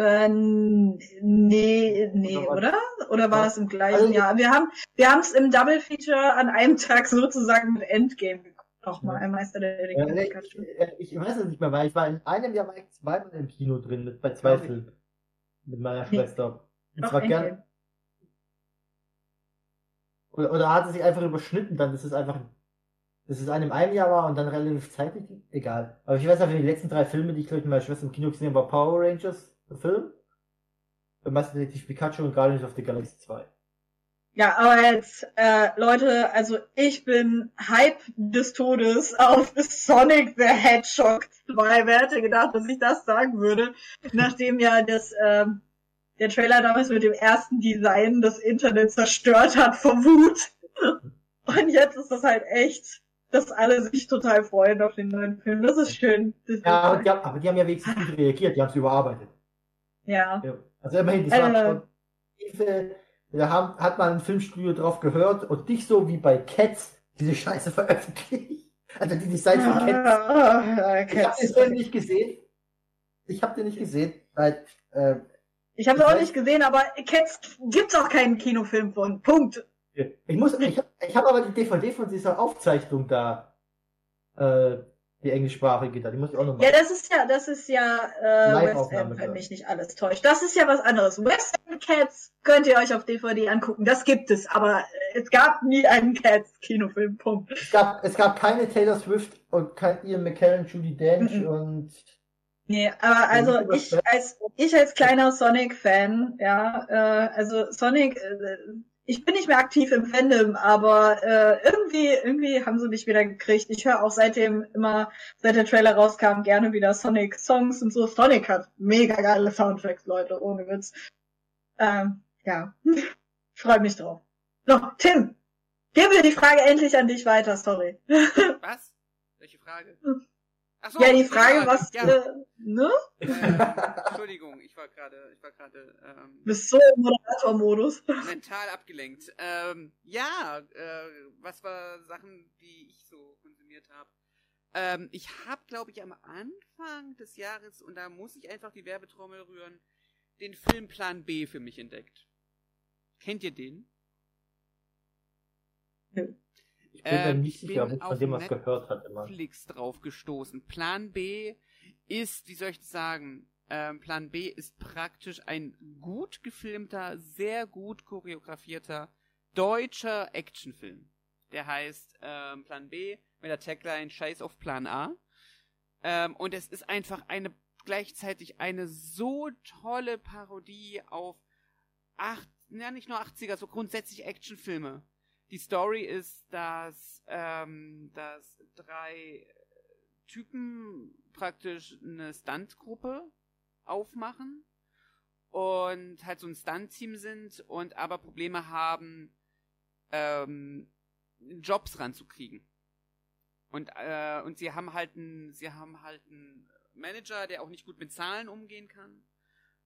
Äh, nee, nee, Oder oder? Oder war Ja. das im gleichen Also- Jahr? Wir haben, wir haben es im Double Feature an einem [laughs] Tag sozusagen mit Endgame geguckt. Nochmal, Ja. ein Meister der Äh, Dinge. nee, ich, äh, ich weiß es nicht mehr, weil ich war in einem Jahr war ich zweimal im Kino drin, mit, bei zwei. Filmen. Mit meiner Nee. Schwester. Und Doch, zwar gern, oder, oder hat es sich einfach überschnitten, dann ist es einfach, dass es einem einem Jahr war und dann relativ zeitig, egal. Aber ich weiß einfach, die letzten drei Filme, die ich glaube ich mit meiner Schwester im Kino gesehen habe, war Power Rangers, Film, der Meister Detektiv Pikachu und Guardians of the Galaxy 2. Ja, aber jetzt, äh, Leute, also ich bin Hype des Todes auf Sonic the Hedgehog 2. Wer hätte gedacht, dass ich das sagen würde, nachdem ja das, ähm, der Trailer damals mit dem ersten Design das Internet zerstört hat vor Wut. [laughs] Und jetzt ist das halt echt, dass alle sich total freuen auf den neuen Film. Das ist schön. Das Ja, aber die, haben, aber die haben ja wenigstens gut reagiert, die haben es überarbeitet. Ja. Ja. Also immerhin, das war Äh. schon, Hilfe, da haben, hat man im Filmstudio drauf gehört und nicht so wie bei Cats diese Scheiße veröffentlicht. Also die Designs von Cats. Ah, Ich habe den Film nicht gesehen. Ich habe den nicht gesehen, weil äh, Ich habe Ich auch nicht gesehen, aber Cats gibt's auch keinen Kinofilm von. Punkt. ich muss, ich habe ich hab aber die DVD von dieser Aufzeichnung da, äh, die englischsprachige da, die muss ich auch noch Ja, machen. das ist ja, das ist ja äh, West End, wenn ja. mich nicht alles täuscht. Das ist ja was anderes. West End Cats könnt ihr euch auf DVD angucken. Das gibt es, aber äh, es gab nie einen Cats Kinofilm. Punkt. Es gab, es gab keine Taylor Swift und kein Ian McKellen, Judy Dench Mhm. und Nee, aber also Ja, ich als ich als kleiner Sonic Fan, ja, äh, also Sonic äh, ich bin nicht mehr aktiv im Fandom, aber äh, irgendwie irgendwie haben sie mich wieder gekriegt. Ich höre auch seitdem immer seit der Trailer rauskam gerne wieder Sonic Songs und so. Sonic hat mega geile Soundtracks, Leute, ohne Witz. Ähm, ja. [laughs] Freue mich drauf. So, Tim, geben wir die Frage endlich an dich weiter, sorry. Was? Welche Frage? [laughs] So, ja, die Frage, was Ja, äh, ne? äh, Entschuldigung, ich war gerade, ich war gerade ähm, Bist so im Moderator-Modus. mental abgelenkt. Ähm, ja, äh, was war Sachen, die ich so konsumiert habe? Ähm, ich habe, glaube ich, am Anfang des Jahres, und da muss ich einfach die Werbetrommel rühren, den Film Plan B für mich entdeckt. Kennt ihr den? Ich bin mir Ähm, nicht ich sicher, ob ich auf von dem was gehört hat immer. Netflix drauf gestoßen. Plan B ist, wie soll ich das sagen? Ähm, Plan B ist praktisch ein gut gefilmter, sehr gut choreografierter deutscher Actionfilm. Der heißt ähm, Plan B mit der Tagline Scheiß auf Plan A. Ähm, und es ist einfach eine gleichzeitig eine so tolle Parodie auf acht, ja nicht nur 80er, so grundsätzlich Actionfilme. Die Story ist, dass, ähm, dass drei Typen praktisch eine Stuntgruppe aufmachen und halt so ein Stunt-Team sind und aber Probleme haben, ähm, Jobs ranzukriegen. Und, äh, und sie haben halt einen, sie haben halt einen Manager, der auch nicht gut mit Zahlen umgehen kann.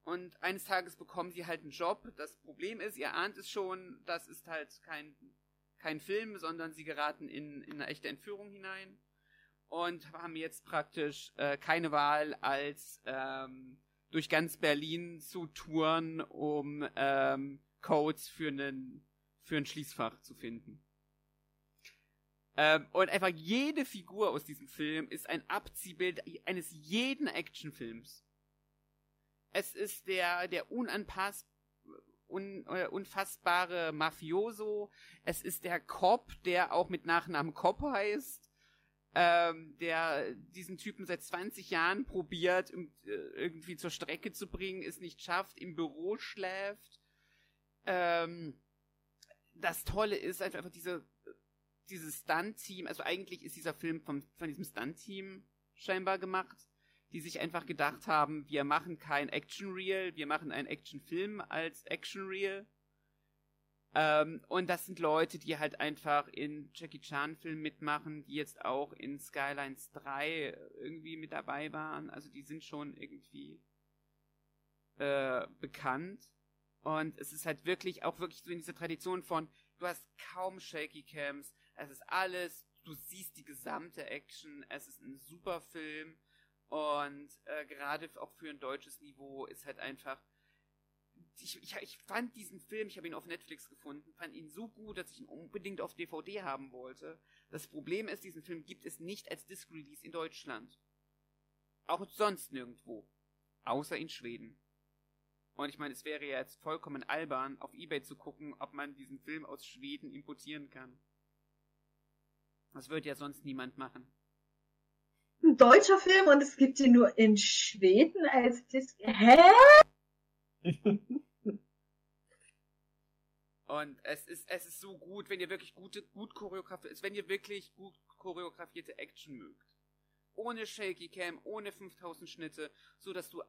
Und eines Tages bekommen sie halt einen Job. Das Problem ist, ihr ahnt es schon, das ist halt kein, kein Film, sondern sie geraten in, in eine echte Entführung hinein und haben jetzt praktisch äh, keine Wahl, als ähm, durch ganz Berlin zu touren, um ähm, Codes für einen für ein Schließfach zu finden. Ähm, und einfach jede Figur aus diesem Film ist ein Abziehbild eines jeden Actionfilms. Es ist der der unanpass un, äh, unfassbare Mafioso. Es ist der Cop, der auch mit Nachnamen Cop heißt ähm, der diesen Typen seit 20 Jahren probiert, um, äh, irgendwie zur Strecke zu bringen, es nicht schafft, im Büro schläft. Ähm, das Tolle ist einfach diese, dieses Stunt-Team, also eigentlich ist dieser Film vom, von diesem Stunt-Team scheinbar gemacht, die sich einfach gedacht haben, wir machen kein Action-Reel, wir machen einen Action-Film als Action-Reel. Ähm, und das sind Leute, die halt einfach in Jackie Chan Filmen mitmachen, die jetzt auch in Skylines 3 irgendwie mit dabei waren. Also die sind schon irgendwie äh, bekannt. Und es ist halt wirklich auch wirklich so in dieser Tradition von, du hast kaum Shaky Cams, es ist alles, du siehst die gesamte Action, es ist ein super Film und äh, gerade auch für ein deutsches Niveau ist halt einfach ich, ich, ich fand diesen Film, ich habe ihn auf Netflix gefunden, fand ihn so gut, dass ich ihn unbedingt auf DVD haben wollte. Das Problem ist, diesen Film gibt es nicht als Disc Release in Deutschland. Auch sonst nirgendwo. Außer in Schweden. Und ich meine, es wäre ja jetzt vollkommen albern, auf Ebay zu gucken, ob man diesen Film aus Schweden importieren kann. Das wird ja sonst niemand machen. Ein deutscher Film und es gibt ihn nur in Schweden als Disc. Hä? Und es ist, es ist so gut, wenn ihr wirklich gute, gut choreografiert, wenn ihr wirklich gut choreografierte Action mögt. Ohne Shaky Cam, ohne 5000 Schnitte, so dass du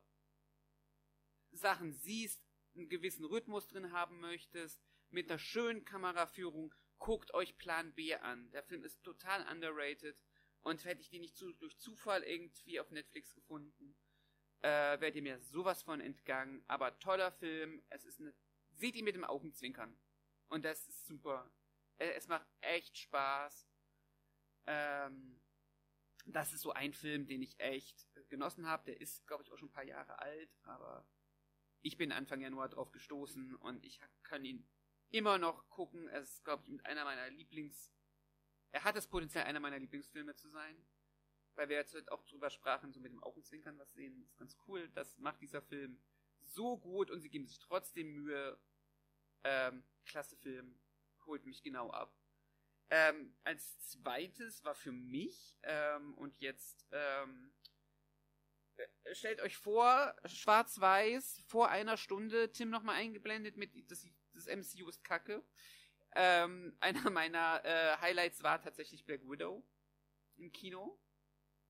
Sachen siehst, einen gewissen Rhythmus drin haben möchtest, mit einer schönen Kameraführung, guckt euch Plan B an. Der Film ist total underrated und hätte ich den nicht zu, durch Zufall irgendwie auf Netflix gefunden, äh, wäre mir sowas von entgangen. Aber toller Film, es ist eine, seht ihn mit dem Augenzwinkern. Und das ist super. Es macht echt Spaß. Ähm, das ist so ein Film, den ich echt genossen habe. Der ist, glaube ich, auch schon ein paar Jahre alt, aber ich bin Anfang Januar drauf gestoßen und ich kann ihn immer noch gucken. Es ist, glaube ich, mit einer meiner Lieblings... Er hat das Potenzial, einer meiner Lieblingsfilme zu sein. Weil wir jetzt auch drüber sprachen, so mit dem Augenzwinkern was sehen. Ist ganz cool. Das macht dieser Film so gut und sie geben sich trotzdem Mühe. Ähm, klasse Film. Holt mich genau ab. Ähm, als zweites war für mich, ähm, und jetzt ähm, äh, stellt euch vor, schwarz-weiß, vor einer Stunde, Tim nochmal eingeblendet mit, das, das MCU ist kacke. Ähm, [laughs] einer meiner äh, Highlights war tatsächlich Black Widow im Kino.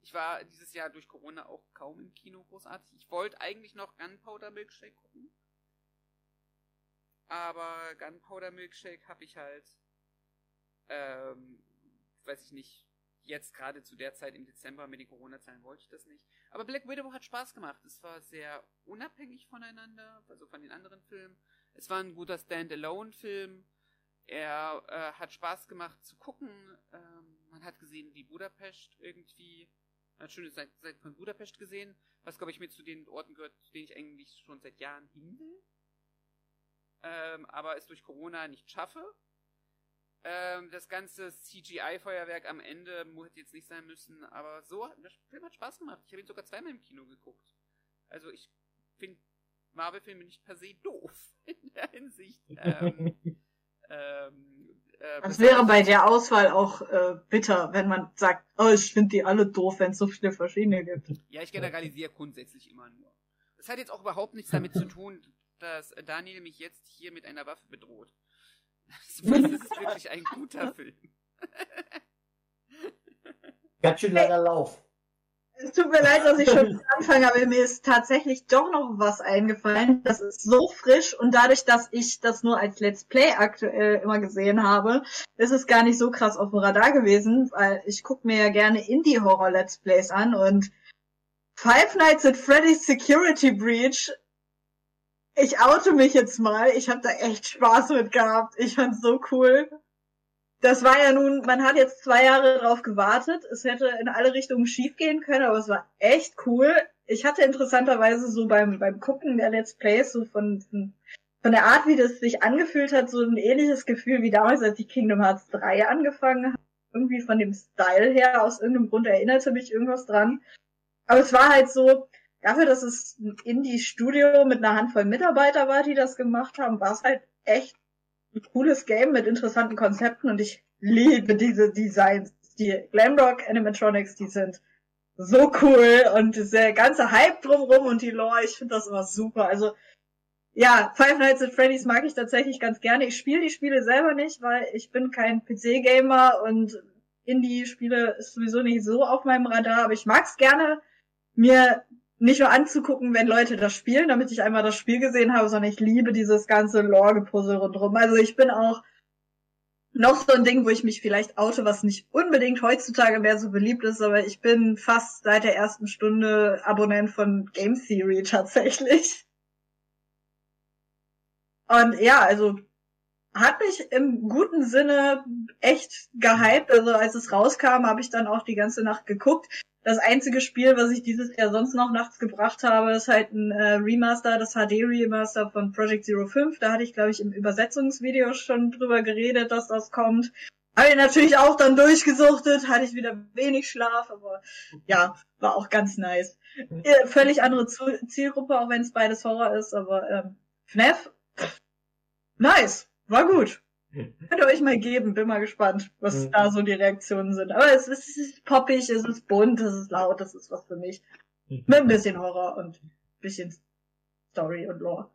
Ich war dieses Jahr durch Corona auch kaum im Kino großartig. Ich wollte eigentlich noch Gunpowder Milkshake gucken. Aber Gunpowder Milkshake habe ich halt, ähm, weiß ich nicht, jetzt gerade zu der Zeit im Dezember mit den Corona-Zahlen wollte ich das nicht. Aber Black Widow hat Spaß gemacht. Es war sehr unabhängig voneinander, also von den anderen Filmen. Es war ein guter Standalone-Film. Er äh, hat Spaß gemacht zu gucken. Ähm, man hat gesehen, wie Budapest irgendwie, man hat schöne Seite von Budapest gesehen, was glaube ich mit zu den Orten gehört, zu denen ich eigentlich schon seit Jahren hin will. Ähm, aber es durch Corona nicht schaffe. Ähm, das ganze CGI-Feuerwerk am Ende hätte jetzt nicht sein müssen, aber so, der Film hat Spaß gemacht. Ich habe ihn sogar zweimal im Kino geguckt. Also ich finde Marvel-Filme nicht per se doof [laughs] in der Hinsicht. Ähm, [laughs] ähm, äh, das wäre bei der Auswahl auch äh, bitter, wenn man sagt, oh, ich finde die alle doof, wenn es so viele verschiedene gibt. Ja, ich generalisiere grundsätzlich immer nur. Das hat jetzt auch überhaupt nichts damit zu tun, dass Daniel mich jetzt hier mit einer Waffe bedroht. Das [laughs] ist wirklich ein guter Film. Ganz schön langer Lauf. Es tut mir leid, dass ich schon anfange, aber mir ist tatsächlich doch noch was eingefallen. Das ist so frisch und dadurch, dass ich das nur als Let's Play aktuell immer gesehen habe, ist es gar nicht so krass auf dem Radar gewesen, weil ich gucke mir ja gerne Indie-Horror-Let's Plays an und Five Nights at Freddy's Security Breach ich oute mich jetzt mal. Ich habe da echt Spaß mit gehabt. Ich fand's so cool. Das war ja nun, man hat jetzt zwei Jahre drauf gewartet. Es hätte in alle Richtungen schief gehen können, aber es war echt cool. Ich hatte interessanterweise so beim, beim Gucken der Let's Plays so von, von der Art, wie das sich angefühlt hat, so ein ähnliches Gefühl wie damals, als ich Kingdom Hearts 3 angefangen habe. Irgendwie von dem Style her, aus irgendeinem Grund erinnerte mich irgendwas dran. Aber es war halt so, dafür, dass es ein Indie-Studio mit einer Handvoll Mitarbeiter war, die das gemacht haben, war es halt echt cooles Game mit interessanten Konzepten und ich liebe diese Designs. Die Glamrock Animatronics, die sind so cool und der ganze Hype drumrum und die Lore, ich finde das immer super. Also ja, Five Nights at Freddy's mag ich tatsächlich ganz gerne. Ich spiele die Spiele selber nicht, weil ich bin kein PC-Gamer und Indie-Spiele ist sowieso nicht so auf meinem Radar, aber ich mag's gerne, mir nicht nur anzugucken, wenn Leute das spielen, damit ich einmal das Spiel gesehen habe, sondern ich liebe dieses ganze Lore-Gepuzzle rundherum. Also ich bin auch noch so ein Ding, wo ich mich vielleicht oute, was nicht unbedingt heutzutage mehr so beliebt ist, aber ich bin fast seit der ersten Stunde Abonnent von Game Theory tatsächlich. Und ja, also hat mich im guten Sinne echt gehypt. Also als es rauskam, habe ich dann auch die ganze Nacht geguckt. Das einzige Spiel, was ich dieses Jahr sonst noch nachts gebracht habe, ist halt ein äh, Remaster, das HD-Remaster von Project Zero 5. Da hatte ich, glaube ich, im Übersetzungsvideo schon drüber geredet, dass das kommt. Habe ich natürlich auch dann durchgesuchtet, hatte ich wieder wenig Schlaf, aber ja, war auch ganz nice. Äh, völlig andere Zielgruppe, auch wenn es beides Horror ist, aber ähm, FNAF, nice, war gut. [laughs] Könnt ihr euch mal geben, bin mal gespannt, was mhm. da so die Reaktionen sind. Aber es ist, es ist poppig, es ist bunt, es ist laut, das ist was für mich. Mhm. Mit ein bisschen Horror und ein bisschen Story und Lore.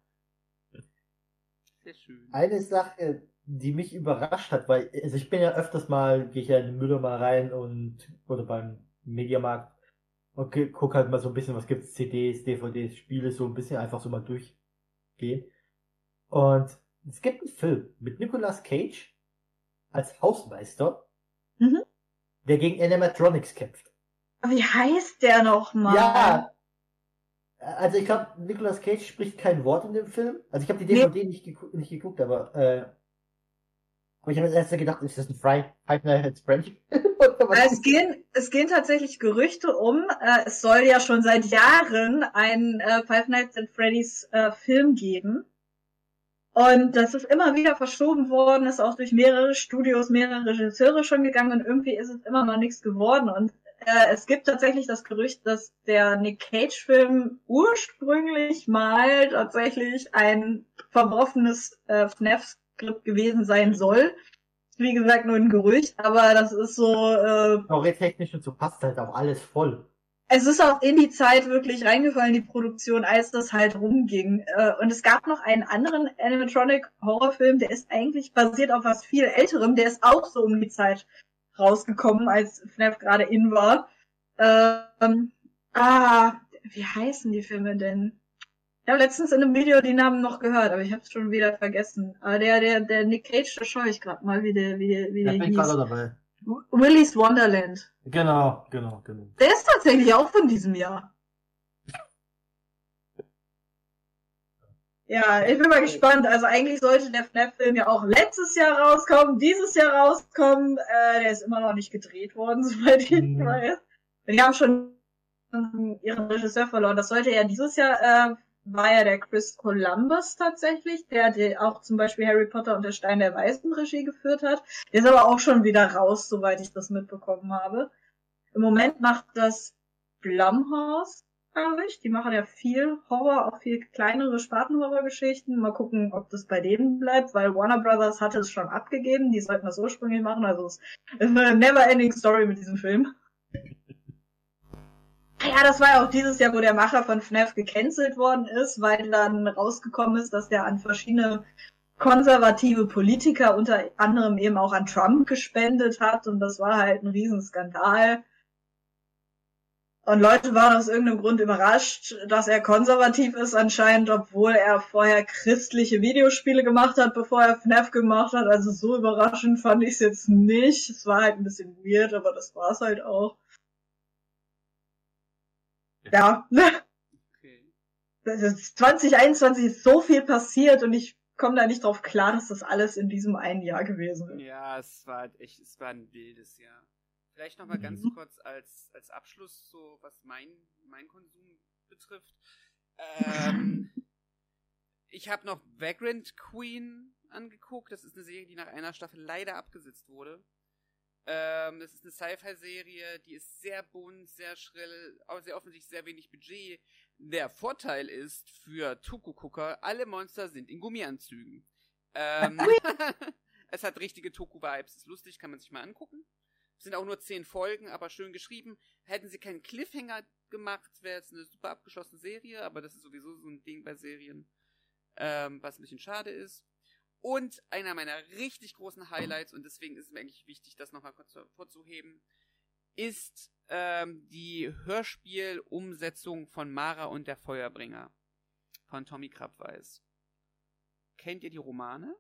Sehr schön. Eine Sache, die mich überrascht hat, weil, also ich bin ja öfters mal, gehe ich ja in den Müller mal rein und, oder beim Mediamarkt und guck halt mal so ein bisschen, was gibt's, CDs, DVDs, Spiele, so ein bisschen einfach so mal durchgehen. Und es gibt einen Film mit Nicolas Cage als Hausmeister, mhm. der gegen Animatronics kämpft. Wie heißt der nochmal? Ja. Also ich glaube, Nicolas Cage spricht kein Wort in dem Film. Also ich habe die DVD nee. nicht, geguckt, nicht geguckt, aber äh, aber ich habe jetzt erst gedacht, ist das ein Fry Five Nights French? [laughs] es gehen es gehen tatsächlich Gerüchte um. Äh, es soll ja schon seit Jahren einen äh, Five Nights at Freddy's äh, Film geben. Und das ist immer wieder verschoben worden, ist auch durch mehrere Studios, mehrere Regisseure schon gegangen und irgendwie ist es immer noch nichts geworden. Und äh, es gibt tatsächlich das Gerücht, dass der Nick Cage-Film ursprünglich mal tatsächlich ein verworfenes äh, FNAF-Skript gewesen sein soll. Wie gesagt, nur ein Gerücht, aber das ist so. Äh, Storytechnisch und so passt halt auch alles voll es ist auch in die Zeit wirklich reingefallen, die Produktion, als das halt rumging. Äh, und es gab noch einen anderen Animatronic-Horrorfilm, der ist eigentlich basiert auf was viel älterem, der ist auch so um die Zeit rausgekommen, als FNAF gerade in war. Ähm, ah, wie heißen die Filme denn? Ich habe letztens in einem Video die Namen noch gehört, aber ich habe es schon wieder vergessen. Aber der, der, der Nick Cage, da schaue ich gerade mal, wie der, wie der, wie der, der hieß. Dabei. Willy's Wonderland. Genau, genau, genau. Der ist tatsächlich auch von diesem Jahr. Ja, ich bin mal gespannt. Also eigentlich sollte der FNAF-Film ja auch letztes Jahr rauskommen, dieses Jahr rauskommen. Äh, der ist immer noch nicht gedreht worden, [laughs] soweit ich mhm. weiß. Die haben schon ihren Regisseur verloren. Das sollte ja dieses Jahr äh, war ja der Chris Columbus tatsächlich, der, der auch zum Beispiel Harry Potter und der Stein der Weißen Regie geführt hat. Der ist aber auch schon wieder raus, soweit ich das mitbekommen habe. Im Moment macht das Blumhouse, glaube ich. Die machen ja viel Horror, auch viel kleinere Spartenhorrorgeschichten. Mal gucken, ob das bei denen bleibt, weil Warner Brothers hatte es schon abgegeben. Die sollten das ursprünglich machen. Also es ist eine never-ending Story mit diesem Film. Ja, das war ja auch dieses Jahr, wo der Macher von FNAF gecancelt worden ist, weil dann rausgekommen ist, dass der an verschiedene konservative Politiker, unter anderem eben auch an Trump gespendet hat und das war halt ein Riesenskandal. Und Leute waren aus irgendeinem Grund überrascht, dass er konservativ ist anscheinend, obwohl er vorher christliche Videospiele gemacht hat, bevor er FNAF gemacht hat. Also so überraschend fand ich es jetzt nicht. Es war halt ein bisschen weird, aber das war es halt auch. Ja. Okay. 2021 ist so viel passiert und ich komme da nicht drauf klar, dass das alles in diesem einen Jahr gewesen ist. Ja, es war echt, es war ein wildes Jahr. Vielleicht nochmal mhm. ganz kurz als, als Abschluss, so was mein, mein Konsum betrifft. Ähm, [laughs] ich habe noch Vagrant Queen angeguckt. Das ist eine Serie, die nach einer Staffel leider abgesetzt wurde. Ähm, das ist eine Sci-Fi-Serie, die ist sehr bunt, sehr schrill, aber sehr offensichtlich sehr wenig Budget. Der Vorteil ist für Toku-Gucker, alle Monster sind in Gummianzügen. Ähm, [laughs] [laughs] es hat richtige Toku-Vibes, ist lustig, kann man sich mal angucken. Es sind auch nur zehn Folgen, aber schön geschrieben. Hätten sie keinen Cliffhanger gemacht, wäre es eine super abgeschlossene Serie, aber das ist sowieso so ein Ding bei Serien, ähm, was ein bisschen schade ist. Und einer meiner richtig großen Highlights, und deswegen ist es mir eigentlich wichtig, das nochmal kurz hervorzuheben. ist ähm, die Hörspielumsetzung von Mara und der Feuerbringer von Tommy Krabweis. Kennt ihr die Romane?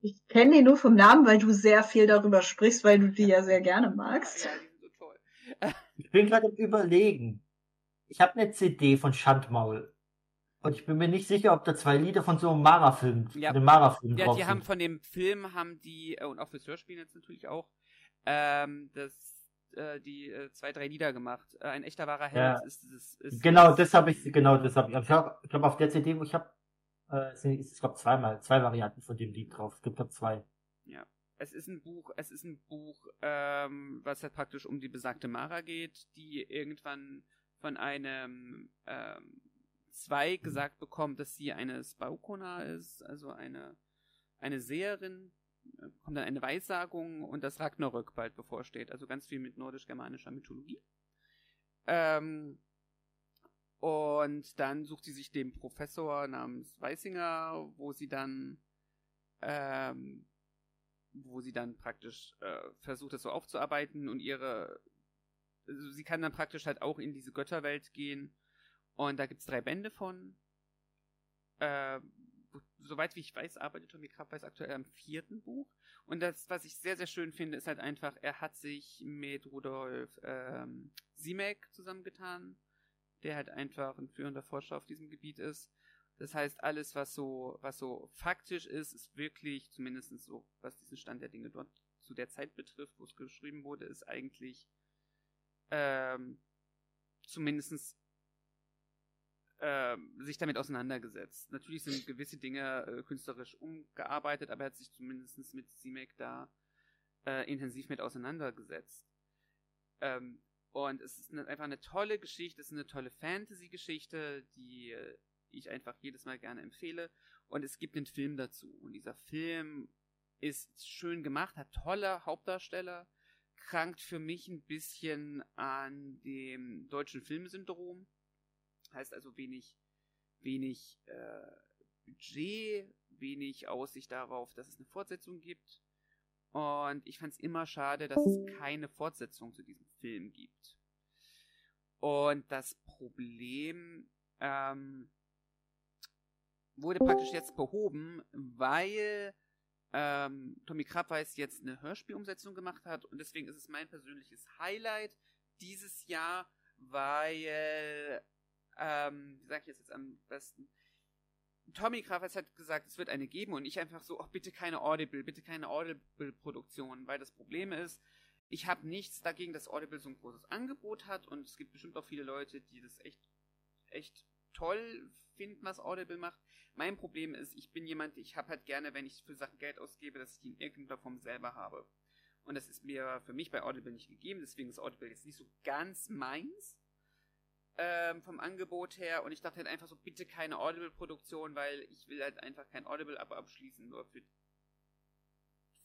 Ich kenne die nur vom Namen, weil du sehr viel darüber sprichst, weil du die ja sehr gerne magst. Ja, die sind so toll. Ich bin gerade im Überlegen. Ich habe eine CD von Schandmaul. Und ich bin mir nicht sicher, ob da zwei Lieder von so einem Mara-Film, Ja. einem Mara-Film Ja, die haben sind. von dem Film haben die, äh, und auch fürs Hörspiel jetzt natürlich auch, ähm, das, äh, die äh, zwei, drei Lieder gemacht. Äh, ein echter wahrer Held Ja. ist, ist, ist Genau, das habe ich, genau, das habe ich. Ich glaube, glaub, auf der CD, wo ich habe, äh, ich glaube, zweimal, zwei Varianten von dem Lied drauf. Es gibt da zwei. es ist ein Buch, es ist ein Buch, ähm, was halt praktisch um die besagte Mara geht, die irgendwann von einem ähm, Zweig gesagt bekommt, dass sie eine Spaukona ist, also eine eine Seherin, äh, kommt dann eine Weissagung und das Ragnarök bald bevorsteht, also ganz viel mit nordisch-germanischer Mythologie. Ähm, und dann sucht sie sich den Professor namens Weisinger, wo sie dann ähm, wo sie dann praktisch äh, versucht, das so aufzuarbeiten und ihre, also sie kann dann praktisch halt auch in diese Götterwelt gehen und da gibt's drei Bände von. Äh, soweit wie ich weiß, arbeitet Tommy Krabbeis aktuell am vierten Buch und das, was ich sehr, sehr schön finde, ist halt einfach, er hat sich mit Rudolf ähm, Simek zusammengetan, der halt einfach ein führender Forscher auf diesem Gebiet ist. Das heißt, alles, was so, was so faktisch ist, ist wirklich, zumindest so, was diesen Stand der Dinge dort zu der Zeit betrifft, wo es geschrieben wurde, ist eigentlich ähm, zumindest ähm, sich damit auseinandergesetzt. Natürlich sind gewisse Dinge äh, künstlerisch umgearbeitet, aber er hat sich zumindest mit CMAC da äh, intensiv mit auseinandergesetzt. Ähm, und es ist eine, einfach eine tolle Geschichte, es ist eine tolle Fantasy-Geschichte, die äh, ich einfach jedes Mal gerne empfehle. Und es gibt einen Film dazu. Und dieser Film ist schön gemacht, hat tolle Hauptdarsteller, krankt für mich ein bisschen an dem deutschen Filmsyndrom. Heißt also wenig, wenig äh, Budget, wenig Aussicht darauf, dass es eine Fortsetzung gibt. Und ich fand es immer schade, dass es keine Fortsetzung zu diesem Film gibt. Und das Problem ähm, wurde praktisch jetzt behoben, weil ähm, Tommy Krabweis jetzt eine Hörspielumsetzung gemacht hat und deswegen ist es mein persönliches Highlight dieses Jahr, weil, ähm, wie sage ich es jetzt am besten, Tommy Krabweis hat gesagt, es wird eine geben und ich einfach so, oh, bitte keine Audible, bitte keine Audible-Produktion, weil das Problem ist, ich habe nichts dagegen, dass Audible so ein großes Angebot hat und es gibt bestimmt auch viele Leute, die das echt, echt toll finden, was Audible macht. Mein Problem ist, ich bin jemand, ich habe halt gerne, wenn ich für Sachen Geld ausgebe, dass ich die in irgendeiner Form selber habe. Und das ist mir für mich bei Audible nicht gegeben, deswegen ist Audible jetzt nicht so ganz meins ähm, vom Angebot her. Und ich dachte halt einfach so, bitte keine Audible-Produktion, weil ich will halt einfach kein Audible-Abo abschließen, nur für,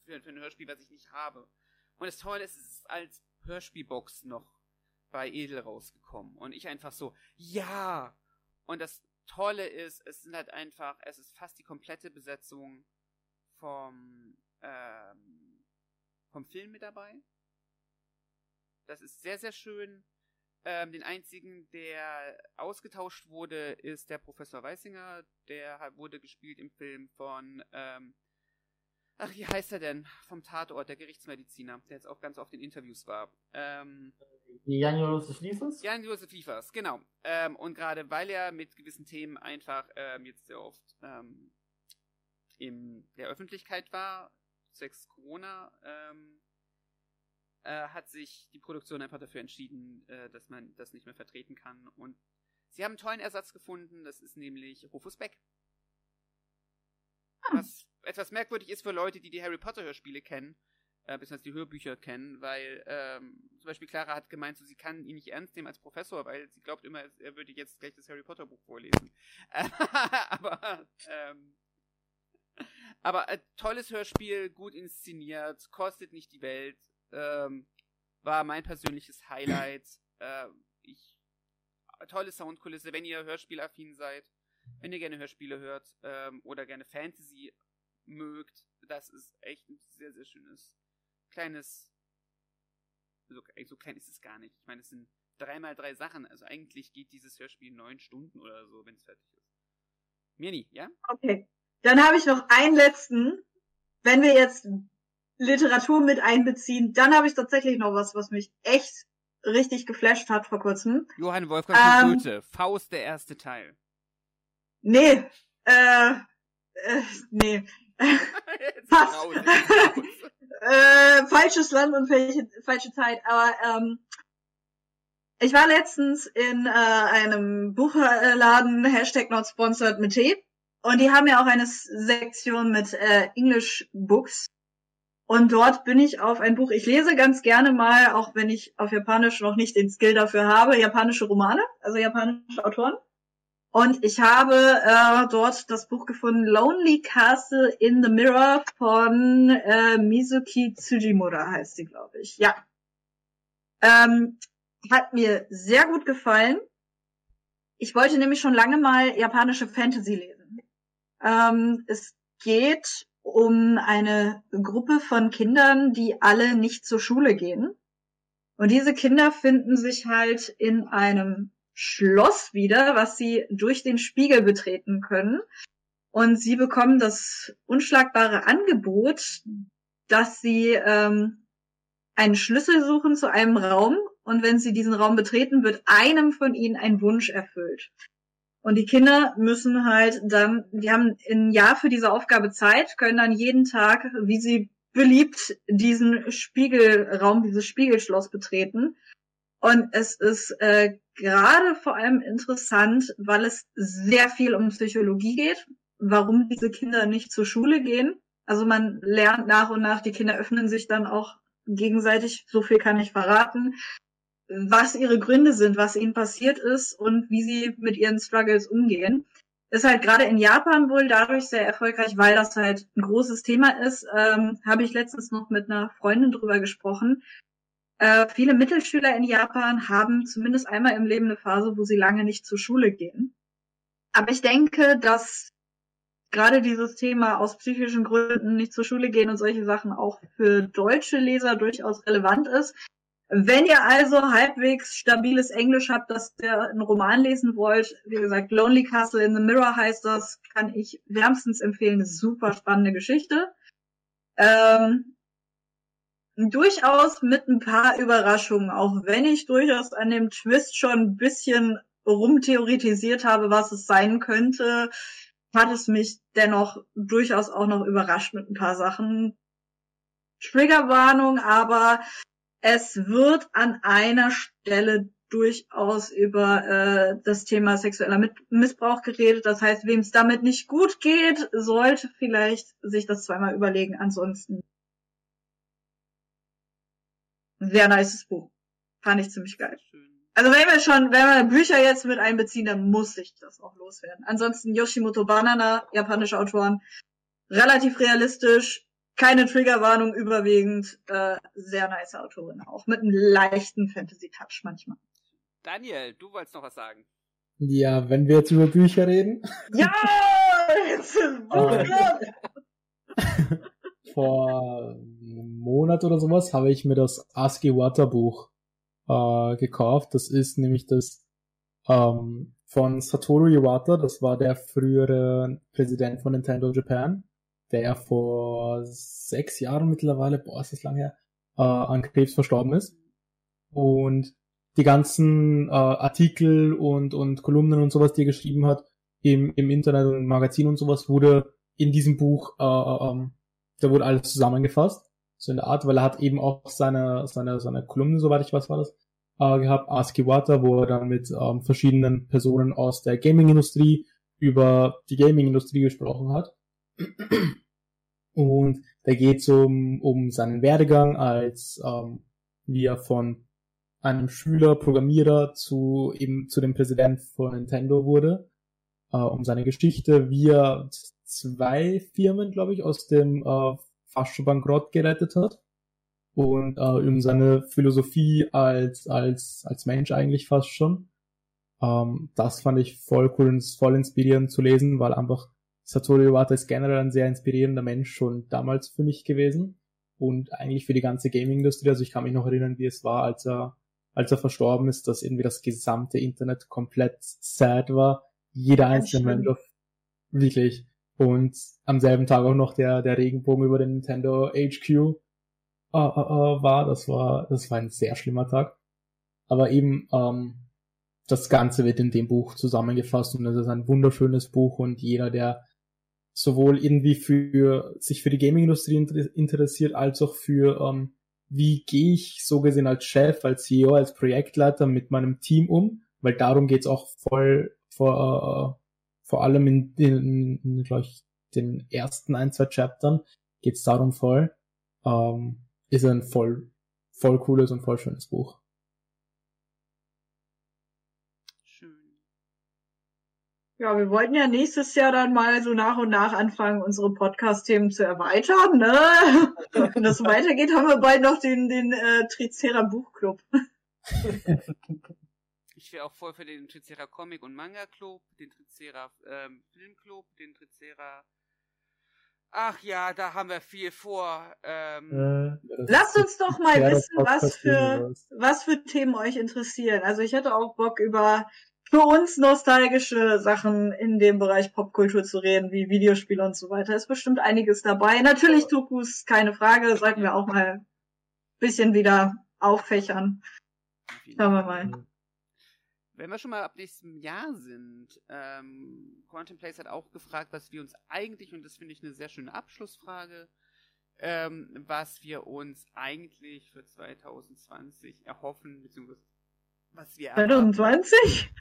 für, für ein Hörspiel, was ich nicht habe. Und das Tolle ist, es ist als Hörspielbox noch bei Edel rausgekommen. Und ich einfach so, ja! Und das Tolle ist, es sind halt einfach, es ist fast die komplette Besetzung vom, ähm, vom Film mit dabei. Das ist sehr, sehr schön. Ähm, den einzigen, der ausgetauscht wurde, ist der Professor Weisinger. Der wurde gespielt im Film von, ähm, ach, wie heißt er denn? Vom Tatort, der Gerichtsmediziner, der jetzt auch ganz oft in Interviews war. Ähm, Janus Liefers? Jan Josef Liefers, genau. Ähm, und gerade weil er mit gewissen Themen einfach ähm, jetzt sehr oft ähm, in der Öffentlichkeit war, zwecks Corona, ähm, äh, hat sich die Produktion einfach dafür entschieden, äh, dass man das nicht mehr vertreten kann. Und sie haben einen tollen Ersatz gefunden, das ist nämlich Rufus Beck. Was etwas merkwürdig ist für Leute, die die Harry Potter Hörspiele kennen, äh, beziehungsweise die Hörbücher kennen, weil ähm, zum Beispiel Clara hat gemeint, so, sie kann ihn nicht ernst nehmen als Professor, weil sie glaubt immer, er würde jetzt gleich das Harry Potter Buch vorlesen. [laughs] aber ähm, aber äh, tolles Hörspiel, gut inszeniert, kostet nicht die Welt, ähm, war mein persönliches Highlight. [clears throat] äh, ich tolle Soundkulisse, wenn ihr Hörspielaffin seid, wenn ihr gerne Hörspiele hört ähm, oder gerne Fantasy mögt, das ist echt ein sehr, sehr schönes kleines So, so klein ist es gar nicht. Ich meine, es sind dreimal drei Sachen. Also eigentlich geht dieses Hörspiel neun Stunden oder so, wenn es fertig ist. Mirni, ja? Okay. Dann habe ich noch einen letzten. Wenn wir jetzt Literatur mit einbeziehen, dann habe ich tatsächlich noch was, was mich echt richtig geflasht hat vor kurzem. Johann Wolfgang von Ähm, Goethe, Faust, der erste Teil. Nee, äh, äh nee. [laughs] Pass. [laughs] äh, falsches Land und falsche, falsche Zeit. Aber ähm, ich war letztens in äh, einem Buchladen, Hashtag not sponsored mit T. Und die haben ja auch eine Sektion mit äh, English Books. Und dort bin ich auf ein Buch, ich lese ganz gerne mal, auch wenn ich auf Japanisch noch nicht den Skill dafür habe, japanische Romane, also japanische Autoren. Und ich habe äh, dort das Buch gefunden, Lonely Castle in the Mirror von äh, Mizuki Tsujimura heißt sie, glaube ich. Ja. Ähm, hat mir sehr gut gefallen. Ich wollte nämlich schon lange mal japanische Fantasy lesen. Ähm, es geht um eine Gruppe von Kindern, die alle nicht zur Schule gehen. Und diese Kinder finden sich halt in einem Schloss wieder, was sie durch den Spiegel betreten können. Und sie bekommen das unschlagbare Angebot, dass sie ähm, einen Schlüssel suchen zu einem Raum. Und wenn sie diesen Raum betreten, wird einem von ihnen ein Wunsch erfüllt. Und die Kinder müssen halt dann, die haben ein Jahr für diese Aufgabe Zeit, können dann jeden Tag, wie sie beliebt, diesen Spiegelraum, dieses Spiegelschloss betreten. Und es ist äh, gerade vor allem interessant, weil es sehr viel um Psychologie geht, warum diese Kinder nicht zur Schule gehen. Also man lernt nach und nach, die Kinder öffnen sich dann auch gegenseitig, so viel kann ich verraten, was ihre Gründe sind, was ihnen passiert ist und wie sie mit ihren Struggles umgehen. Ist halt gerade in Japan wohl dadurch sehr erfolgreich, weil das halt ein großes Thema ist. Ähm, Habe ich letztens noch mit einer Freundin drüber gesprochen. Äh, viele Mittelschüler in Japan haben zumindest einmal im Leben eine Phase, wo sie lange nicht zur Schule gehen. Aber ich denke, dass gerade dieses Thema aus psychischen Gründen nicht zur Schule gehen und solche Sachen auch für deutsche Leser durchaus relevant ist. Wenn ihr also halbwegs stabiles Englisch habt, dass ihr einen Roman lesen wollt, wie gesagt, Lonely Castle in the Mirror heißt das, kann ich wärmstens empfehlen. Eine super spannende Geschichte. Ähm, durchaus mit ein paar Überraschungen, auch wenn ich durchaus an dem Twist schon ein bisschen rumtheoretisiert habe, was es sein könnte, hat es mich dennoch durchaus auch noch überrascht mit ein paar Sachen. Triggerwarnung, aber es wird an einer Stelle durchaus über äh, das Thema sexueller Mit Missbrauch geredet. Das heißt, wem es damit nicht gut geht, sollte vielleicht sich das zweimal überlegen. Ansonsten sehr nices Buch. Fand ich ziemlich geil. Also wenn wir schon, wenn wir Bücher jetzt mit einbeziehen, dann muss ich das auch loswerden. Ansonsten Yoshimoto Banana, japanische Autoren, relativ realistisch, keine Triggerwarnung überwiegend, äh, sehr nice Autorin auch, mit einem leichten Fantasy-Touch manchmal. Daniel, du wolltest noch was sagen. Ja, wenn wir jetzt über Bücher reden, Ja, jetzt ist [laughs] Buchclub! [laughs] vor einem Monat oder sowas habe ich mir das ASCII Water Buch äh, gekauft. Das ist nämlich das ähm, von Satoru Iwata, das war der frühere Präsident von Nintendo Japan, der vor sechs Jahren mittlerweile, boah, ist das lang her, äh, an Krebs verstorben ist. Und die ganzen äh, Artikel und, und Kolumnen und sowas, die er geschrieben hat, im, im Internet und im Magazin und sowas, wurde in diesem Buch, äh, äh, ähm, da wurde alles zusammengefasst, so in der Art, weil er hat eben auch seine, seine, seine Kolumne, soweit ich weiß, war das, äh, gehabt, Ask Iwata, wo er dann mit ähm, verschiedenen Personen aus der Gaming-Industrie über die Gaming-Industrie gesprochen hat. Und da geht es um, um seinen Werdegang als ähm, wie er von einem Schüler, Programmierer zu eben zu dem Präsident von Nintendo wurde, äh, um seine Geschichte, wie er zwei Firmen, glaube ich, aus dem äh, fast schon Bankrott gerettet hat und äh, um seine Philosophie als als als Mensch eigentlich fast schon. Ähm, das fand ich voll cool und voll inspirierend zu lesen, weil einfach Satoru Iwata ist generell ein sehr inspirierender Mensch schon damals für mich gewesen und eigentlich für die ganze Gaming-Industrie. Also ich kann mich noch erinnern, wie es war, als er, als er verstorben ist, dass irgendwie das gesamte Internet komplett sad war. Jeder einzelne Mensch auf, wirklich. Und am selben Tag auch noch der, der Regenbogen über den Nintendo HQ uh, uh, uh, war. Das war, das war ein sehr schlimmer Tag. Aber eben, ähm, das Ganze wird in dem Buch zusammengefasst und es ist ein wunderschönes Buch und jeder, der sowohl irgendwie für sich für die Gaming-Industrie interessiert, als auch für ähm, wie gehe ich so gesehen als Chef, als CEO, als Projektleiter mit meinem Team um, weil darum geht's auch voll vor, äh, vor allem in, in, in glaube ich, den ersten ein, zwei Chaptern geht's darum voll. Ähm, ist ein voll, voll cooles und voll schönes Buch. Ja, wir wollten ja nächstes Jahr dann mal so nach und nach anfangen, unsere Podcast-Themen zu erweitern. Ne? [laughs] Wenn das so weitergeht, haben wir bald noch den, den äh, Tricera Buchclub. [laughs] ich wäre auch voll für den Tricera Comic und Manga Club, den Tricera ähm, Filmclub, den Tricera Ach ja, da haben wir viel vor. Ähm, äh, Lasst uns doch mal wissen, was für, was für Themen euch interessieren. Also ich hätte auch Bock über für uns nostalgische Sachen in dem Bereich Popkultur zu reden, wie Videospiele und so weiter. Ist bestimmt einiges dabei. Natürlich Tokus, keine Frage, sollten wir auch mal ein bisschen wieder auffächern. Schauen wir mal. Wenn wir schon mal ab nächstem Jahr sind, ähm, Quantum Place hat auch gefragt, was wir uns eigentlich, und das finde ich eine sehr schöne Abschlussfrage, ähm, was wir uns eigentlich für 2020 erhoffen, beziehungsweise was wir 2020?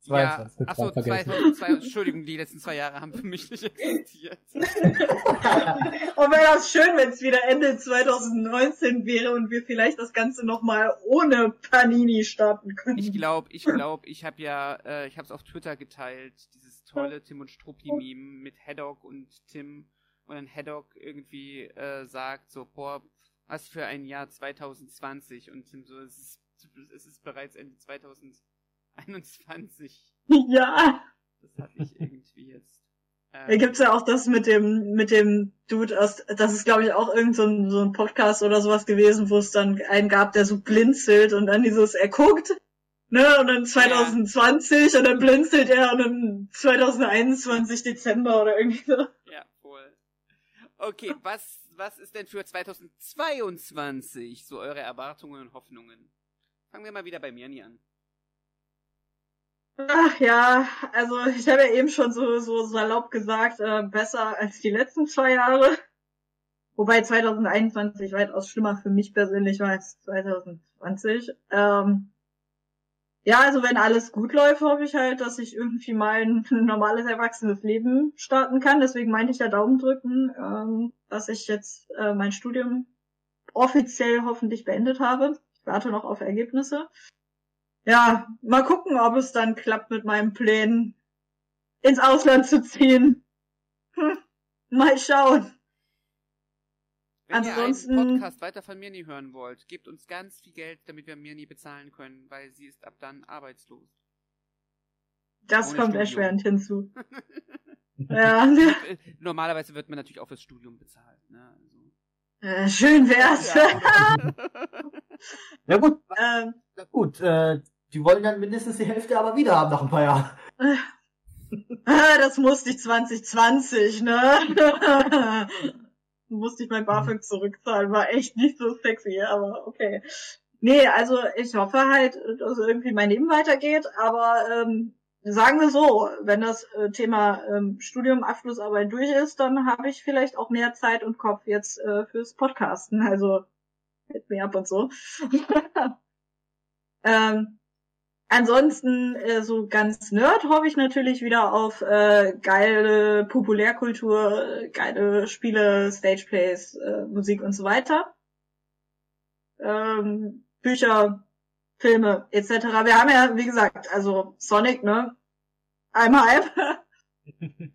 22. Ja, achso, 2002, Entschuldigung, die letzten zwei Jahre haben für mich nicht existiert. [laughs] und wäre das schön, wenn es wieder Ende 2019 wäre und wir vielleicht das Ganze nochmal ohne Panini starten können. Ich glaube, ich glaube, ich habe ja, äh, ich habe es auf Twitter geteilt, dieses tolle Tim und Struppi-Meme mit Haddock und Tim und dann Haddock irgendwie äh, sagt so, boah, was für ein Jahr 2020 und Tim so, es ist, es ist bereits Ende 2020. 21. [laughs] Ja. Das hatte ich irgendwie jetzt. Ähm, [laughs] da gibt's ja auch das mit dem, mit dem Dude aus, das ist glaube ich auch irgend so ein, so ein Podcast oder sowas gewesen, wo es dann einen gab, der so blinzelt und dann dieses, er guckt, ne, und dann 2020 ja. und dann blinzelt er und dann 2021 Dezember oder irgendwie so. Ja, wohl. Okay, was, was ist denn für 2022 so eure Erwartungen und Hoffnungen? Fangen wir mal wieder bei Mirni an. Ach ja, also ich habe ja eben schon so, so salopp gesagt, äh, besser als die letzten zwei Jahre. Wobei 2021 weitaus schlimmer für mich persönlich war als 2020. Ähm, ja, also wenn alles gut läuft, hoffe ich halt, dass ich irgendwie mal ein [laughs] normales, erwachsenes Leben starten kann. Deswegen meinte ich ja Daumen drücken, ähm, dass ich jetzt äh, mein Studium offiziell hoffentlich beendet habe. Ich warte noch auf Ergebnisse ja, mal gucken, ob es dann klappt mit meinen Plänen, ins Ausland zu ziehen. Hm, mal schauen. Wenn Ansonsten, ihr einen Podcast weiter von Mirni hören wollt, gebt uns ganz viel Geld, damit wir Mirni bezahlen können, weil sie ist ab dann arbeitslos. Das Ohne kommt Studium. erschwerend hinzu. [laughs] ja. Normalerweise wird man natürlich auch fürs Studium bezahlt. Ne? Also. Äh, schön wär's. Ja, [laughs] ja gut. Ähm, gut, äh, die wollen dann mindestens die Hälfte aber wieder haben nach ein paar Jahren. Ah, das musste ich 2020, ne? [laughs] musste ich mein BAföG zurückzahlen, war echt nicht so sexy, aber okay. Nee, also ich hoffe halt, dass irgendwie mein Leben weitergeht, aber ähm, sagen wir so, wenn das äh, Thema ähm, Studium, Abschlussarbeit durch ist, dann habe ich vielleicht auch mehr Zeit und Kopf jetzt äh, fürs Podcasten, also mit mir ab und so. [laughs] ähm, Ansonsten äh, so ganz nerd hoffe ich natürlich wieder auf äh, geile Populärkultur, geile Spiele, Stageplays, äh, Musik und so weiter. Ähm, Bücher, Filme etc. Wir haben ja, wie gesagt, also Sonic, ne? Einmal halb. [laughs]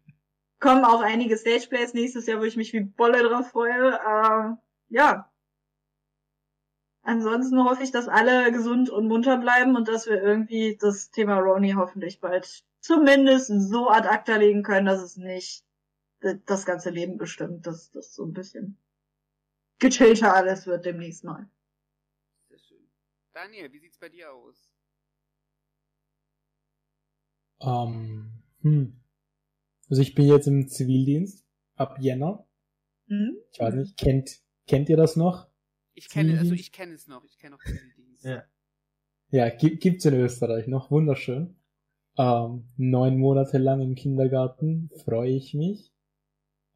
Kommen auch einige Stageplays nächstes Jahr, wo ich mich wie Bolle drauf freue. Äh, ja, Ansonsten hoffe ich, dass alle gesund und munter bleiben und dass wir irgendwie das Thema Roni hoffentlich bald zumindest so ad acta legen können, dass es nicht das ganze Leben bestimmt. Das, das so ein bisschen. gechillter alles wird demnächst mal. Sehr schön. Daniel, wie sieht's bei dir aus? Ähm, hm. Also ich bin jetzt im Zivildienst ab Jänner. Hm? Ich weiß nicht, kennt, kennt ihr das noch? Ich kenne, also ich kenne es noch, ich kenne auch Zivildienst. Ja. Ja, gi- gibt's in Österreich noch, wunderschön. Ähm, neun Monate lang im Kindergarten, freue ich mich.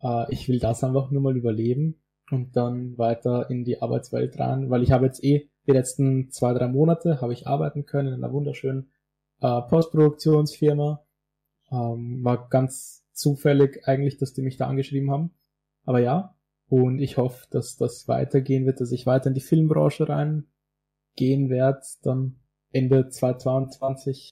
Äh, ich will das einfach nur mal überleben und dann weiter in die Arbeitswelt rein, weil ich habe jetzt eh die letzten zwei, drei Monate habe ich arbeiten können in einer wunderschönen äh, Postproduktionsfirma. Ähm, war ganz zufällig eigentlich, dass die mich da angeschrieben haben. Aber ja, und ich hoffe, dass das weitergehen wird, dass ich weiter in die Filmbranche reingehen werde, dann Ende 2022.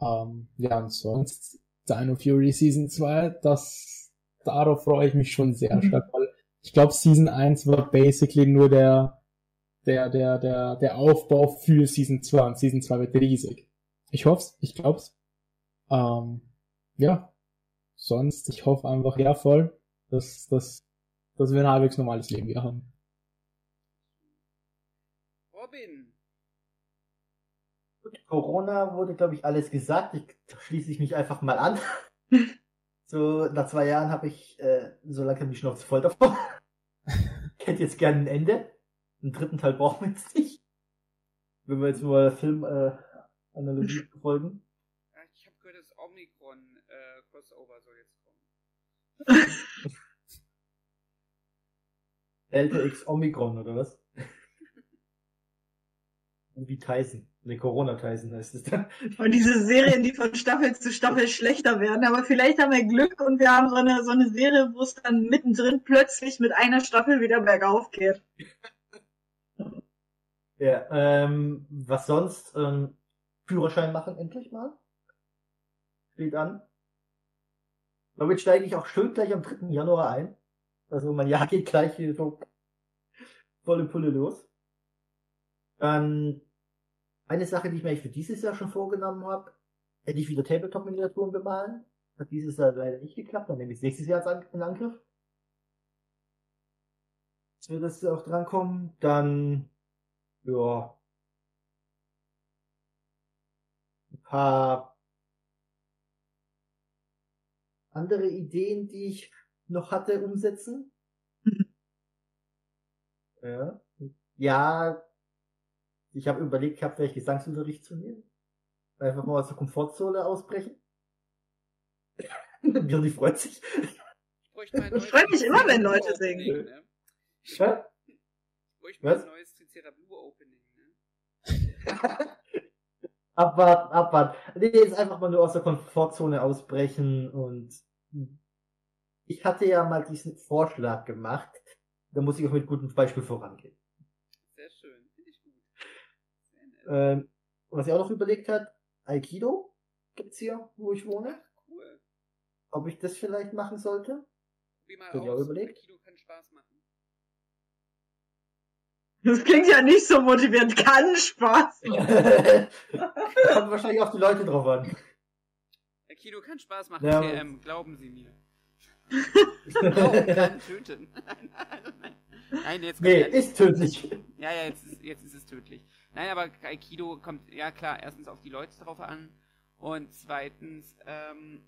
Ähm, ja, und sonst Dino Fury Season 2, das, darauf freue ich mich schon sehr Mhm. stark, weil ich glaube, Season 1 war basically nur der, der, der, der, der Aufbau für Season 2 und Season 2 wird riesig. Ich hoff's, ich glaub's. Ähm, ja, sonst, ich hoffe einfach, ja, voll, dass, dass, dass wir ein halbwegs normales Leben wieder haben. Robin, Gut, Corona wurde, glaube ich, alles gesagt. Ich, da schließe ich mich einfach mal an. [laughs] so, nach zwei Jahren habe ich äh, so langsam die Schnauze voll davon. ich [laughs] hätte jetzt gerne ein Ende. Einen dritten Teil brauchen wir jetzt nicht. Wenn wir jetzt nur Film-Analogie äh, Analogie [laughs] folgen. ja, ich habe gehört, das Omnicron äh, Crossover soll jetzt kommen. Delta X Omikron, oder was? Wie Tyson. Ne, Corona Tyson heißt es dann. Und diese Serien, die von Staffel zu Staffel schlechter werden. Aber vielleicht haben wir Glück und wir haben so eine, so eine Serie, wo es dann mittendrin plötzlich mit einer Staffel wieder bergauf geht. Ja, ähm, was sonst? Ähm, Führerschein machen endlich mal. Steht an. Damit steige ich auch schön gleich am 3. Januar ein. Also mein Jahr geht gleich hier so volle Pulle los. Dann eine Sache, die ich mir für dieses Jahr schon vorgenommen habe, hätte ich wieder Tabletop-Miniaturen bemalen. Hat dieses Jahr leider nicht geklappt, dann nehme ich nächstes Jahr in Angriff. Dass wir das auch drankommen. Dann ja. Ein paar andere Ideen, die ich noch hatte, umsetzen. [laughs] ja. Ja. Ich habe überlegt gehabt, vielleicht Gesangsunterricht zu nehmen. Einfach mal aus der Komfortzone ausbrechen. [laughs] Birni freut sich. Ich Ich neues freu mich immer, wenn Leute singen. Ne? Ja? Ich bräuchte mal Was? ein neues Tricera Blue Opening. Ne? [laughs] abwarten, abwarten. Nee, ist einfach mal nur aus der Komfortzone ausbrechen und ich hatte ja mal diesen Vorschlag gemacht. Da muss ich auch mit gutem Beispiel vorangehen. Sehr schön, finde ich gut. Sehr nett. Ähm, was ich auch noch überlegt hat, Aikido gibt's hier, wo ich wohne. Ach, cool. Ob ich das vielleicht machen sollte? Probier mal ich auch überlegt. Aikido kann Spaß machen. Das klingt ja nicht so motivierend. Kann Spaß. [laughs] Kommt wahrscheinlich auch die Leute drauf an. Aikido kann Spaß machen, Ja, TM, glauben Sie mir. Auch kann töten. [laughs] Nein, jetzt nee, ehrlich. ist tödlich. Ja, ja, jetzt ist, jetzt ist es tödlich. Nein, aber Aikido kommt, ja klar, erstens auf die Leute drauf an und zweitens, ähm,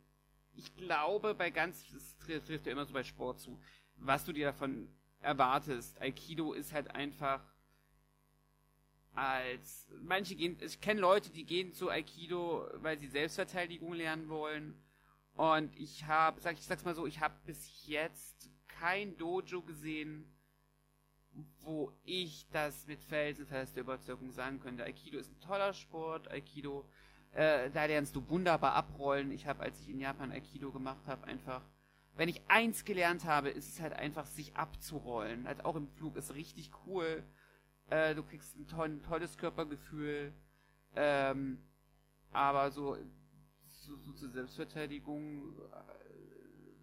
ich glaube, bei ganz, das trifft, trifft ja immer so bei Sport zu, was du dir davon erwartest. Aikido ist halt einfach als, manche gehen, ich kenne Leute, die gehen zu Aikido, weil sie Selbstverteidigung lernen wollen und ich habe, sag ich sag's mal so, ich habe bis jetzt kein Dojo gesehen, wo ich das mit felsenfester Überzeugung sagen könnte. Aikido ist ein toller Sport, Aikido, äh, da lernst du wunderbar abrollen. Ich habe, als ich in Japan Aikido gemacht habe, einfach, wenn ich eins gelernt habe, ist es halt einfach, sich abzurollen. Halt auch im Flug ist richtig cool. Äh, du kriegst ein, toll, ein tolles Körpergefühl. Ähm, aber so, so, so zur Selbstverteidigung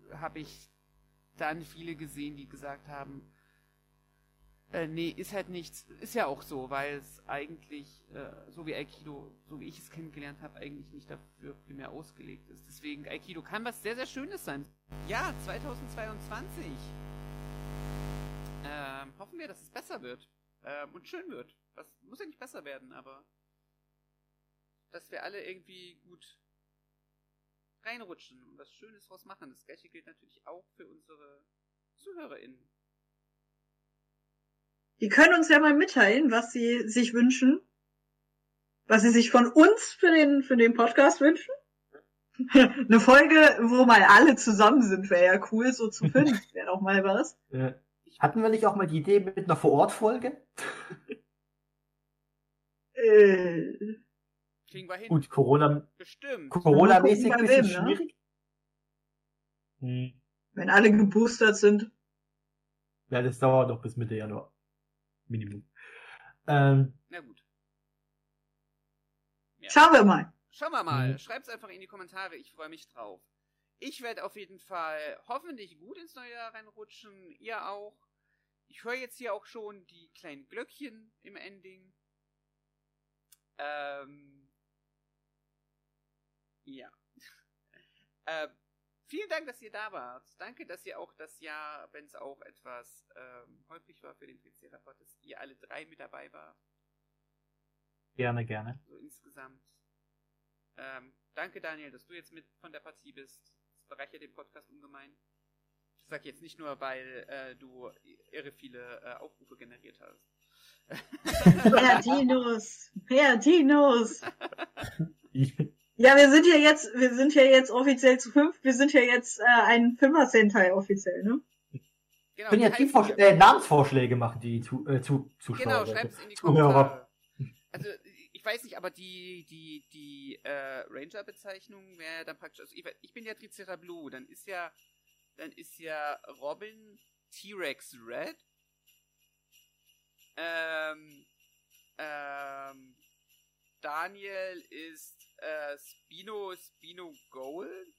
äh, habe ich dann viele gesehen, die gesagt haben, äh, nee, ist halt nichts. Ist ja auch so, weil es eigentlich, äh, so wie Aikido, so wie ich es kennengelernt habe, eigentlich nicht dafür primär ausgelegt ist. Deswegen, Aikido kann was sehr, sehr Schönes sein. Ja, 2022. ähm, hoffen wir, dass es besser wird ähm, und schön wird. Das muss ja nicht besser werden, aber dass wir alle irgendwie gut reinrutschen und was Schönes draus machen. Das gleiche gilt natürlich auch für unsere ZuhörerInnen. Die können uns ja mal mitteilen, was sie sich wünschen. Was sie sich von uns für den, für den Podcast wünschen. [laughs] Eine Folge, wo mal alle zusammen sind, wäre ja cool, so zu [laughs] fünf wäre auch mal was. Hatten wir nicht auch mal die Idee mit einer Vor-Ort-Folge? Äh, Kriegen wir hin. Gut, Corona, Bestimmt. Corona-mäßig ein bisschen ne? schwierig. Hm. wenn alle geboostert sind. Ja, das dauert noch bis Mitte Januar. Minimum. Ähm, Na gut. Ja. Schauen wir mal. Schauen wir mal. Mhm. Schreibt's einfach in die Kommentare. Ich freue mich drauf. Ich werde auf jeden Fall hoffentlich gut ins neue Jahr reinrutschen. Ihr auch. Ich höre jetzt hier auch schon die kleinen Glöckchen im Ending. Ähm. Ja. [laughs] äh, vielen Dank, dass ihr da wart. Danke, dass ihr auch das Jahr, wenn es auch etwas ähm, häufig war für den Triceratops, dass ihr alle drei mit dabei wart. gerne, gerne. So insgesamt. Ähm, danke, Daniel, dass du jetzt mit von der Partie bist. Das bereichert den Podcast ungemein. Das sag ich jetzt nicht nur, weil äh, du irre viele äh, Aufrufe generiert hast. Mehr Dinos, mehr Dinos. Ja, wir sind ja jetzt, wir sind ja jetzt offiziell zu fünf. Wir sind ja jetzt äh, ein Fünfer Sentai offiziell, ne? Genau, können ja die äh, Namensvorschläge machen, die zu, äh, zu, Zuschauer. Genau, schreibt's in die. Kommentare. Also, ich weiß nicht, aber die, die, die äh, Ranger-Bezeichnung wäre dann praktisch, also ich, ich bin ja Tricera Blue, dann ist ja, dann ist ja Robin T-Rex Red, ähm, ähm, Daniel ist äh, Spino, Spino Gold.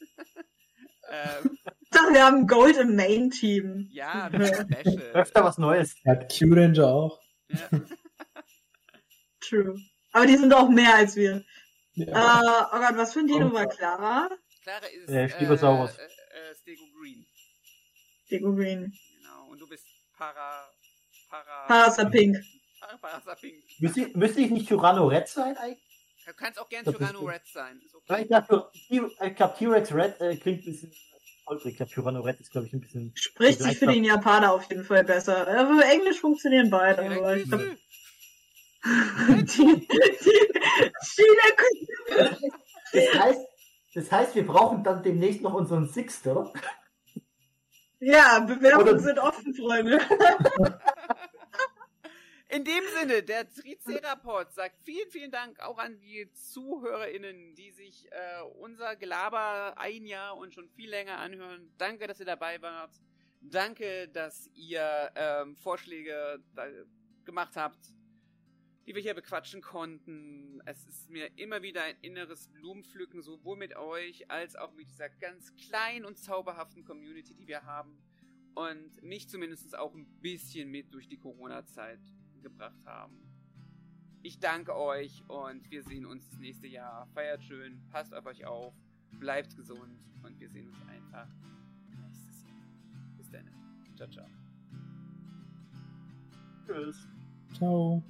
[laughs] ähm, Doch, wir haben Gold im Main-Team. ja, [laughs] das ist Special. Öfter was Neues. Er hat Q-Ranger auch. Ja. [laughs] True. Aber die sind auch mehr als wir. Ja. Äh, oh Gott, was für ein Dino war Clara? Clara ist Äh, Stegosaurus. Äh, äh, Stego Green. Dego Green. Genau. Und du bist Para. Para. Parasapink. Parasapink. Müsste, ich- müsste ich nicht Tyranno Red sein eigentlich? Du kannst auch gern Das ist Tyranno. Red sein. Okay. Ich glaube, T-Rex Red äh, klingt ein bisschen holprig. Ich glaube, Tyranno Red ist, glaube ich, ein bisschen... Spricht sich für den Japaner auf jeden Fall besser. Äh, für Englisch funktionieren beide. Direkt Aber ich glaub, Grüße. [laughs] die, die, China Das heißt, das heißt, wir brauchen dann demnächst noch unseren Sixter. Ja, Bewerbungen sind offen, Freunde. [laughs] In dem Sinne, der Tricerapod sagt vielen, vielen Dank auch an die ZuhörerInnen, die sich äh, unser Gelaber ein Jahr und schon viel länger anhören. Danke, dass ihr dabei wart. Danke, dass ihr ähm, Vorschläge gemacht habt, die wir hier bequatschen konnten. Es ist mir immer wieder ein inneres Blumenpflücken, sowohl mit euch als auch mit dieser ganz kleinen und zauberhaften Community, die wir haben. Und mich zumindest auch ein bisschen mit durch die Corona-Zeit gebracht haben. Ich danke euch und wir sehen uns das nächste Jahr. Feiert schön, passt auf euch auf, bleibt gesund und wir sehen uns einfach nächstes Jahr. Bis dann. Ciao, ciao. Tschüss. Ciao.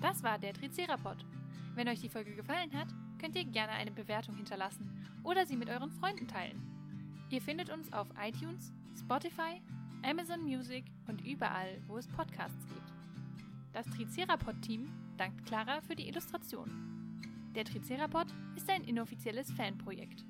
Das war der Tricerapod. Wenn euch die Folge gefallen hat, könnt ihr gerne eine Bewertung hinterlassen oder sie mit euren Freunden teilen. Ihr findet uns auf iTunes, Spotify, Amazon Music und überall, wo es Podcasts gibt. Das Tricerapod-Team dankt Clara für die Illustration. Der Tricerapod ist ein inoffizielles Fanprojekt.